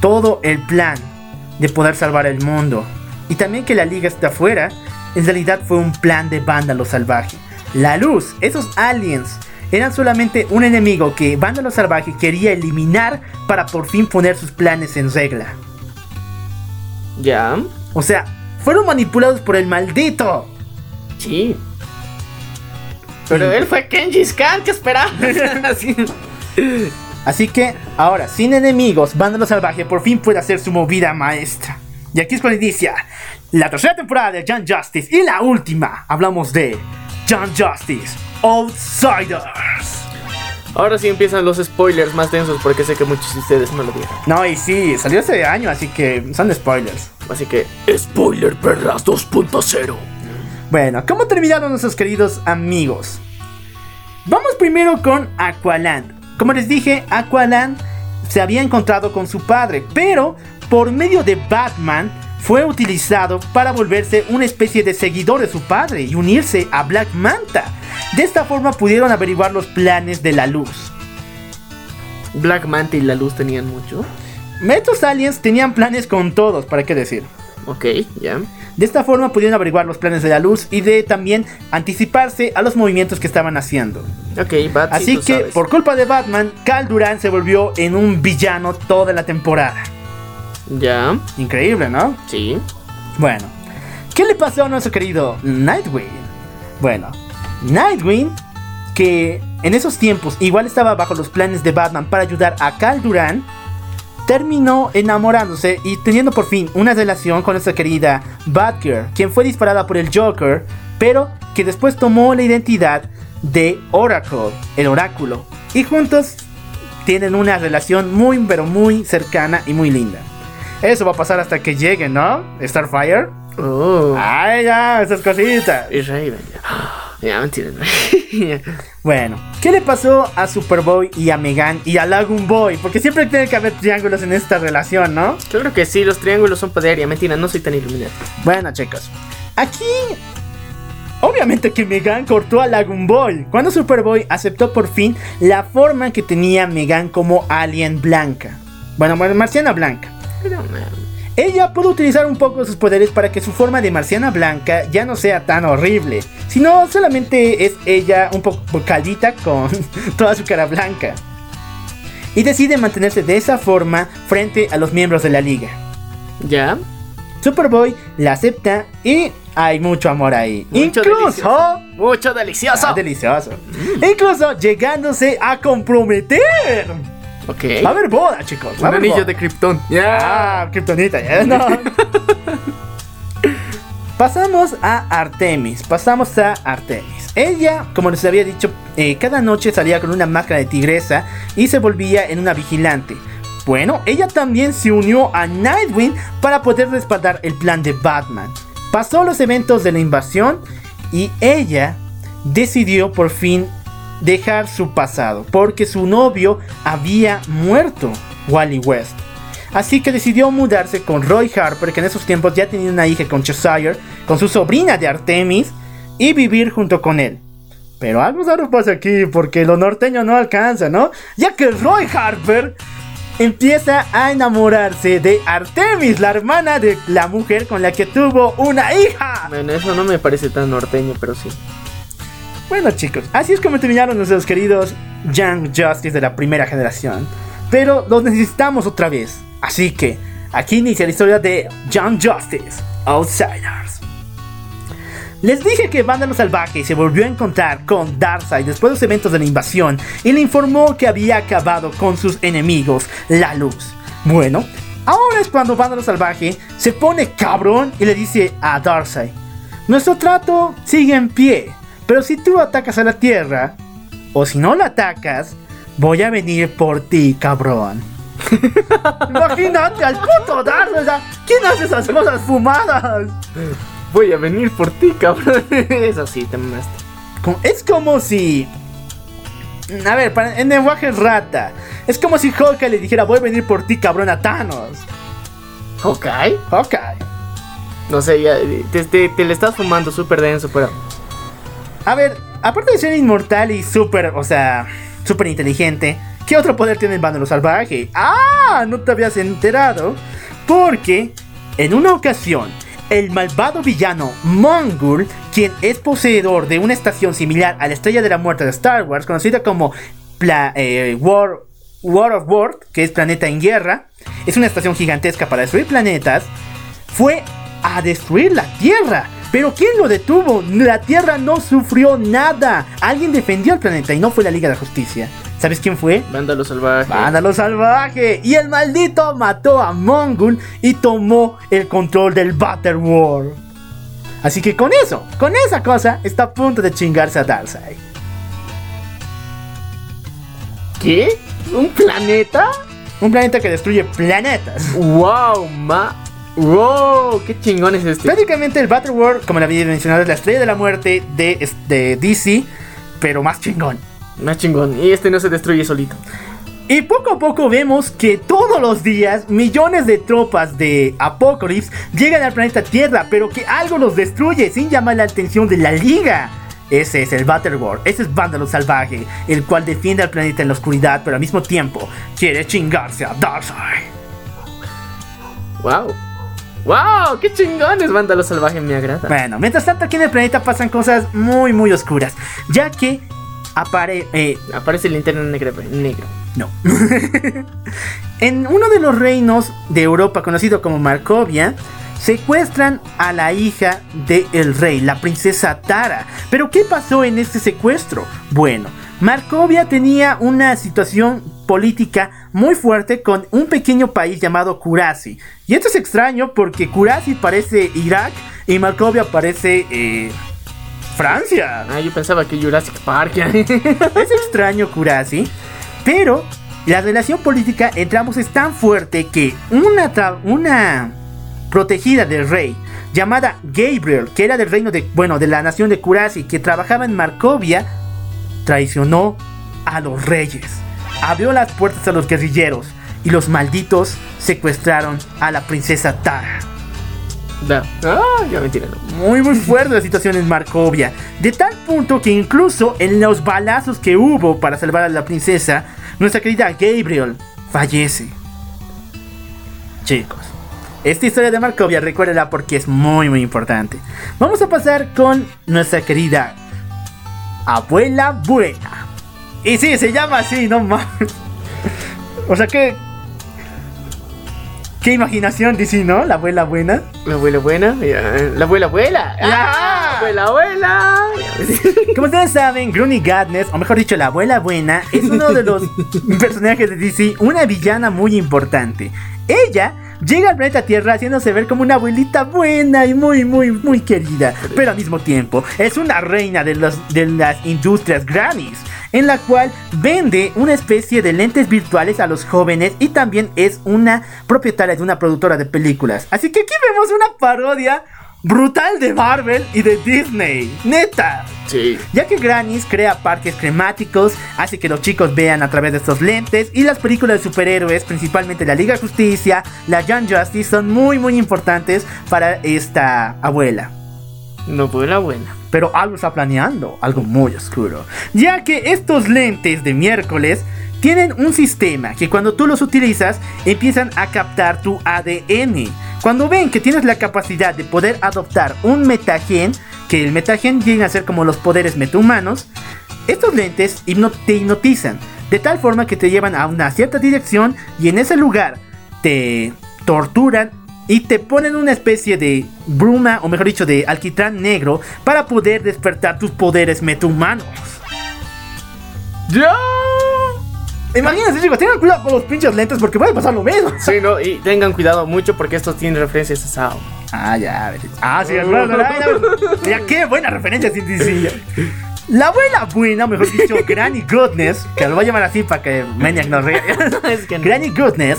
A: todo el plan de poder salvar el mundo y también que la liga está afuera, en realidad fue un plan de vándalo salvaje. La luz, esos aliens, eran solamente un enemigo que Vándalo Salvaje quería eliminar para por fin poner sus planes en regla.
B: ¿Ya?
A: O sea, fueron manipulados por el maldito.
B: Sí. Pero él fue Kenji's Khan, ¿qué esperaba? Así. *laughs*
A: Así que, ahora, sin enemigos, Vándalo Salvaje por fin puede hacer su movida maestra. Y aquí es cuando inicia la tercera temporada de John Justice y la última. Hablamos de John Justice Outsiders.
B: Ahora sí empiezan los spoilers más densos porque sé que muchos de ustedes no lo vieron.
A: No, y sí, salió este año, así que son spoilers.
B: Así que,
C: Spoiler Perras 2.0.
A: Bueno, ¿cómo terminaron nuestros queridos amigos? Vamos primero con Aqualand. Como les dije, Aqualand se había encontrado con su padre, pero por medio de Batman fue utilizado para volverse una especie de seguidor de su padre y unirse a Black Manta. De esta forma pudieron averiguar los planes de la luz.
B: Black Manta y la luz tenían mucho.
A: Estos aliens tenían planes con todos, ¿para qué decir?
B: Ok, ya.
A: De esta forma pudieron averiguar los planes de la luz y de también anticiparse a los movimientos que estaban haciendo.
B: Ok, Bat, sí,
A: Así que
B: sabes.
A: por culpa de Batman, Cal Duran se volvió en un villano toda la temporada.
B: Ya,
A: Increíble, ¿no?
B: sí.
A: Bueno, ¿qué le pasó a nuestro querido Nightwing? Bueno, Nightwing, que en esos tiempos igual estaba bajo los planes de Batman para ayudar a Cal Duran, terminó enamorándose y teniendo por fin una relación con nuestra querida Batgirl, quien fue disparada por el Joker, pero que después tomó la identidad de Oracle, el oráculo, y juntos tienen una relación muy pero muy cercana y muy linda. Eso va a pasar hasta que llegue, ¿no? Starfire.
B: Oh.
A: Ay, ya, esas cositas.
B: Ya. Ya. *laughs*
A: Bueno, ¿qué le pasó a Superboy y a Megan y a Lagoon Boy? Porque siempre tiene que haber triángulos en esta relación, ¿no?
B: Claro que sí, los triángulos son poder. Ya, mentira, no soy tan iluminado.
A: Bueno, chicos, aquí. Obviamente que Megan cortó a Lagoon Boy. Cuando Superboy aceptó por fin la forma que tenía Megan como alien blanca. Bueno, bueno, marciana blanca.
B: Pero,
A: Ella pudo utilizar un poco de sus poderes para que su forma de marciana blanca ya no sea tan horrible, sino solamente es ella un poco caldita con *laughs* toda su cara blanca. Y decide mantenerse de esa forma frente a los miembros de la liga.
B: Ya.
A: Superboy la acepta y hay mucho amor ahí.
B: Mucho
A: Incluso...
B: delicioso. Mucho delicioso.
A: Ah, delicioso. Incluso llegándose a comprometer.
B: Ok.
A: Va a haber boda, chicos. va
B: Un
A: a haber
B: anillo
A: boda.
B: de Krypton.
A: Ah, Kryptonita, ya *laughs* no. Pasamos a Artemis. Pasamos a Artemis. Ella, como les había dicho, eh, cada noche salía con una máscara de tigresa y se volvía en una vigilante. Bueno, ella también se unió a Nightwing para poder respaldar el plan de Batman. Pasó los eventos de la invasión y ella decidió por fin dejar su pasado porque su novio había muerto, Wally West. Así que decidió mudarse con Roy Harper, que en esos tiempos ya tenía una hija con Cheshire, con su sobrina de Artemis, y vivir junto con él. Pero algo raro pasa aquí, porque lo norteño no alcanza, ¿no? Ya que Roy Harper empieza a enamorarse de Artemis, la hermana de la mujer con la que tuvo una hija.
B: Bueno, eso no me parece tan norteño, pero sí.
A: Bueno chicos, así es como terminaron nuestros queridos Young Justice de la primera generación. Pero los necesitamos otra vez. Así que aquí inicia la historia de Young Justice, Outsiders. Les dije que Vándalo Salvaje se volvió a encontrar con Darkseid después de los eventos de la invasión y le informó que había acabado con sus enemigos, la luz. Bueno, ahora es cuando Vándalo Salvaje se pone cabrón y le dice a Darkseid, nuestro trato sigue en pie, pero si tú atacas a la Tierra, o si no la atacas, voy a venir por ti, cabrón. *laughs* Imagínate al puto Darkseid, ¿quién hace esas cosas fumadas?
B: Voy a venir por ti, cabrón. *laughs* Es así, te mamaste.
A: Es como si. A ver, para- en lenguaje rata. Es como si Hawkeye le dijera: Voy a venir por ti, cabrón, a Thanos.
B: Ok.
A: Hawkeye.
B: No sé, ya te, te- te le estás fumando súper denso, pero.
A: A ver, aparte de ser inmortal y súper, o sea, súper inteligente, ¿qué otro poder tiene el Vándalo Salvaje? ¡Ah! No te habías enterado. Porque en una ocasión, el malvado villano Mongul, quien es poseedor de una estación similar a la Estrella de la Muerte de Star Wars, conocida como eh, War, War of World, que es Planeta en Guerra, es una estación gigantesca para destruir planetas, fue a destruir la Tierra. Pero ¿quién lo detuvo? La Tierra no sufrió nada. Alguien defendió al planeta y no fue la Liga de la Justicia. ¿Sabes quién fue?
B: Vándalo salvaje.
A: Vándalo salvaje. Y el maldito mató a Mongul y tomó el control del Battle World. Así que con eso, con esa cosa, está a punto de chingarse a Darkseid.
B: ¿Qué? ¿Un planeta?
A: Un planeta que destruye planetas.
B: ¡Wow! Ma. ¡Wow! ¡Qué chingón es este!
A: Prácticamente el Battle World, como le había mencionado, es la estrella de la muerte de, de DC, pero más chingón.
B: Más chingón. Y este no se destruye solito.
A: Y poco a poco vemos que todos los días millones de tropas de Apocalypse llegan al planeta Tierra, pero que algo los destruye sin llamar la atención de la Liga. Ese es el Battle World, ese es Vándalo Salvaje, el cual defiende al planeta en la oscuridad, pero al mismo tiempo quiere chingarse a Darkseid.
B: ¡Wow! ¡Wow! ¡Qué chingón es Vándalo salvaje! Me agrada.
A: Bueno, mientras tanto aquí en el planeta pasan cosas muy muy oscuras, ya que apare... eh,
B: Aparece linterna negra. Negro.
A: No. *laughs* en uno de los reinos de Europa conocido como Markovia, secuestran a la hija del rey, la princesa Tara. Pero ¿qué pasó en este secuestro? Bueno, Markovia tenía una situación política muy fuerte con un pequeño país llamado Kurasi. Y esto es extraño porque Kurasi parece Irak y Markovia parece eh, Francia.
B: Ah, yo pensaba que Jurassic Park. *laughs*
A: Es extraño Kurasi, pero la relación política entre ambos es tan fuerte que una, una protegida del rey llamada Gabriel, que era del reino de, bueno, de la nación de Kurasi, que trabajaba en Markovia, traicionó a los reyes. Abrió las puertas a los guerrilleros y los malditos secuestraron a la princesa Tara.
B: Da. Ah, ya no.
A: Muy muy fuerte la situación en Markovia. De tal punto que incluso en los balazos que hubo para salvar a la princesa, nuestra querida Gabriel fallece. Chicos, esta historia de Markovia recuérdala porque es muy muy importante. Vamos a pasar con nuestra querida abuela buena. Y sí, se llama así, no mames. O sea que... Qué imaginación, DC, ¿no? La abuela buena.
B: La abuela buena. La abuela abuela.
A: Ya.
B: Ah, abuela abuela. *laughs*
A: Como ustedes saben, Groony Gadness, o mejor dicho, la abuela buena, es uno de los *laughs* personajes de DC, una villana muy importante. Ella llega al planeta Tierra haciéndose ver como una abuelita buena y muy, muy, muy querida, pero al mismo tiempo es una reina de, los, de las industrias grannies, en la cual vende una especie de lentes virtuales a los jóvenes y también es una propietaria de una productora de películas. Así que aquí vemos una parodia brutal de Marvel y de Disney. Neta.
B: Sí.
A: Ya que Granis crea parques cremáticos, hace que los chicos vean a través de estos lentes y las películas de superhéroes, principalmente la Liga de Justicia, la Young Justice, son muy muy importantes para esta abuela.
B: No fue la buena.
A: Pero algo está planeando, algo muy oscuro. Ya que estos lentes de miércoles tienen un sistema que cuando tú los utilizas empiezan a captar tu ADN. Cuando ven que tienes la capacidad de poder adoptar un metagen, que el metagen llega a ser como los poderes metahumanos, estos lentes te hipnotizan, de tal forma que te llevan a una cierta dirección y en ese lugar te torturan y te ponen una especie de bruma, o mejor dicho, de alquitrán negro para poder despertar tus poderes metahumanos.
B: ¡Ya!
A: Imagínense, chicos, tengan cuidado con los pinches lentes porque puede pasar lo mismo.
B: Sí, no, y tengan cuidado mucho porque estos tienen referencias a Sao.
A: Ah, ya. Ah, sí, es verdad. Mira, qué buena referencia científica. La abuela buena, mejor dicho, *laughs* Granny Goodness, que lo voy a llamar así para que Maniac no ríe. *laughs*
B: Es que no.
A: Granny Goodness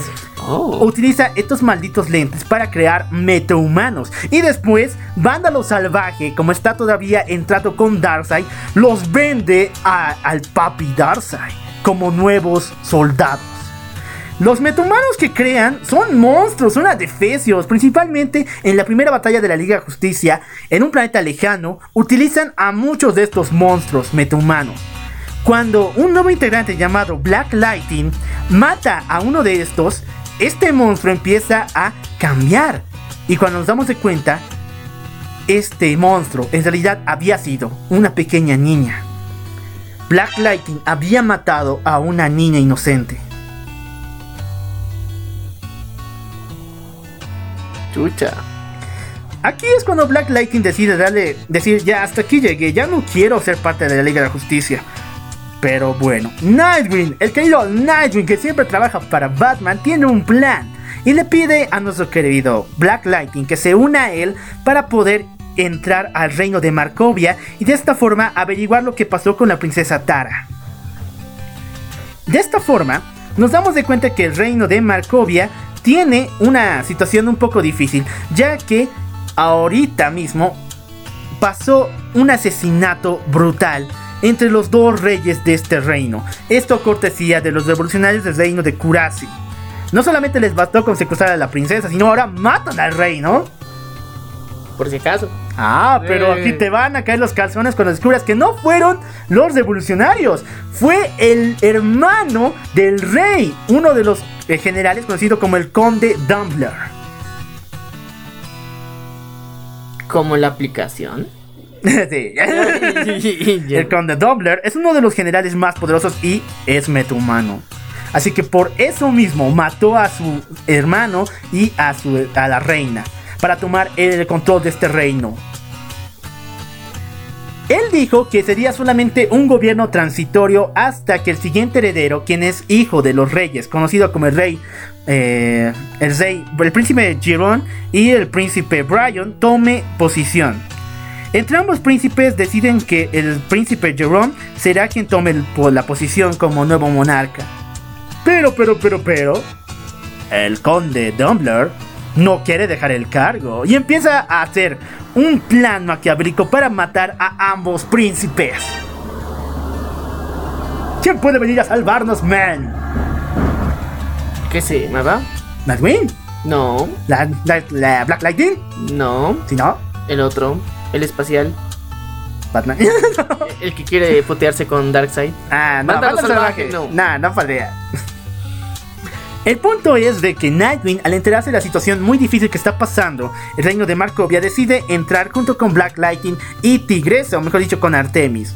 B: Oh.
A: utiliza estos malditos lentes para crear metahumanos. Y después, Vándalo Salvaje, como está todavía en trato con Darkseid, los vende a- al papi Darkseid como nuevos soldados. Los metahumanos que crean son monstruos, son adefesios. Principalmente en la primera batalla de la Liga de Justicia, en un planeta lejano, utilizan a muchos de estos monstruos metahumanos. Cuando un nuevo integrante llamado Black Lightning mata a uno de estos, este monstruo empieza a cambiar. Y cuando nos damos de cuenta, este monstruo en realidad había sido una pequeña niña. Black Lightning había matado a una niña inocente.
B: Chucha.
A: Aquí es cuando Black Lightning decide darle, decir, ya hasta aquí llegué, ya no quiero ser parte de la Liga de la Justicia. Pero bueno, Nightwing, el querido Nightwing que siempre trabaja para Batman, tiene un plan. Y le pide a nuestro querido Black Lightning que se una a él para poder entrar al reino de Markovia y de esta forma averiguar lo que pasó con la princesa Tara. De esta forma, nos damos de cuenta que el reino de Markovia tiene una situación un poco difícil, ya que ahorita mismo pasó un asesinato brutal entre los dos reyes de este reino. Esto cortesía de los revolucionarios del reino de Kurasi. No solamente les bastó con secuestrar a la princesa, sino ahora matan al rey, ¿no?
B: Por si acaso.
A: Ah, pero
B: Eh.
A: aquí te van a caer los calzones cuando descubras que no fueron los revolucionarios. Fue el hermano del rey, uno de los eh, generales conocido como el conde Dumbler.
B: Como la aplicación. *laughs*
A: Sí. *laughs* El conde Dobler es uno de los generales más poderosos y es metahumano. Así que por eso mismo mató a su hermano y a, su, a la reina para tomar el control de este reino. Él dijo que sería solamente un gobierno transitorio hasta que el siguiente heredero, quien es hijo de los reyes, conocido como el rey, eh, el rey, el príncipe Giron y el príncipe Brian, tome posición. Entre ambos príncipes deciden que el príncipe Jerome será quien tome la posición como nuevo monarca. Pero, pero, pero, pero, el conde Dumbler no quiere dejar el cargo y empieza a hacer un plan maquiavélico para matar a ambos príncipes. ¿Quién puede venir a salvarnos, man?
B: ¿Qué se llamaba?
A: ¿Nightwing?
B: No,
A: ¿La, la, la Black Lightning?
B: no.
A: Si no,
B: El otro. El espacial.
A: Batman. *laughs*
B: El que quiere potearse con Darkseid.
A: Ah, no,
B: salvaje,
A: salvaje.
B: no.
A: Nah, no podría. El punto es de que Nightwing, al enterarse de la situación muy difícil que está pasando, el reino de Markovia decide entrar junto con Black Lightning y Tigresa, o mejor dicho, con Artemis.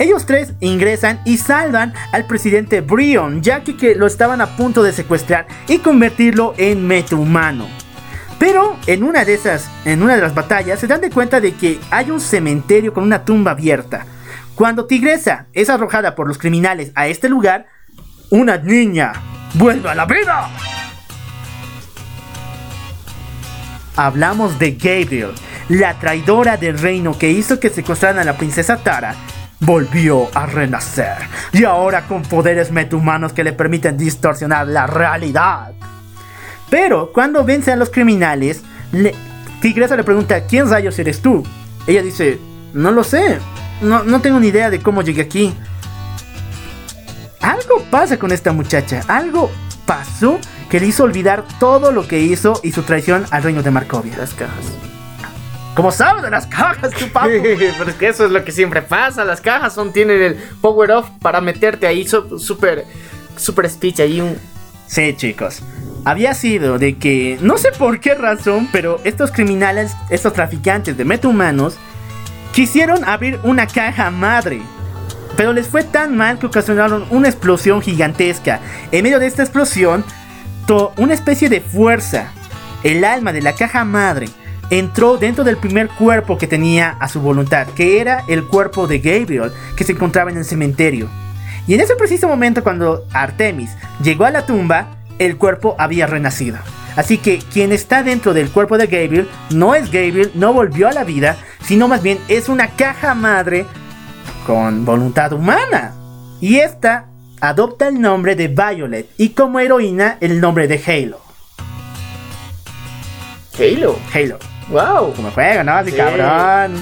A: Ellos tres ingresan y salvan al presidente Brion, ya que, que lo estaban a punto de secuestrar y convertirlo en metahumano. Pero en una de esas, en una de las batallas, se dan de cuenta de que hay un cementerio con una tumba abierta. Cuando Tigresa es arrojada por los criminales a este lugar, una niña vuelve a la vida. Hablamos de Gabriel, la traidora del reino que hizo que secuestraran a la princesa Tara. Volvió a renacer y ahora con poderes metahumanos que le permiten distorsionar la realidad. Pero cuando vence a los criminales, le- Tigresa le pregunta, ¿quién rayos eres tú? Ella dice, no lo sé, no, no tengo ni idea de cómo llegué aquí. Algo pasa con esta muchacha, algo pasó que le hizo olvidar todo lo que hizo y su traición al reino de Markovia.
B: Las cajas.
A: Como sabes de las cajas, tu papo. *laughs*
B: Pero es que eso es lo que siempre pasa. Las cajas son, tienen el power off para meterte ahí. Super, super speech ahí. Un...
A: Sí, chicos. Había sido de que, no sé por qué razón, pero estos criminales, estos traficantes de metahumanos, quisieron abrir una caja madre. Pero les fue tan mal que ocasionaron una explosión gigantesca. En medio de esta explosión, una especie de fuerza, el alma de la caja madre, entró dentro del primer cuerpo que tenía a su voluntad, que era el cuerpo de Gabriel, que se encontraba en el cementerio. Y en ese preciso momento cuando Artemis llegó a la tumba, el cuerpo había renacido. Así que quien está dentro del cuerpo de Gabriel no es Gabriel, no volvió a la vida, sino más bien es una caja madre con voluntad humana. Y esta adopta el nombre de Violet y como heroína el nombre de Halo.
B: Halo.
A: Halo.
B: Wow.
A: Como juego, ¿no? Así
B: Sí.
A: cabrón.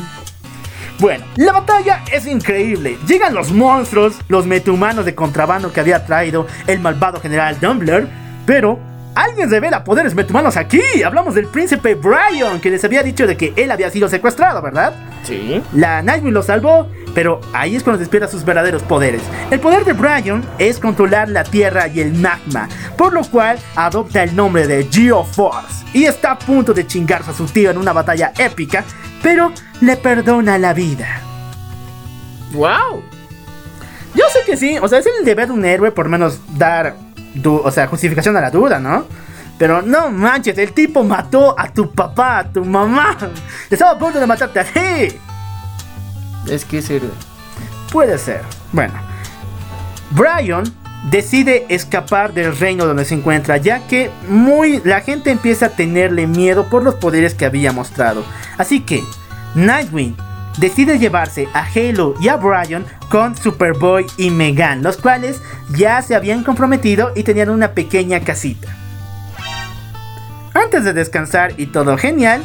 A: Bueno, la batalla es increíble. Llegan los monstruos, los metahumanos de contrabando que había traído el malvado general Dumbler. Pero alguien revela poderes metahumanos aquí. Hablamos del príncipe Brian, que les había dicho de que él había sido secuestrado, ¿verdad?
B: Sí.
A: La Nightwing lo salvó, pero ahí es cuando despierta sus verdaderos poderes. El poder de Brian es controlar la tierra y el magma, por lo cual adopta el nombre de Geoforce y está a punto de chingarse a su tío en una batalla épica, pero le perdona la vida.
B: Wow.
A: Yo sé que sí, o sea, es el deber de un héroe por menos dar, du- o sea, justificación a la duda, ¿no? Pero no manches, el tipo mató a tu papá, a tu mamá. Estaba a punto de matarte a ti.
B: Es que héroe.
A: Puede ser. Bueno, Brian decide escapar del reino donde se encuentra, ya que muy la gente empieza a tenerle miedo por los poderes que había mostrado. Así que Nightwing decide llevarse a Halo y a Brian con Superboy y Megan, los cuales ya se habían comprometido y tenían una pequeña casita. Antes de descansar y todo genial,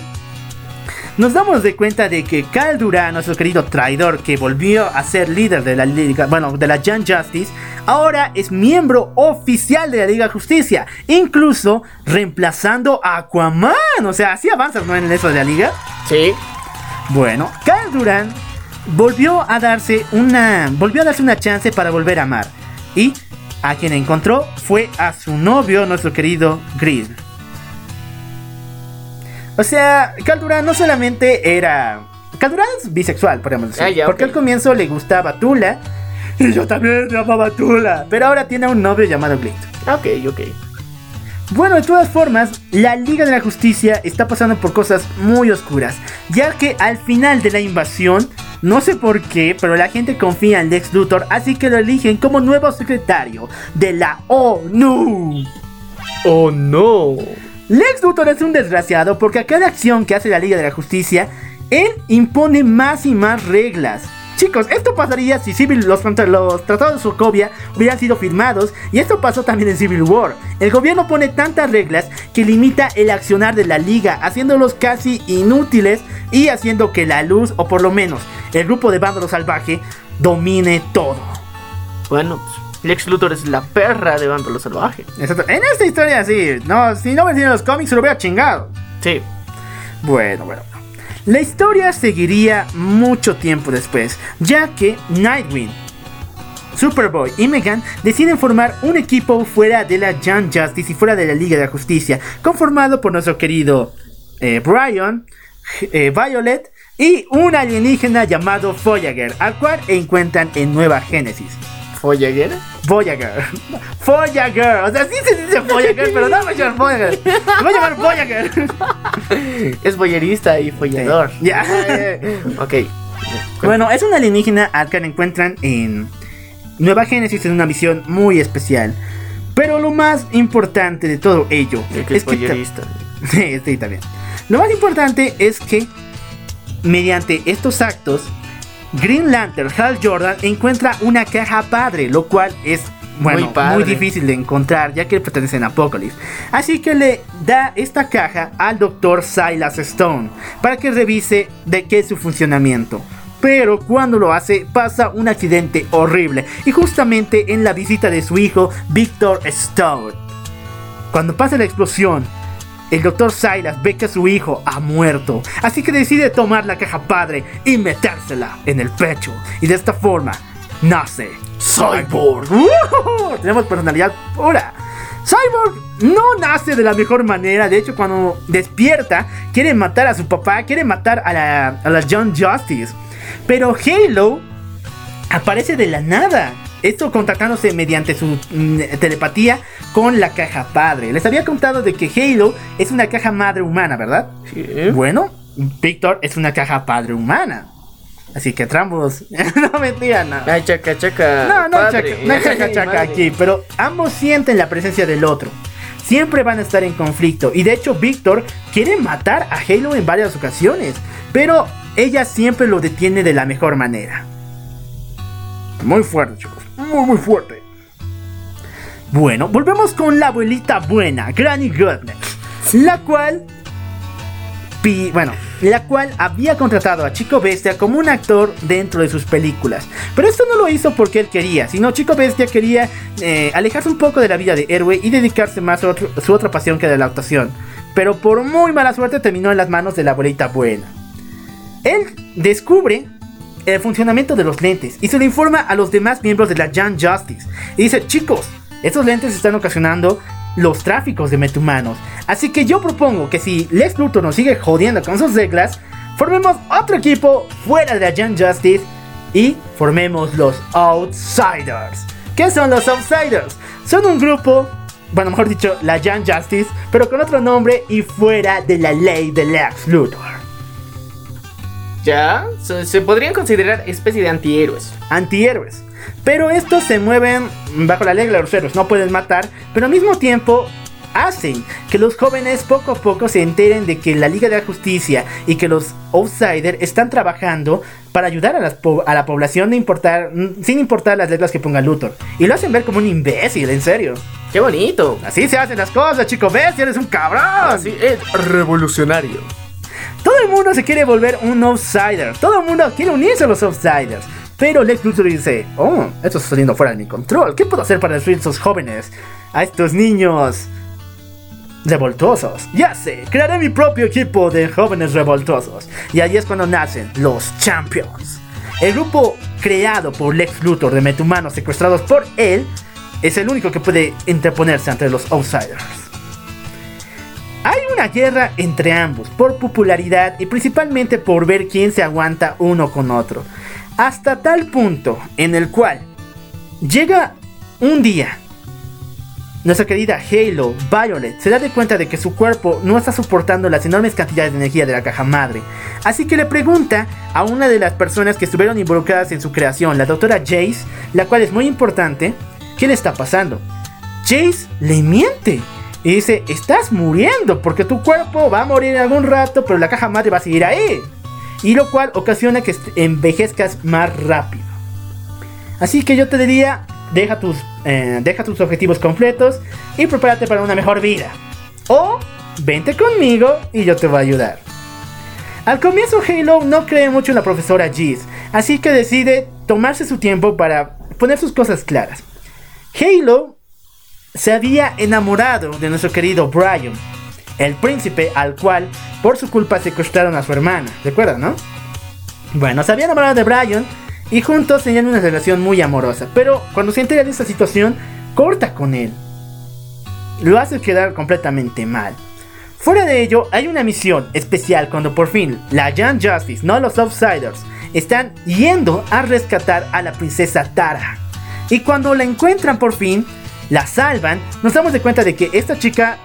A: nos damos de cuenta de que Cal Duran, nuestro querido traidor que volvió a ser líder de la Liga, bueno, de la Young Justice, ahora es miembro oficial de la Liga Justicia, incluso reemplazando a Aquaman. O sea, así avanzas, ¿no? En eso de la Liga.
B: Sí.
A: Bueno, Cal Duran volvió a darse una, volvió a darse una chance para volver a amar y a quien encontró fue a su novio, nuestro querido Grid. O sea, Cal Duran no solamente era. Duran es bisexual, podríamos decir.
B: Ah, ya,
A: porque al comienzo le gustaba Tula. Y yo también llamaba Tula. Pero ahora tiene un novio llamado Grid.
B: Ok, ok.
A: Bueno, de todas formas, la Liga de la Justicia está pasando por cosas muy oscuras, ya que al final de la invasión, no sé por qué, pero la gente confía en Lex Luthor, así que lo eligen como nuevo secretario de la ONU.
B: Oh no.
A: Lex Luthor es un desgraciado porque a cada acción que hace la Liga de la Justicia, él impone más y más reglas. Chicos, esto pasaría si Civil, los, los tratados de Sokovia hubieran sido firmados y esto pasó también en Civil War. El gobierno pone tantas reglas que limita el accionar de la liga, haciéndolos casi inútiles y haciendo que la luz, o por lo menos el grupo de Vándalo Salvaje, domine todo.
B: Bueno, pues, Lex Luthor es la perra de Vándalo Salvaje.
A: Exacto. En esta historia sí, no, si no vendían los cómics se lo hubiera chingado.
B: Sí.
A: Bueno, bueno. La historia seguiría mucho tiempo después, ya que Nightwing, Superboy y Megan deciden formar un equipo fuera de la Young Justice y fuera de la Liga de la Justicia, conformado por nuestro querido eh, Brian, eh, Violet y un alienígena llamado Voyager, al cual encuentran en Nueva Génesis.
B: Voyager.
A: Voyager. Voyager. O sea, sí se dice Voyager, pero no me voy a llamar Voyager. Me voy a llamar Voyager. *laughs*
B: Es boyerista y follador.
A: Ya. *laughs*
B: ok.
A: Bueno, es un alienígena al que encuentran en Nueva Génesis en una misión muy especial. Pero lo más importante de todo ello
B: El que es
A: es que... *laughs* Sí, sí, también. Lo más importante es que mediante estos actos, Green Lantern Hal Jordan encuentra una caja padre, lo cual es bueno,
B: Muy
A: muy, difícil de encontrar ya que pertenece a Apocalypse. Así que le da esta caja al Dr. Silas Stone para que revise de qué es su funcionamiento. Pero cuando lo hace pasa un accidente horrible y justamente en la visita de su hijo Victor Stone. Cuando pasa la explosión, el Dr. Silas ve que su hijo ha muerto, así que decide tomar la caja padre y metérsela en el pecho. Y de esta forma nace
C: Cyborg.
A: Tenemos personalidad pura. Cyborg no nace de la mejor manera. De hecho, cuando despierta, quiere matar a su papá, quiere matar a la, a la John Justice. Pero Halo aparece de la nada. Esto contactándose mediante su mm, telepatía con la caja padre. Les había contado de que Halo es una caja madre humana, ¿verdad?
B: Sí.
A: Bueno, Victor es una caja padre humana. Así que ambos. *laughs* no mentira, no.
B: Ay, chaca, chaca.
A: No, no,
B: padre.
A: chaca, no hay *laughs* chaca,
B: Ay,
A: aquí, pero ambos sienten la presencia del otro. Siempre van a estar en conflicto. Y de hecho, Victor quiere matar a Halo en varias ocasiones. Pero ella siempre lo detiene de la mejor manera. Muy fuerte, chicos. Muy, muy fuerte. Bueno, volvemos con la abuelita buena, Granny Goodness. La cual bueno, la cual había contratado a Chico Bestia como un actor dentro de sus películas. Pero esto no lo hizo porque él quería, sino Chico Bestia quería eh, alejarse un poco de la vida de héroe y dedicarse más a su otra pasión que era la actuación. Pero por muy mala suerte terminó en las manos de la abuelita buena. Él descubre el funcionamiento de los lentes y se lo informa a los demás miembros de la Young Justice. Y dice, chicos, estos lentes están ocasionando los tráficos de metahumanos. Así que yo propongo que si Lex Luthor nos sigue jodiendo con sus reglas, formemos otro equipo fuera de la Young Justice y formemos los Outsiders. ¿Qué son los Outsiders? Son un grupo, bueno, mejor dicho, la Young Justice, pero con otro nombre y fuera de la ley de Lex Luthor.
B: Ya, se, se podrían considerar especie de antihéroes.
A: antihéroes. Pero estos se mueven bajo la ley de los héroes, no pueden matar, pero al mismo tiempo hacen que los jóvenes poco a poco se enteren de que la Liga de la Justicia y que los Outsiders están trabajando para ayudar a, las po- a la población de importar, sin importar las reglas que ponga Luthor. Y lo hacen ver como un imbécil, en serio.
B: ¡Qué bonito!
A: Así se hacen las cosas, chico, ves, eres un cabrón.
B: Así es revolucionario.
A: Todo el mundo se quiere volver un outsider. Todo el mundo quiere unirse a los outsiders. Pero Lex Luthor dice, oh, esto está saliendo fuera de mi control. ¿Qué puedo hacer para destruir a estos jóvenes? A estos niños revoltosos. Ya sé, crearé mi propio equipo de jóvenes revoltosos. Y ahí es cuando nacen los Champions. El grupo creado por Lex Luthor de metahumanos secuestrados por él es el único que puede interponerse entre los outsiders. Hay una guerra entre ambos por popularidad y principalmente por ver quién se aguanta uno con otro. Hasta tal punto en el cual llega un día. Nuestra querida Halo Violet se da de cuenta de que su cuerpo no está soportando las enormes cantidades de energía de la caja madre. Así que le pregunta a una de las personas que estuvieron involucradas en su creación, la doctora Jace, la cual es muy importante, ¿qué le está pasando? Jace le miente y dice, estás muriendo porque tu cuerpo va a morir en algún rato, pero la caja madre va a seguir ahí. Y lo cual ocasiona que envejezcas más rápido. Así que yo te diría, deja tus, eh, deja tus objetivos completos y prepárate para una mejor vida. O vente conmigo y yo te voy a ayudar. Al comienzo Halo no cree mucho en la profesora Giz, así que decide tomarse su tiempo para poner sus cosas claras. Halo se había enamorado de nuestro querido Brian, el príncipe al cual por su culpa secuestraron a su hermana, ¿recuerdan, no? Bueno, se había enamorado de Brian y juntos tenían una relación muy amorosa, pero cuando se entera de esta situación, corta con él. Lo hace quedar completamente mal. Fuera de ello, hay una misión especial cuando por fin la Young Justice, no los Outsiders, están yendo a rescatar a la princesa Tara. Y cuando la encuentran por fin, la salvan, nos damos de cuenta de que esta chica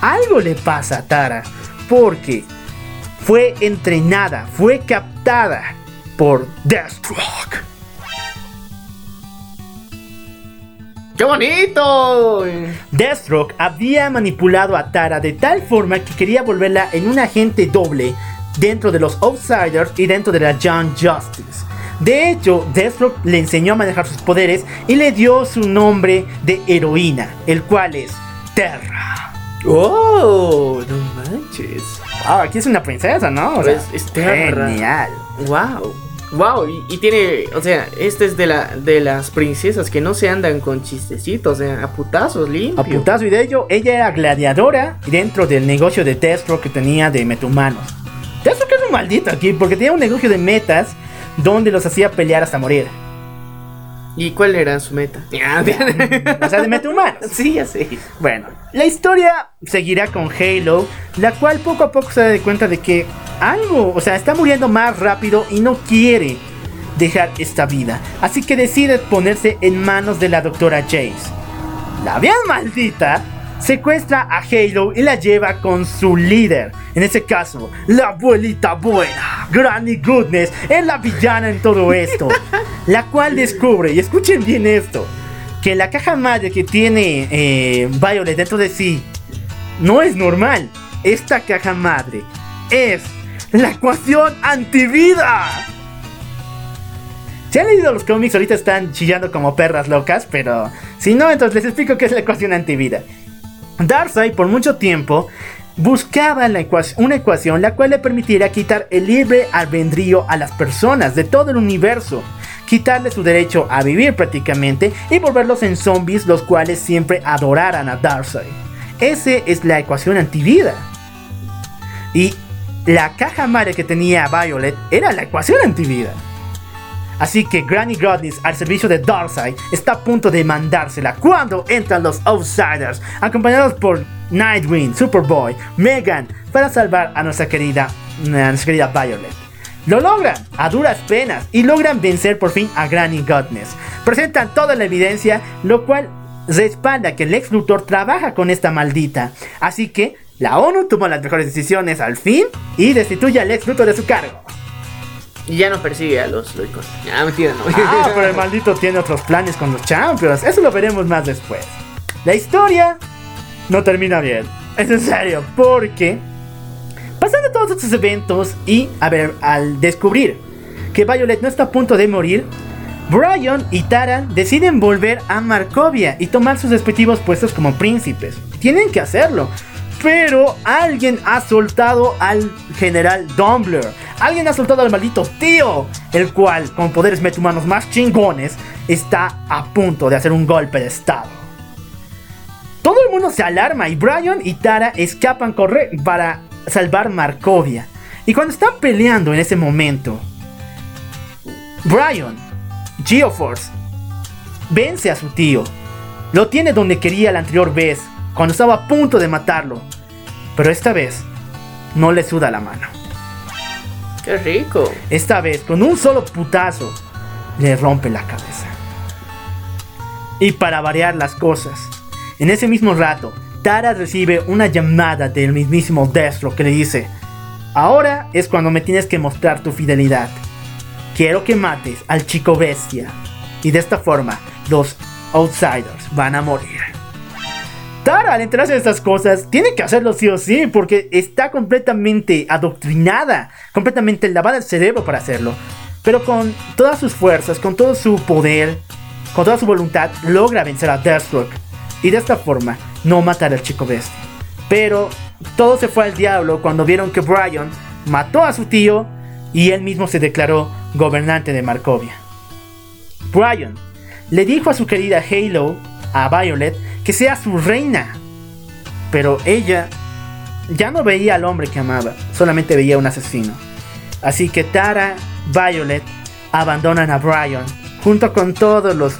A: algo le pasa a Tara, porque fue entrenada, fue captada por Deathstroke.
B: ¡Qué bonito!
A: Deathstroke había manipulado a Tara de tal forma que quería volverla en un agente doble dentro de los Outsiders y dentro de la Young Justice. De hecho, Deathstroke le enseñó a manejar sus poderes y le dio su nombre de heroína, el cual es Terra.
B: ¡Oh! No manches.
A: Wow, aquí es una princesa, ¿no? O sea,
B: Es- es Terra.
A: Genial.
B: ¡Wow! ¡Wow! Y, y tiene, o sea, este es de, la, de las princesas que no se andan con chistecitos, o sea, a putazos, limpio.
A: A putazo y de ello, ella era gladiadora dentro del negocio de Deathstroke que tenía de metahumanos. Deathstroke es un maldito aquí porque tenía un negocio de metas donde los hacía pelear hasta morir.
B: ¿Y cuál era su meta? *laughs*
A: o sea, de meta *laughs*
B: Sí, ya sé.
A: Bueno, la historia seguirá con Halo, la cual poco a poco se da cuenta de que algo, o sea, está muriendo más rápido y no quiere dejar esta vida. Así que decide ponerse en manos de la doctora Jace. La bien maldita secuestra a Halo y la lleva con su líder. En este caso, la abuelita buena, Granny Goodness, es la villana en todo esto. la cual descubre, y escuchen bien esto, que la caja madre que tiene eh, Violet dentro de sí no es normal. Esta caja madre es la ecuación antivida. Si han leído los cómics, ahorita están chillando como perras locas, pero si no, entonces les explico qué es la ecuación antivida. Darkseid por mucho tiempo buscaba una ecuación la cual le permitiera quitar el libre albedrío a las personas de todo el universo, quitarle su derecho a vivir prácticamente y volverlos en zombies los cuales siempre adoraran a Darkseid. Esa es la ecuación antivida. Y la caja madre que tenía Violet era la ecuación antivida. Así que Granny Godness al servicio de Darkseid está a punto de mandársela cuando entran los Outsiders, acompañados por Nightwing, Superboy, Megan, para salvar a nuestra querida, a nuestra querida Violet. Lo logran a duras penas y logran vencer por fin a Granny Godness. Presentan toda la evidencia, lo cual respalda que el ex Luthor trabaja con esta maldita. Así que la ONU toma las mejores decisiones al fin y destituye al ex Luthor de su cargo.
B: Y ya no persigue a los loicos. Ah, mentira, no.
A: Ah, *laughs* pero el maldito tiene otros planes con los Champions. Eso lo veremos más después. La historia no termina bien. Es en serio, porque pasando todos estos eventos y, a ver, al descubrir que Violet no está a punto de morir, Brian y Tara deciden volver a Markovia y tomar sus respectivos puestos como príncipes. Tienen que hacerlo, pero alguien ha soltado al general Dumbler. Alguien ha soltado al maldito tío. El cual, con poderes metahumanos más chingones, está a punto de hacer un golpe de estado. Todo el mundo se alarma y Brian y Tara escapan correr para salvar Markovia. Y cuando están peleando en ese momento, Brian, Geoforce, vence a su tío. Lo tiene donde quería la anterior vez, cuando estaba a punto de matarlo. Pero esta vez no le suda la mano.
B: ¡Qué rico!
A: Esta vez, con un solo putazo, le rompe la cabeza. Y para variar las cosas, en ese mismo rato, Tara recibe una llamada del mismísimo Destro que le dice, ahora es cuando me tienes que mostrar tu fidelidad. Quiero que mates al chico bestia. Y de esta forma, los outsiders van a morir. Tara, al enterarse de estas cosas, tiene que hacerlo sí o sí, porque está completamente adoctrinada, completamente lavada el cerebro para hacerlo. Pero con todas sus fuerzas, con todo su poder, con toda su voluntad, logra vencer a Deathstroke. Y de esta forma, no matar al chico bestia. Pero todo se fue al diablo cuando vieron que Brian mató a su tío y él mismo se declaró gobernante de Markovia. Brian le dijo a su querida Halo, a Violet, que sea su reina. Pero ella ya no veía al hombre que amaba, solamente veía a un asesino. Así que Tara, Violet abandonan a Brian junto con todos los,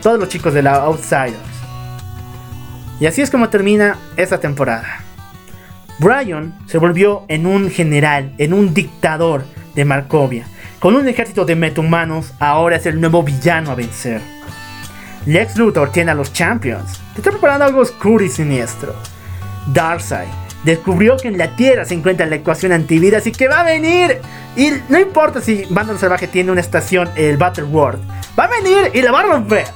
A: todos los chicos de la Outsiders. Y así es como termina esta temporada. Brian se volvió en un general, en un dictador de Markovia. Con un ejército de metahumanos, ahora es el nuevo villano a vencer. Lex Luthor tiene a los Champions. Te está preparando algo oscuro y siniestro. Darkseid descubrió que en la Tierra se encuentra la ecuación antivida, así que va a venir. Y no importa si Bando Salvaje tiene una estación, el Battle World, va a venir y la va a romper.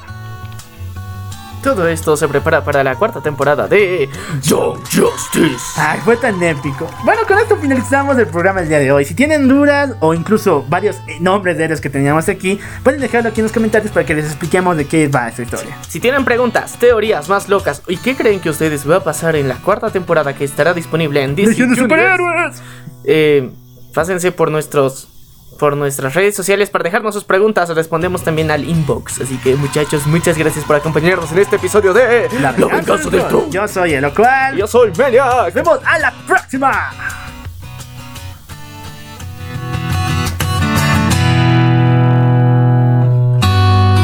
B: Todo esto se prepara para la cuarta temporada de Young Justice.
A: Ay, fue tan épico. Bueno, con esto finalizamos el programa del día de hoy. Si tienen dudas o incluso varios eh, nombres de héroes que teníamos aquí, pueden dejarlo aquí en los comentarios para que les expliquemos de qué va esta historia.
B: Si tienen preguntas, teorías más locas y qué creen que ustedes va a pasar en la cuarta temporada que estará disponible en Disney.
A: de superhéroes!
B: Eh, pásense por nuestros por nuestras redes sociales para dejarnos sus preguntas. Respondemos también al inbox. Así que, muchachos, muchas gracias por acompañarnos en este episodio de
A: La Venganza del Yo soy el cual.
B: Yo soy Melia.
A: Nos vemos a la próxima.